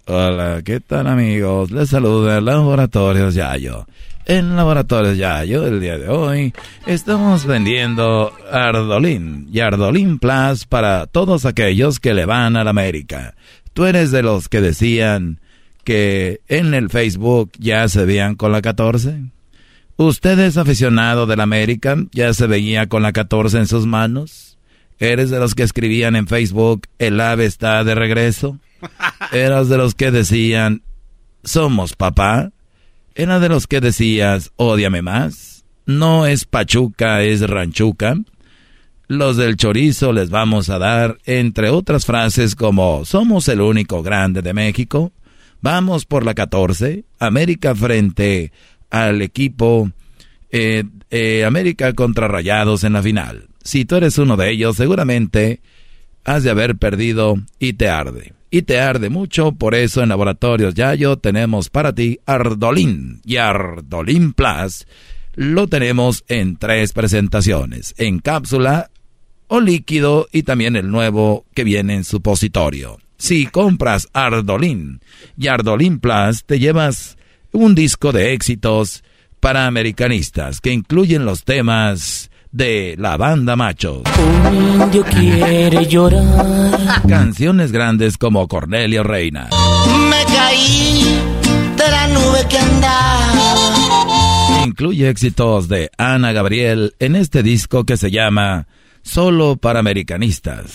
Speaker 4: Hola, ¿qué tal amigos? Les saluda Laboratorios Yayo. En Laboratorios Yayo, el día de hoy, estamos vendiendo Ardolín y Ardolín Plus para todos aquellos que le van a la América. Tú eres de los que decían que en el Facebook ya se veían con la 14. ¿Usted es aficionado del América? ¿Ya se veía con la 14 en sus manos? ¿Eres de los que escribían en Facebook, el ave está de regreso? Eras de los que decían, somos papá. Era de los que decías, odiame más. No es Pachuca, es Ranchuca. Los del chorizo les vamos a dar, entre otras frases como, somos el único grande de México. Vamos por la 14. América frente al equipo eh, eh, América contra Rayados en la final. Si tú eres uno de ellos, seguramente has de haber perdido y te arde y te arde mucho, por eso en Laboratorios Yayo tenemos para ti Ardolín y Ardolín Plus. Lo tenemos en tres presentaciones, en cápsula o líquido y también el nuevo que viene en supositorio. Si compras Ardolín y Ardolín Plus, te llevas un disco de éxitos para americanistas que incluyen los temas de la banda Machos.
Speaker 23: Un indio quiere llorar.
Speaker 4: Canciones grandes como Cornelio Reina.
Speaker 23: Me caí de la nube que andaba.
Speaker 4: Incluye éxitos de Ana Gabriel en este disco que se llama Solo para Americanistas.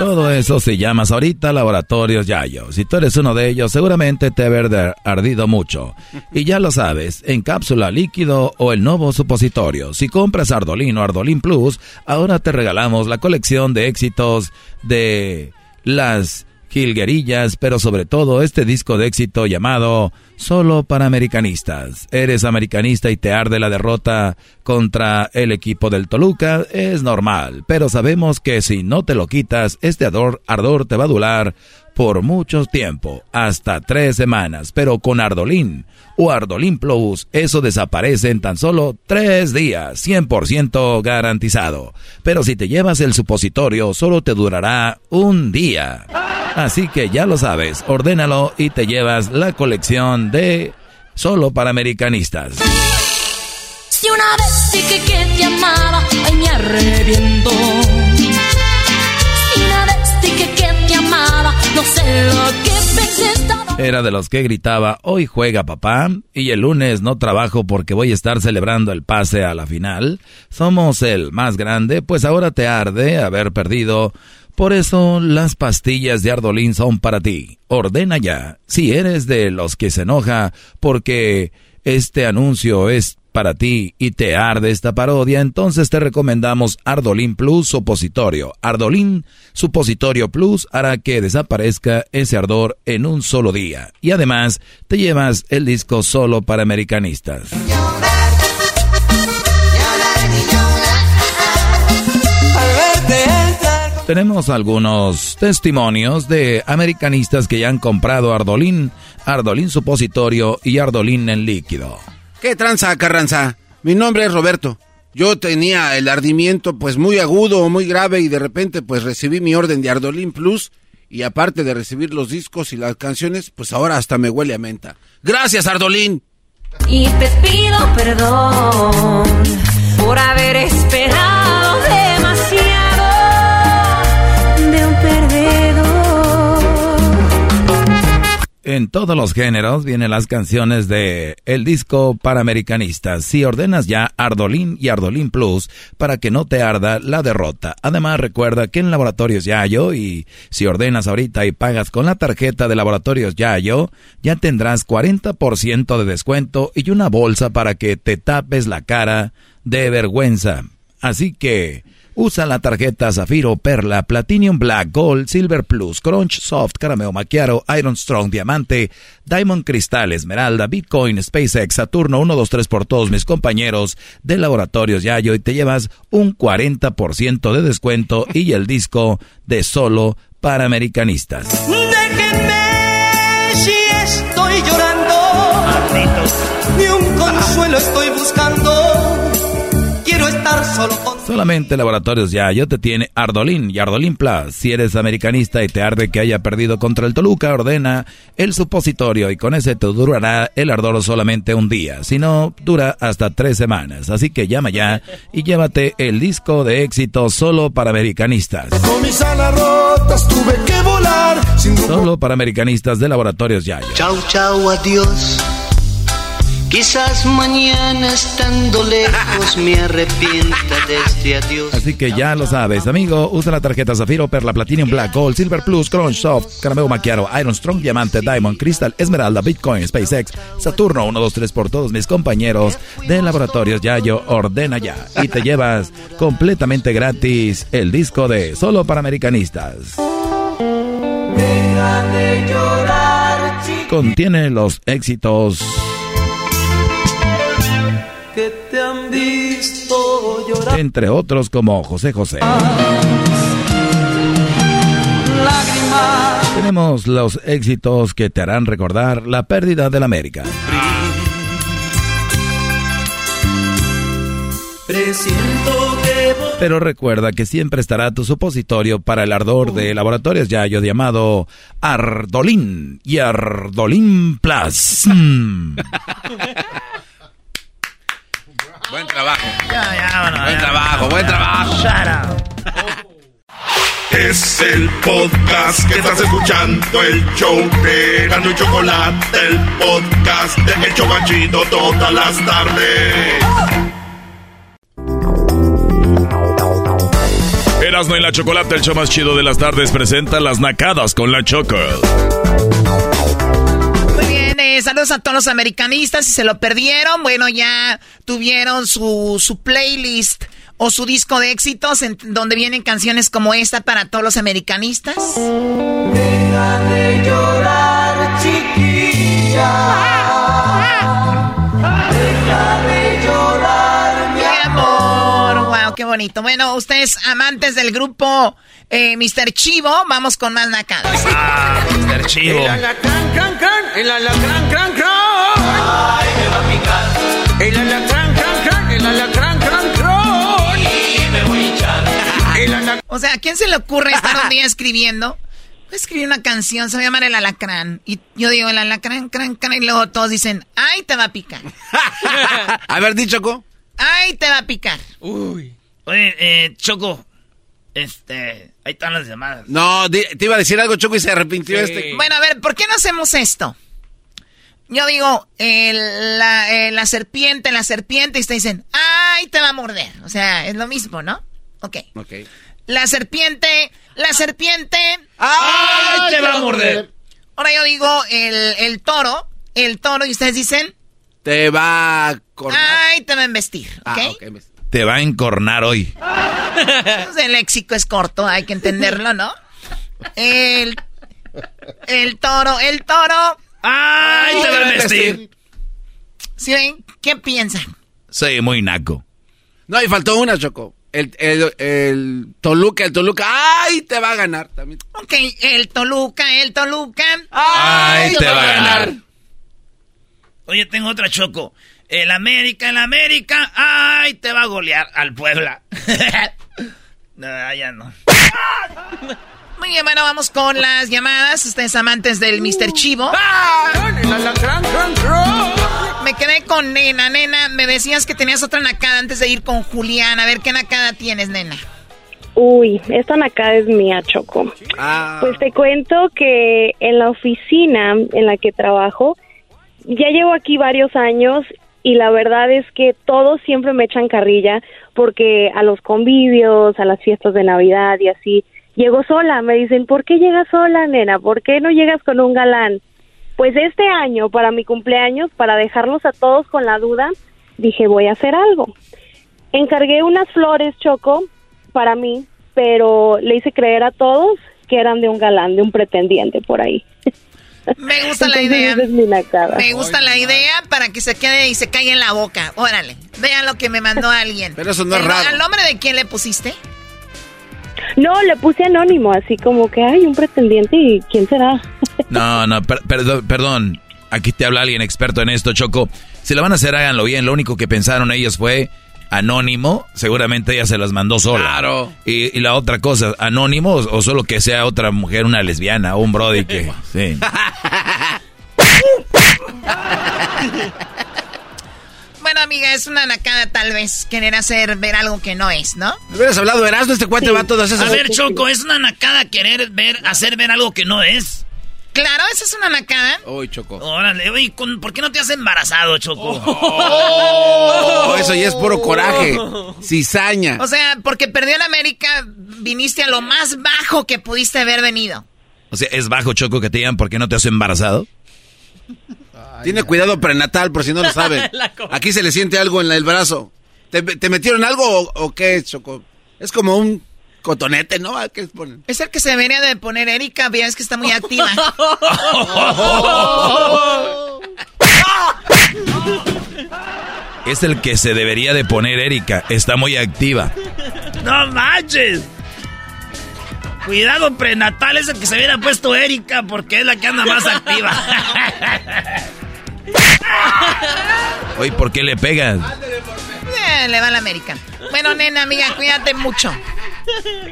Speaker 4: Todo eso si llamas ahorita Laboratorios Yayo. Si tú eres uno de ellos, seguramente te haber ardido mucho. Y ya lo sabes, en cápsula líquido o el nuevo supositorio. Si compras Ardolín o Ardolín Plus, ahora te regalamos la colección de éxitos de las Gilguerillas, pero sobre todo este disco de éxito llamado Solo para Americanistas. Eres americanista y te arde la derrota contra el equipo del Toluca, es normal, pero sabemos que si no te lo quitas, este ardor, ardor te va a durar por mucho tiempo, hasta tres semanas, pero con Ardolín o Ardolín Plus, eso desaparece en tan solo tres días, 100% garantizado. Pero si te llevas el supositorio, solo te durará un día. Así que ya lo sabes, ordénalo y te llevas la colección de solo para americanistas.
Speaker 23: Si una vez dije que te amaba, ay me arrepiento. Si una vez dije que te amaba, no sé.
Speaker 4: Era de los que gritaba, hoy juega papá y el lunes no trabajo porque voy a estar celebrando el pase a la final. Somos el más grande, pues ahora te arde haber perdido por eso las pastillas de Ardolín son para ti. Ordena ya. Si eres de los que se enoja porque este anuncio es para ti y te arde esta parodia, entonces te recomendamos Ardolín Plus Supositorio. Ardolín Supositorio Plus hará que desaparezca ese ardor en un solo día. Y además te llevas el disco solo para americanistas. tenemos algunos testimonios de americanistas que ya han comprado Ardolín, Ardolín supositorio y Ardolín en líquido.
Speaker 5: ¿Qué tranza, Carranza? Mi nombre es Roberto. Yo tenía el ardimiento pues muy agudo o muy grave y de repente pues recibí mi orden de Ardolín Plus Y aparte de recibir los discos y las canciones, pues ahora hasta me huele a menta. Gracias, Ardolín.
Speaker 23: Y te pido perdón por haber esperado demasiado
Speaker 4: En todos los géneros vienen las canciones de el disco para americanistas. Si ordenas ya Ardolín y Ardolín Plus para que no te arda la derrota. Además recuerda que en Laboratorios Yayo y si ordenas ahorita y pagas con la tarjeta de Laboratorios Yayo, ya tendrás 40% de descuento y una bolsa para que te tapes la cara de vergüenza. Así que Usa la tarjeta Zafiro, Perla, Platinum Black, Gold, Silver Plus, Crunch, Soft, Carameo Macchiato, Iron Strong, Diamante, Diamond Cristal, Esmeralda, Bitcoin, SpaceX, Saturno, 1, 2, 3 por todos mis compañeros de Laboratorios Yayo y te llevas un 40% de descuento y el disco de solo para americanistas.
Speaker 9: Déjenme si estoy llorando. Ni un consuelo estoy buscando. Quiero estar solo con
Speaker 4: Solamente Laboratorios Yayo te tiene Ardolín y Ardolín Plus. Si eres americanista y te arde que haya perdido contra el Toluca, ordena el supositorio y con ese te durará el ardor solamente un día. Si no, dura hasta tres semanas. Así que llama ya y llévate el disco de éxito solo para americanistas.
Speaker 9: Con mis alas rotas tuve que volar. Sin.
Speaker 4: Solo para americanistas de Laboratorios Yayo.
Speaker 9: Chau, chau, adiós. Quizás mañana estando lejos me arrepienta de este adiós.
Speaker 4: Así que ya lo sabes, amigo. Usa la tarjeta Zafiro, Perla, Platinum, Black, Gold, Silver Plus, Crunch, Soft, Caramelo Macchiato, Iron Strong, Diamante, Diamond, Crystal, Esmeralda, Bitcoin, SpaceX, Saturno, 1, 2, 3 por todos mis compañeros de Laboratorios Yayo. Ordena ya y te llevas completamente gratis el disco de Solo para Americanistas.
Speaker 9: Deja de llorar, chica,
Speaker 4: Contiene los éxitos entre otros como José José.
Speaker 9: Lágrimas.
Speaker 4: Tenemos los éxitos que te harán recordar la pérdida del América. Pero recuerda que siempre estará tu supositorio para el ardor de laboratorios Yayo llamado Ardolín y Ardolín Plus.
Speaker 5: Buen trabajo.
Speaker 6: Ya, ya, bueno,
Speaker 5: Buen
Speaker 6: ya.
Speaker 5: trabajo, buen trabajo.
Speaker 6: Shut up.
Speaker 1: Es el podcast que estás escuchando, el show de Gano y Chocolate, el podcast de El Chocachito todas las tardes.
Speaker 31: Erasmo y la Chocolate, el show más chido de las tardes, presenta las nacadas con la Choco.
Speaker 6: Eh, saludos a todos los americanistas. Si se lo perdieron, bueno, ya tuvieron su, su playlist o su disco de éxitos en donde vienen canciones como esta para todos los americanistas.
Speaker 9: Deja de llorar, chiquilla. Deja de llorar, mi
Speaker 6: Mi amor, wow, qué bonito. Bueno, ustedes amantes del grupo eh, Mr. Chivo, vamos con más nacadas.
Speaker 31: Ah, Mr. Chivo.
Speaker 9: El alacrán, cran, cran. Ay, me va a picar. El alacrán, cran, cran, el alacrán, cran, cran. Y me voy a hinchar. El alacrán.
Speaker 6: O sea, ¿a quién se le ocurre estar un día escribiendo? Voy a escribir una canción, se va a llamar El Alacrán. Y yo digo, El Alacrán, cran, cran, y luego todos dicen, ¡ay, te va a picar!
Speaker 5: A ver, di Choco.
Speaker 6: ¡Ay, te va a picar!
Speaker 18: Uy.
Speaker 3: Oye, eh, Choco, este, ahí están las llamadas.
Speaker 5: No, te iba a decir algo, Choco, y se arrepintió este.
Speaker 6: Bueno, a ver, ¿por qué no hacemos esto? Yo digo, la, eh, la serpiente, la serpiente, y ustedes dicen, ¡ay, te va a morder! O sea, es lo mismo, ¿no? Ok.
Speaker 5: Ok.
Speaker 6: La serpiente, la serpiente.
Speaker 9: ¡Ay, te va a morder!
Speaker 6: Ahora yo digo el, el toro, el toro, y ustedes dicen,
Speaker 5: Te va a cortar.
Speaker 6: ¡ay, te va a embestir! ¿Ok?
Speaker 5: Ah, ok, me-
Speaker 4: Te va a encornar hoy.
Speaker 6: Pues el léxico es corto, hay que entenderlo, ¿no? El, el toro, el toro.
Speaker 3: ¡Ay, te va a vestir!
Speaker 6: ¿Sí ven? ¿Qué piensan?
Speaker 4: Soy muy naco.
Speaker 5: No, y faltó una, Choco. El, el, el Toluca, el Toluca. ¡Ay! Te va a ganar también.
Speaker 6: Ok, el Toluca, el Toluca.
Speaker 4: Ay, te va a ganar.
Speaker 3: Oye, tengo otra Choco. El América, el América, ¡ay, te va a golear al Puebla! no, ya no.
Speaker 6: Muy bien, bueno, vamos con las llamadas. Ustedes amantes del Mr. Chivo. Me quedé con Nena. Nena, me decías que tenías otra nacada antes de ir con Julián. A ver, ¿qué nacada tienes, Nena?
Speaker 5: Uy, esta nacada es mía, Choco.
Speaker 20: Ah.
Speaker 5: Pues te cuento que en la oficina en la que trabajo, ya llevo aquí varios años y la verdad es que todos siempre me echan carrilla porque a los convivios, a las fiestas de Navidad y así, llego sola. Me dicen, ¿por qué llegas sola, nena? ¿Por qué no llegas con un galán? Pues este año, para mi cumpleaños, para dejarlos a todos con la duda, dije, voy a hacer algo. Encargué unas flores, Choco, para mí, pero le hice creer a todos que eran de un galán, de un pretendiente por ahí.
Speaker 6: Me gusta la idea.
Speaker 5: esa es mi nacada.
Speaker 6: Me gusta la idea para que se quede y se caiga en la boca. Órale, vean lo que me mandó alguien.
Speaker 20: Pero eso no es
Speaker 6: ¿El-
Speaker 20: raro.
Speaker 6: ¿Al nombre de quién le pusiste?
Speaker 5: No, le puse anónimo, así como que hay un pretendiente y quién será.
Speaker 4: No, no, per- perdón, perdón. Aquí te habla alguien experto en esto, Choco. Si lo van a hacer, háganlo bien. Lo único que pensaron ellos fue anónimo. Seguramente ella se las mandó sola.
Speaker 20: Claro.
Speaker 4: Y, y la otra cosa, anónimo o, o solo que sea otra mujer, una lesbiana o un brody que... Sí.
Speaker 6: Bueno, amiga, es una nacada tal vez querer hacer ver algo que no es, ¿no?
Speaker 20: Hubieras hablado de Erasmo, este cuate va a todas esas...
Speaker 3: A ver, Choco, es una nacada querer ver, hacer ver algo que no es.
Speaker 6: Claro, esa es una nacada.
Speaker 20: Uy, Choco.
Speaker 3: Órale, oye, ¿con- ¿por qué no te has embarazado, Choco?
Speaker 20: Oh, eso ya es puro coraje. Cizaña.
Speaker 6: O sea, porque perdió en América, viniste a lo más bajo que pudiste haber venido.
Speaker 4: O sea, es bajo, Choco, que te digan por qué no te has embarazado.
Speaker 20: Tiene cuidado prenatal, por si no lo saben. Aquí se le siente algo en el brazo. ¿Te, te metieron algo o, o qué, Choco? Es como un cotonete, ¿no? ¿A ¿Qué les ponen?
Speaker 6: Es el que se debería de poner Erika, veas que está muy activa.
Speaker 4: Es el que se debería de poner Erika. Está muy activa.
Speaker 3: ¡No manches! Cuidado prenatal es el que se hubiera puesto Erika porque es la que anda más activa.
Speaker 4: Oye, ¿por qué le pegas?
Speaker 6: Eh, le va a la América. Bueno, nena, amiga, cuídate mucho.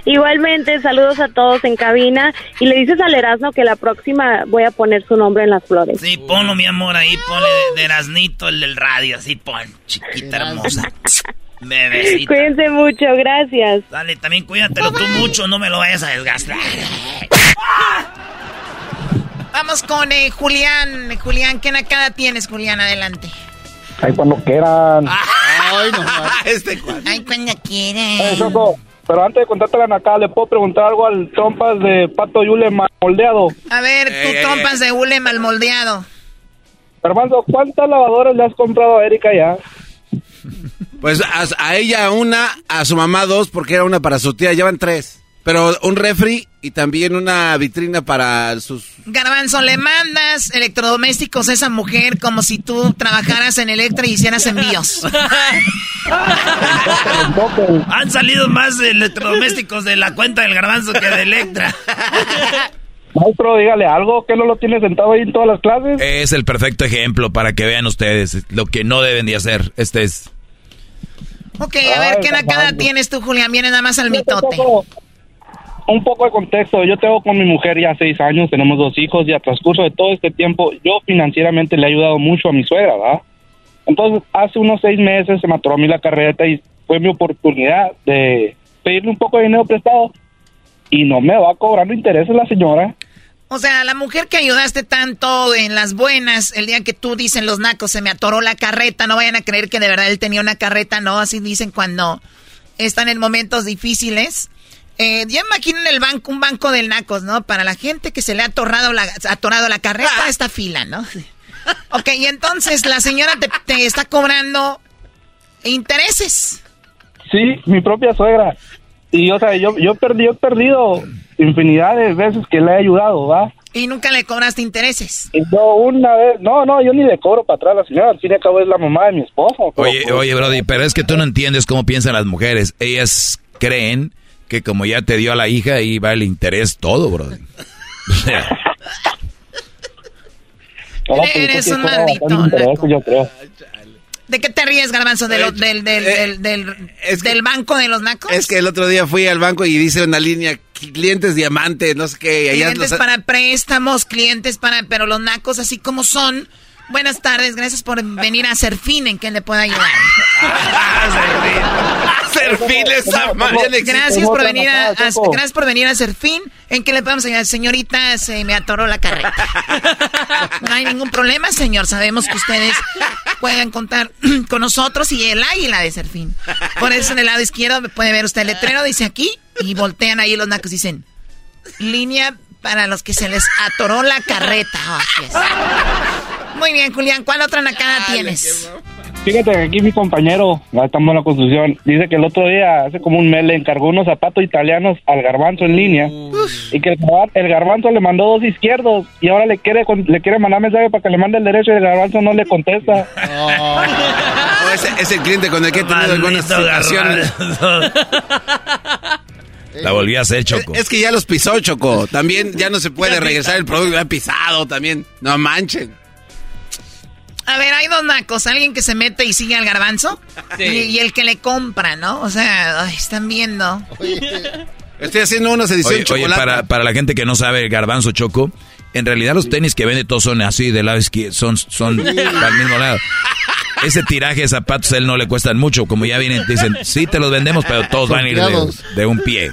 Speaker 5: Igualmente, saludos a todos en cabina y le dices al Erasmo que la próxima voy a poner su nombre en las flores.
Speaker 3: Sí, ponlo, mi amor, ahí ponle de, de Erasnito, el del radio, así pon, chiquita hermosa. Bebecita.
Speaker 5: Cuídense mucho, gracias.
Speaker 3: Dale, también cuídatelo tú mucho, no me lo vayas a desgastar.
Speaker 6: Vamos con eh, Julián. Julián, ¿qué nacada tienes, Julián? Adelante.
Speaker 33: Ahí cuando quieran.
Speaker 20: Ay, no Este cuate.
Speaker 6: Ay, cuando quieras.
Speaker 33: Choco, pero antes de contarte la nacada, ¿le puedo preguntar algo al trompas de Pato Yule mal moldeado?
Speaker 6: A ver, tú
Speaker 20: Ey, ey,
Speaker 6: trompas de hule mal moldeado.
Speaker 33: Hermano, ¿cuántas lavadoras le has comprado a Erika ya?
Speaker 20: Pues a, a ella una, a su mamá dos, porque era una para su tía, llevan tres. Pero un refri y también una vitrina para sus...
Speaker 6: Garbanzo, le mandas electrodomésticos a esa mujer como si tú trabajaras en Electra y hicieras envíos.
Speaker 3: Han salido más electrodomésticos de la cuenta del garbanzo que de Electra.
Speaker 33: Maestro, dígale algo, que no lo tiene sentado ahí en todas las clases.
Speaker 4: Es el perfecto ejemplo para que vean ustedes lo que no deben de hacer. Este es...
Speaker 6: Ok, a ver,
Speaker 33: Ay,
Speaker 6: ¿qué nacada
Speaker 33: Garbanzo.
Speaker 6: tienes tú, Julián? Viene nada más al mitote.
Speaker 33: Un poco de contexto. Yo tengo con mi mujer ya seis años, tenemos dos hijos y a transcurso de todo este tiempo yo financieramente le he ayudado mucho a mi suegra, ¿verdad? Entonces, hace unos seis meses se me atoró a mí la carreta y fue mi oportunidad de pedirle un poco de dinero prestado y no me va cobrando intereses la señora.
Speaker 6: O sea, la mujer que ayudaste tanto en las buenas, el día que tú dicen los nacos, se me atoró la carreta, no vayan a creer que de verdad él tenía una carreta, no, así dicen cuando están en momentos difíciles. Eh, yo imagino en el banco, un banco del nacos, ¿no? Para la gente que se le ha atorado la, atorado la carreta, esta fila, ¿no? Ok, y entonces la señora te, te está cobrando intereses.
Speaker 33: Sí, mi propia suegra. Y, o sea, yo, yo, perdí, yo he perdido infinidad de veces que le he ayudado, ¿va?
Speaker 6: Y nunca le cobraste intereses.
Speaker 33: Yo una vez, no, no, yo ni le cobro para atrás a la señora, al fin y al cabo es la mamá de mi esposo.
Speaker 4: Oye, oye, Brody, pero es que tú no entiendes cómo piensan las mujeres. Ellas creen que como ya te dio a la hija, ahí va el interés todo, Brody. O sea,
Speaker 33: no, pues,
Speaker 6: Eres un maldito
Speaker 33: yo creo.
Speaker 6: ¿De qué te ríes, Garbanzo? ¿De lo- del, del,
Speaker 20: eh,
Speaker 6: del, del, del banco de los nacos?
Speaker 20: Es que el otro día fui al banco y dice una línea
Speaker 5: clientes diamantes, no sé qué.
Speaker 6: clientes para préstamos, clientes para... Pero los nacos así como son... Buenas tardes, gracias por venir a Serfín, ¿en qué le puedo ayudar?
Speaker 5: Serfín esa
Speaker 6: Gracias por venir a, gracias por venir a Serfín, ¿en qué le podemos ayudar? Señorita, se me atoró la carreta. No hay ningún problema, señor, sabemos que ustedes pueden contar con nosotros y el águila de Serfín. Por eso en el lado izquierdo puede ver usted el letrero, dice aquí, y voltean ahí los nacos, dicen, línea para los que se les atoró la carreta. Oh, Muy bien, Julián, ¿cuál otra nacada tienes?
Speaker 33: Fíjate que aquí mi compañero, estamos en la construcción, dice que el otro día, hace como un mes, le encargó unos zapatos italianos al garbanzo en línea y que el, garbanzo le mandó dos izquierdos y ahora le quiere le quiere mandar mensaje para que le mande el derecho y el garbanzo no le contesta.
Speaker 5: Oh. es, el cliente con el que he tenido algunas situaciones.
Speaker 4: La volví a hacer, Choco.
Speaker 5: Es, que ya los pisó, Choco. También ya no se puede regresar el producto, ya pisado también. No manchen.
Speaker 6: A ver, hay dos nacos. Alguien que se mete y sigue al garbanzo. Y, el que le compra, ¿no? O sea, están viendo.
Speaker 5: Estoy haciendo una edición
Speaker 4: oye, para, para la gente que no sabe el garbanzo choco, en realidad los tenis que vende todos son así, de lado izquierdo, son, son al mismo lado. Ese tiraje de zapatos a él no le cuestan mucho, como ya vienen, dicen, sí te los vendemos, pero todos van a ir de, de un pie.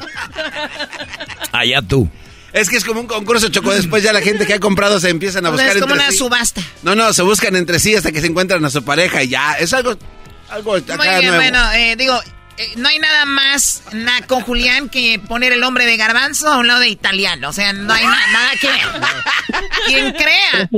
Speaker 4: Allá tú.
Speaker 5: Es que es como un concurso, Choco. Después ya la gente que ha comprado se empiezan a buscar
Speaker 6: Es como una subasta.
Speaker 5: No, no, se buscan entre sí hasta que se encuentran a su pareja y ya. Es algo, algo acá
Speaker 6: Muy bien, bueno, eh, digo, eh, no hay nada más naco, Julián, que poner el hombre de garbanzo a un lado de italiano. O sea, no hay nada que Quien crea,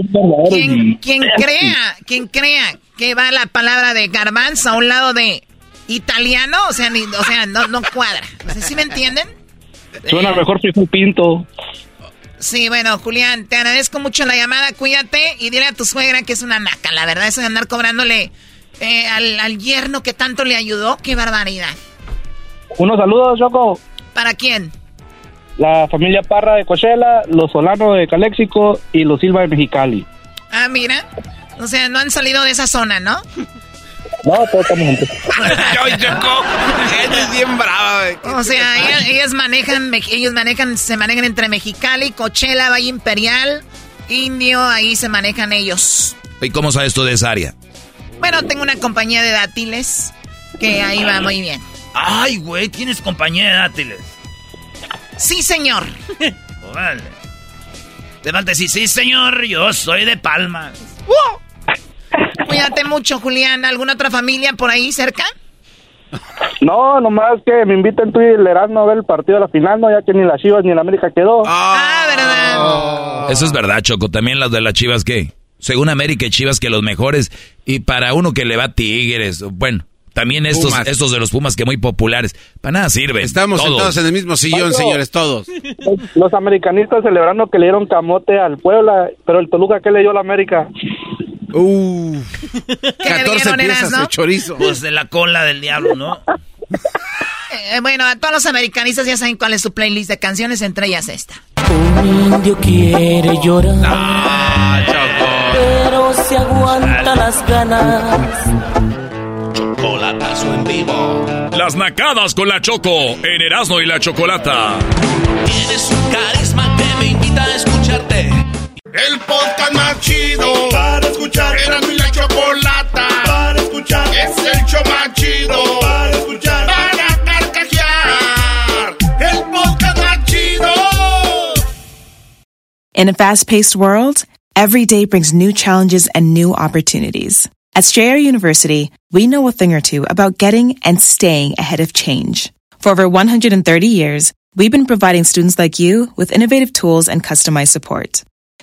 Speaker 6: quien, quien crea, quien crea que va la palabra de garbanzo a un lado de italiano, o sea, o sea no, no cuadra. ¿Sí me entienden?
Speaker 33: Suena mejor que un pinto.
Speaker 6: Sí, bueno, Julián, te agradezco mucho la llamada, cuídate y dile a tu suegra que es una naca. La verdad es andar cobrándole eh, al, yerno que tanto le ayudó, qué barbaridad.
Speaker 33: Unos saludos, Choco.
Speaker 6: ¿Para quién?
Speaker 33: La familia Parra de Coachella, los Solano de Caléxico y los Silva de Mexicali.
Speaker 6: Ah, mira. O sea, no han salido de esa zona, ¿no?
Speaker 33: No, todos estamos juntos.
Speaker 5: es bien brava,
Speaker 6: O sea, ellos, manejan, ellos manejan, se manejan entre Mexicali, Coachella, Valle Imperial, Indio, ahí se manejan ellos.
Speaker 4: ¿Y cómo sabes tú de esa área?
Speaker 6: Bueno, tengo una compañía de dátiles que ahí va muy bien.
Speaker 32: Ay, güey, ¿tienes compañía de dátiles?
Speaker 6: Sí, señor.
Speaker 32: Vale. Te falta decir, sí, señor, yo soy de Palma.
Speaker 6: Cuídate mucho, Julián. ¿Alguna otra familia por ahí cerca?
Speaker 33: No, nomás que me inviten tú y el Erasmo a ver el partido de la final, no, ya que ni las Chivas ni la América quedó.
Speaker 6: Ah, verdad.
Speaker 4: Eso es verdad, Choco. También las de las Chivas, ¿qué? Según América y Chivas, que los mejores. Y para uno que le va a Tigres, bueno, también estos, estos de los Pumas que muy populares. Para nada sirve.
Speaker 5: Estamos sentados en el mismo sillón, señores, todos.
Speaker 33: Los americanistas celebrando que le dieron camote al Puebla, pero el Toluca, ¿qué le dio a la América?
Speaker 5: Uh, 14 piezas de chorizo.
Speaker 32: Pues de la cola del diablo, ¿no?
Speaker 6: Eh, bueno, a todos los americanistas ya saben cuál es su playlist de canciones, entre ellas esta.
Speaker 23: Un indio quiere llorar. Ah, pero se aguanta las ganas.
Speaker 31: Chocolatazo en vivo. Las nacadas con la Choco en Erasmo y la Chocolata.
Speaker 23: Tienes un carisma que me invita a escucharte.
Speaker 1: El podcast más chido para escuchar. Era mi la chocolata para escuchar. Es el show más chido para escuchar. Para carcajear. El podcast más chido.
Speaker 34: In a fast-paced world, every day brings new challenges and new opportunities. At Strayer University, we know a thing or two about getting and staying ahead of change. For over 130 years, we've been providing students like you with innovative tools and customized support